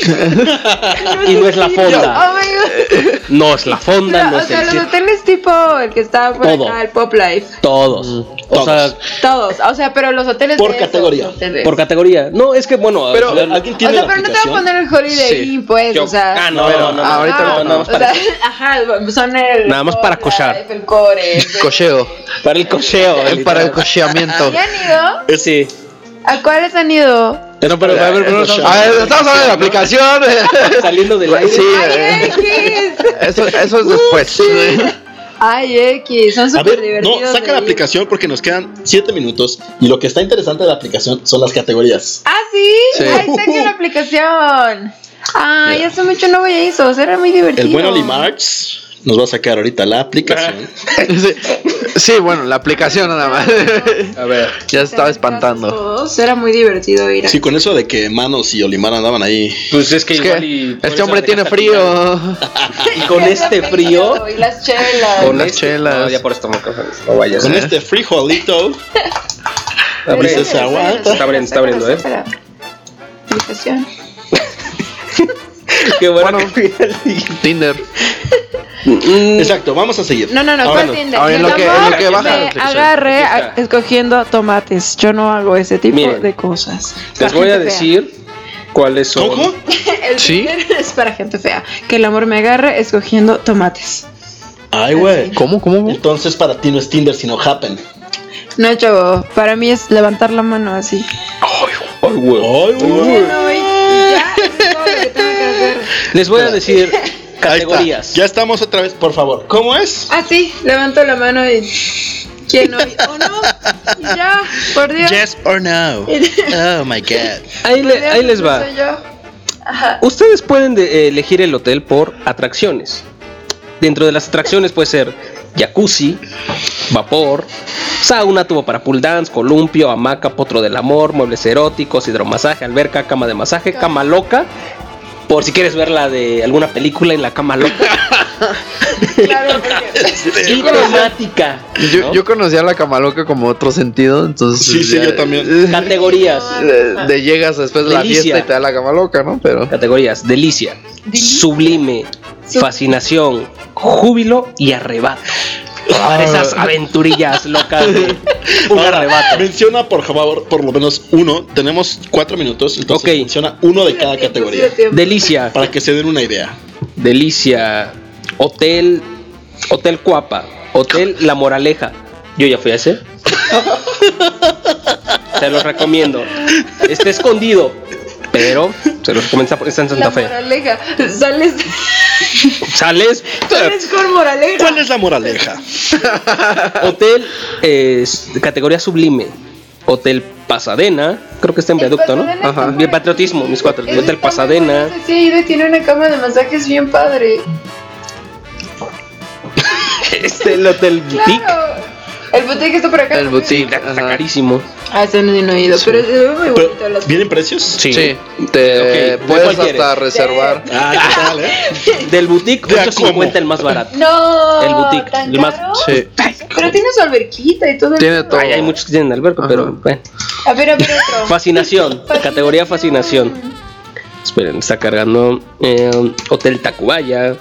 *laughs* Y no es la fonda. Oh my god. No es la fonda, Pero, no o es sea, el los circo. hoteles tipo el que estaba por Todo. acá, el Pop Life. Todos. O sea, Todos. O sea, pero los hoteles Por de categoría. hoteles. por categoría. No, es que bueno. Pero O sea, la pero no te va a poner el Holiday Sí. Inn, pues, Yo- o sea. ah, no, no, no, no, ahorita Ah, no, nada más o para, sea, *laughs* ajá, son el. Nada más para cochar. El core. el- Cocheo. para el cocheo. *laughs* Para el cocheamiento. ¿Ya han ido? Sí. ¿A cuáles han ido? No, pero a ver, pero no- A ver, estamos hablando de la aplicación. *laughs* saliendo del aire. Sí, ¡Ay, eh, X! eso, eso es después. ¡Ay, X! Son súper ver, no, divertidos. saca la ir. aplicación porque nos quedan 7 minutos y lo que está interesante de la aplicación son las categorías. ¡Ah, sí! Sí. ¡Ay, saquen la aplicación! ¡Ay, hace mucho no voy a eso! Era muy divertido. El buen Oli March nos va a sacar ahorita la aplicación. *laughs* Sí, sí, bueno, la aplicación nada más. A ver. Ya se estaba espantando. Todos, Era muy divertido ir a Sí, con eso de que Manos y Olimar andaban ahí. Pues es que Es igual que y este hombre tiene frío. *laughs* Y con este frío. Y las chelas. Con las chelas. No, ya por esto no, no vayas. Con ¿eh? este frijolito. *laughs* Está abriendo, está abriendo, ¿eh? Aplicación. Qué bueno. que Tinder. Exacto, vamos a seguir. No, no, no, Ahora ¿cuál Tinder? ahora en Mi lo que- en amor, lo que baja la me aplicación. agarre Aquí a- está. escogiendo tomates. Yo no hago ese tipo Miren, de cosas. Les voy a fea. decir cuáles son. ¿Cómo? *laughs* El ¿Sí? Tinder *laughs* es para gente fea. Que el amor me agarre escogiendo tomates. Ay, güey. ¿Cómo, cómo? Entonces para ti no es Tinder, sino Happen. No, chavo. Para mí es levantar la mano así. Ay, güey. Ay, güey. Les voy a decir categorías. Ya estamos otra vez, por favor. ¿Cómo es? Ah, sí, levanto la mano y. ¿Quién hoy? ¿O no? Ya, por Dios. Yes or no. Oh my god. Ahí, le- ahí les va. Soy yo. Ajá. Ustedes pueden de- eh, elegir el hotel por atracciones. Dentro de las atracciones puede ser jacuzzi, vapor, sauna, tubo para pool dance, columpio, hamaca, potro del amor, muebles eróticos, hidromasaje, alberca, cama de masaje, cama loca. Por si quieres ver la de alguna película en la cama loca. *laughs* Claro, porque. y temática. Yo, ¿no? yo conocía la camaloca como otro sentido, entonces. Sí, sí, ya- yo también. *laughs* Categorías. De, de llegas después de la Delicia. fiesta y te da la camaloca, ¿no? Pero. Categorías. Delicia, sublime, fascinación, júbilo y arrebato. Para esas aventurillas locas de un Ahora, arrebato. menciona por favor por lo menos uno. Tenemos cuatro minutos, entonces Ok. menciona uno de cada categoría. Delicia, Para que se den una idea. Delicia, Hotel, Hotel Cuapa, Hotel La Moraleja. Yo ya fui a ese. *laughs* Se los recomiendo. Está escondido, pero se los recomiendo. Está en Santa La Fe. moraleja. Sales, Sales, sales con moraleja. ¿Cuál es la moraleja? *laughs* Hotel eh, categoría sublime. Hotel Pasadena, creo que está en El viaducto, ¿no? Ajá. Bien patriotismo, mis cuatro. Hotel Pasadena. Sí, he ido y tiene una cama de masajes bien padre. *laughs* Este, el Hotel Boutique. El boutique está por acá. El boutique. Está ajá. carísimo. Ah, ese no, no he ido, pero se ve muy bonito. Pero, las- ¿Vienen precios? Sí. Sí, te Ok, ¿de puedes hasta quieres? reservar. *laughs* Ah, ¿qué tal, eh? *laughs* Del boutique, Ya, 8.50 ¿cómo? el más barato. No, El boutique, ¿tan el más- caro? Sí. Pero tiene su alberquita y todo. el Tiene todo. Ay, hay muchos que tienen alberca, pero bueno. A ver, a ver otro. *laughs* Fascinación, categoría fascinación. Esperen, está cargando. eh, Hotel Tacubaya.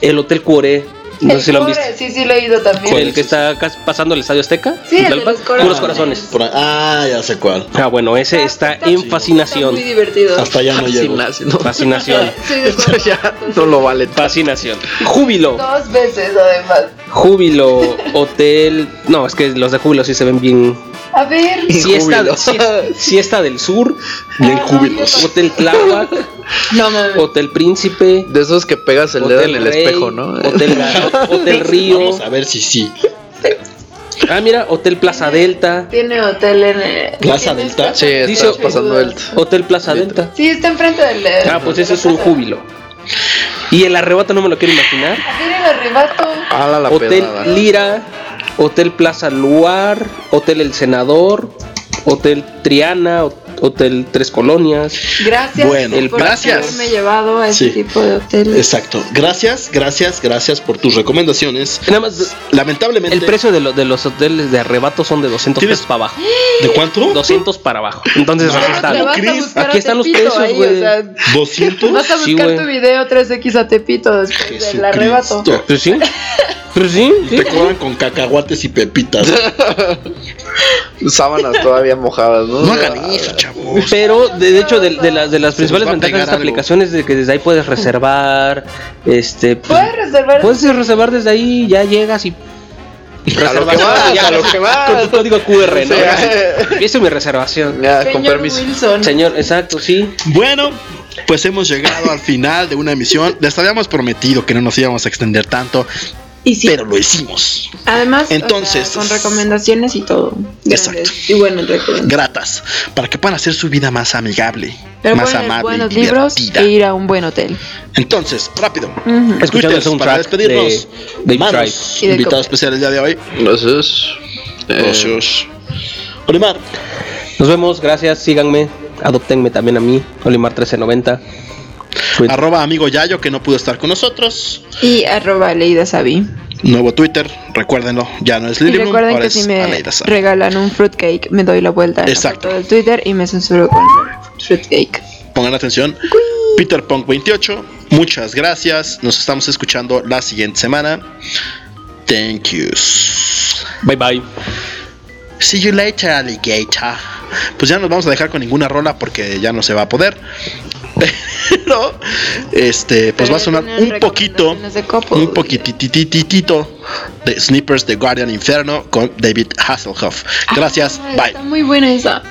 El Hotel Cuore. No sé si lo han visto. Sí, sí, lo he ido también. El que está pasando el Estadio Azteca. Sí, el de los corazones. Puros corazones. Por ahí- Ah, ya sé cuál. Ah, bueno, ese está en Está fascinación. muy divertido. Hasta allá no llego. Fascinación. *laughs* De Eso ya no lo vale. Fascinación. Júbilo. Dos veces además. Júbilo. Hotel. No, es que los de júbilo sí se ven bien A ver. Siesta, siesta, siesta del Sur, Bien júbilos. Hotel Tláhuac, No mames. Hotel Príncipe, De esos que pegas el dedo en el Rey, espejo, ¿no? Hotel, Hotel *laughs* Río. Vamos a ver si sí. Ah, mira, Hotel Plaza Delta. Tiene hotel en el. Plaza tiene Delta. Sí, Dice- pasando el. Hotel Plaza Delta. Sí, está enfrente del. Ah, pues ese es un júbilo. Y el arrebato no me lo quiero imaginar. A ver el arrebato. Ala la Hotel pedada. Lira, Hotel Plaza Luar, Hotel El Senador, Hotel Triana, Hotel Tres Colonias. Gracias Bueno, por gracias. haberme llevado a ese Sí. tipo de hoteles. Exacto. Gracias, gracias, gracias por tus recomendaciones. Nada más, Lamentablemente. el precio de, lo- de los hoteles de arrebato son de 200 ¿Tienes- pesos para abajo. ¿De cuánto? 200 para abajo. Entonces, No, aquí buscar Aquí están los precios, ahí, güey. o sea, ¿200? vas a Sí, buscar güey. tu video 3X a Tepito después del arrebato. Pues sí. *laughs* Pues sí, sí. Te cobran con cacahuates y pepitas. *laughs* Sábanas todavía mojadas, ¿no? No hagan eso, chavos. Pero de, de hecho de, de las de las principales ventajas de esta algo. aplicación es de que desde ahí puedes reservar, este, pues, Puedes reservar. puedes reservar desde ahí, ya llegas y A lo que vas, ya, a lo que vas. con tu código QR, ¿no? Hice mi reservación. Ya, con permiso. Wilson. Señor, exacto, sí. Bueno, pues hemos llegado al final de una emisión. Les habíamos prometido que no nos íbamos a extender tanto, Y sí. pero lo hicimos. Además, Entonces- o sea, con recomendaciones y todo. Exacto. Grandes Y buenos recomendaciones. Gratas, para que puedan hacer su vida más amigable, Pero más amable buenos y libros divertida. e ir a un buen hotel. Entonces, rápido. Twitters, soundtrack para despedirnos. de Dave Manos, Y de invitado especial el día de hoy. Gracias. Eh, Gracias. Olimar, Nos vemos, gracias, síganme, adoptenme también a mí, Olimar 1390. Twitter. arroba amigo Yayo que no pudo estar con nosotros. Y arroba Leida Sabi. Nuevo Twitter, recuérdenlo, ya no es Lily recuerden ahora que es si me Aleida regalan un fruitcake, me doy la vuelta Exacto. del Twitter y me censuro con fruitcake. Pongan atención. Peter Punk 28, muchas gracias. Nos estamos escuchando la siguiente semana. Thank yous. Bye bye. See you later, alligator. Pues ya nos vamos a dejar con ninguna rola porque ya no se va a poder. *laughs* Pero, este, pues Pero va a sonar un poquito, un poquitititito de Snippers de Guardian Inferno con David Hasselhoff. Gracias, Ah, bye. Está muy buena esa.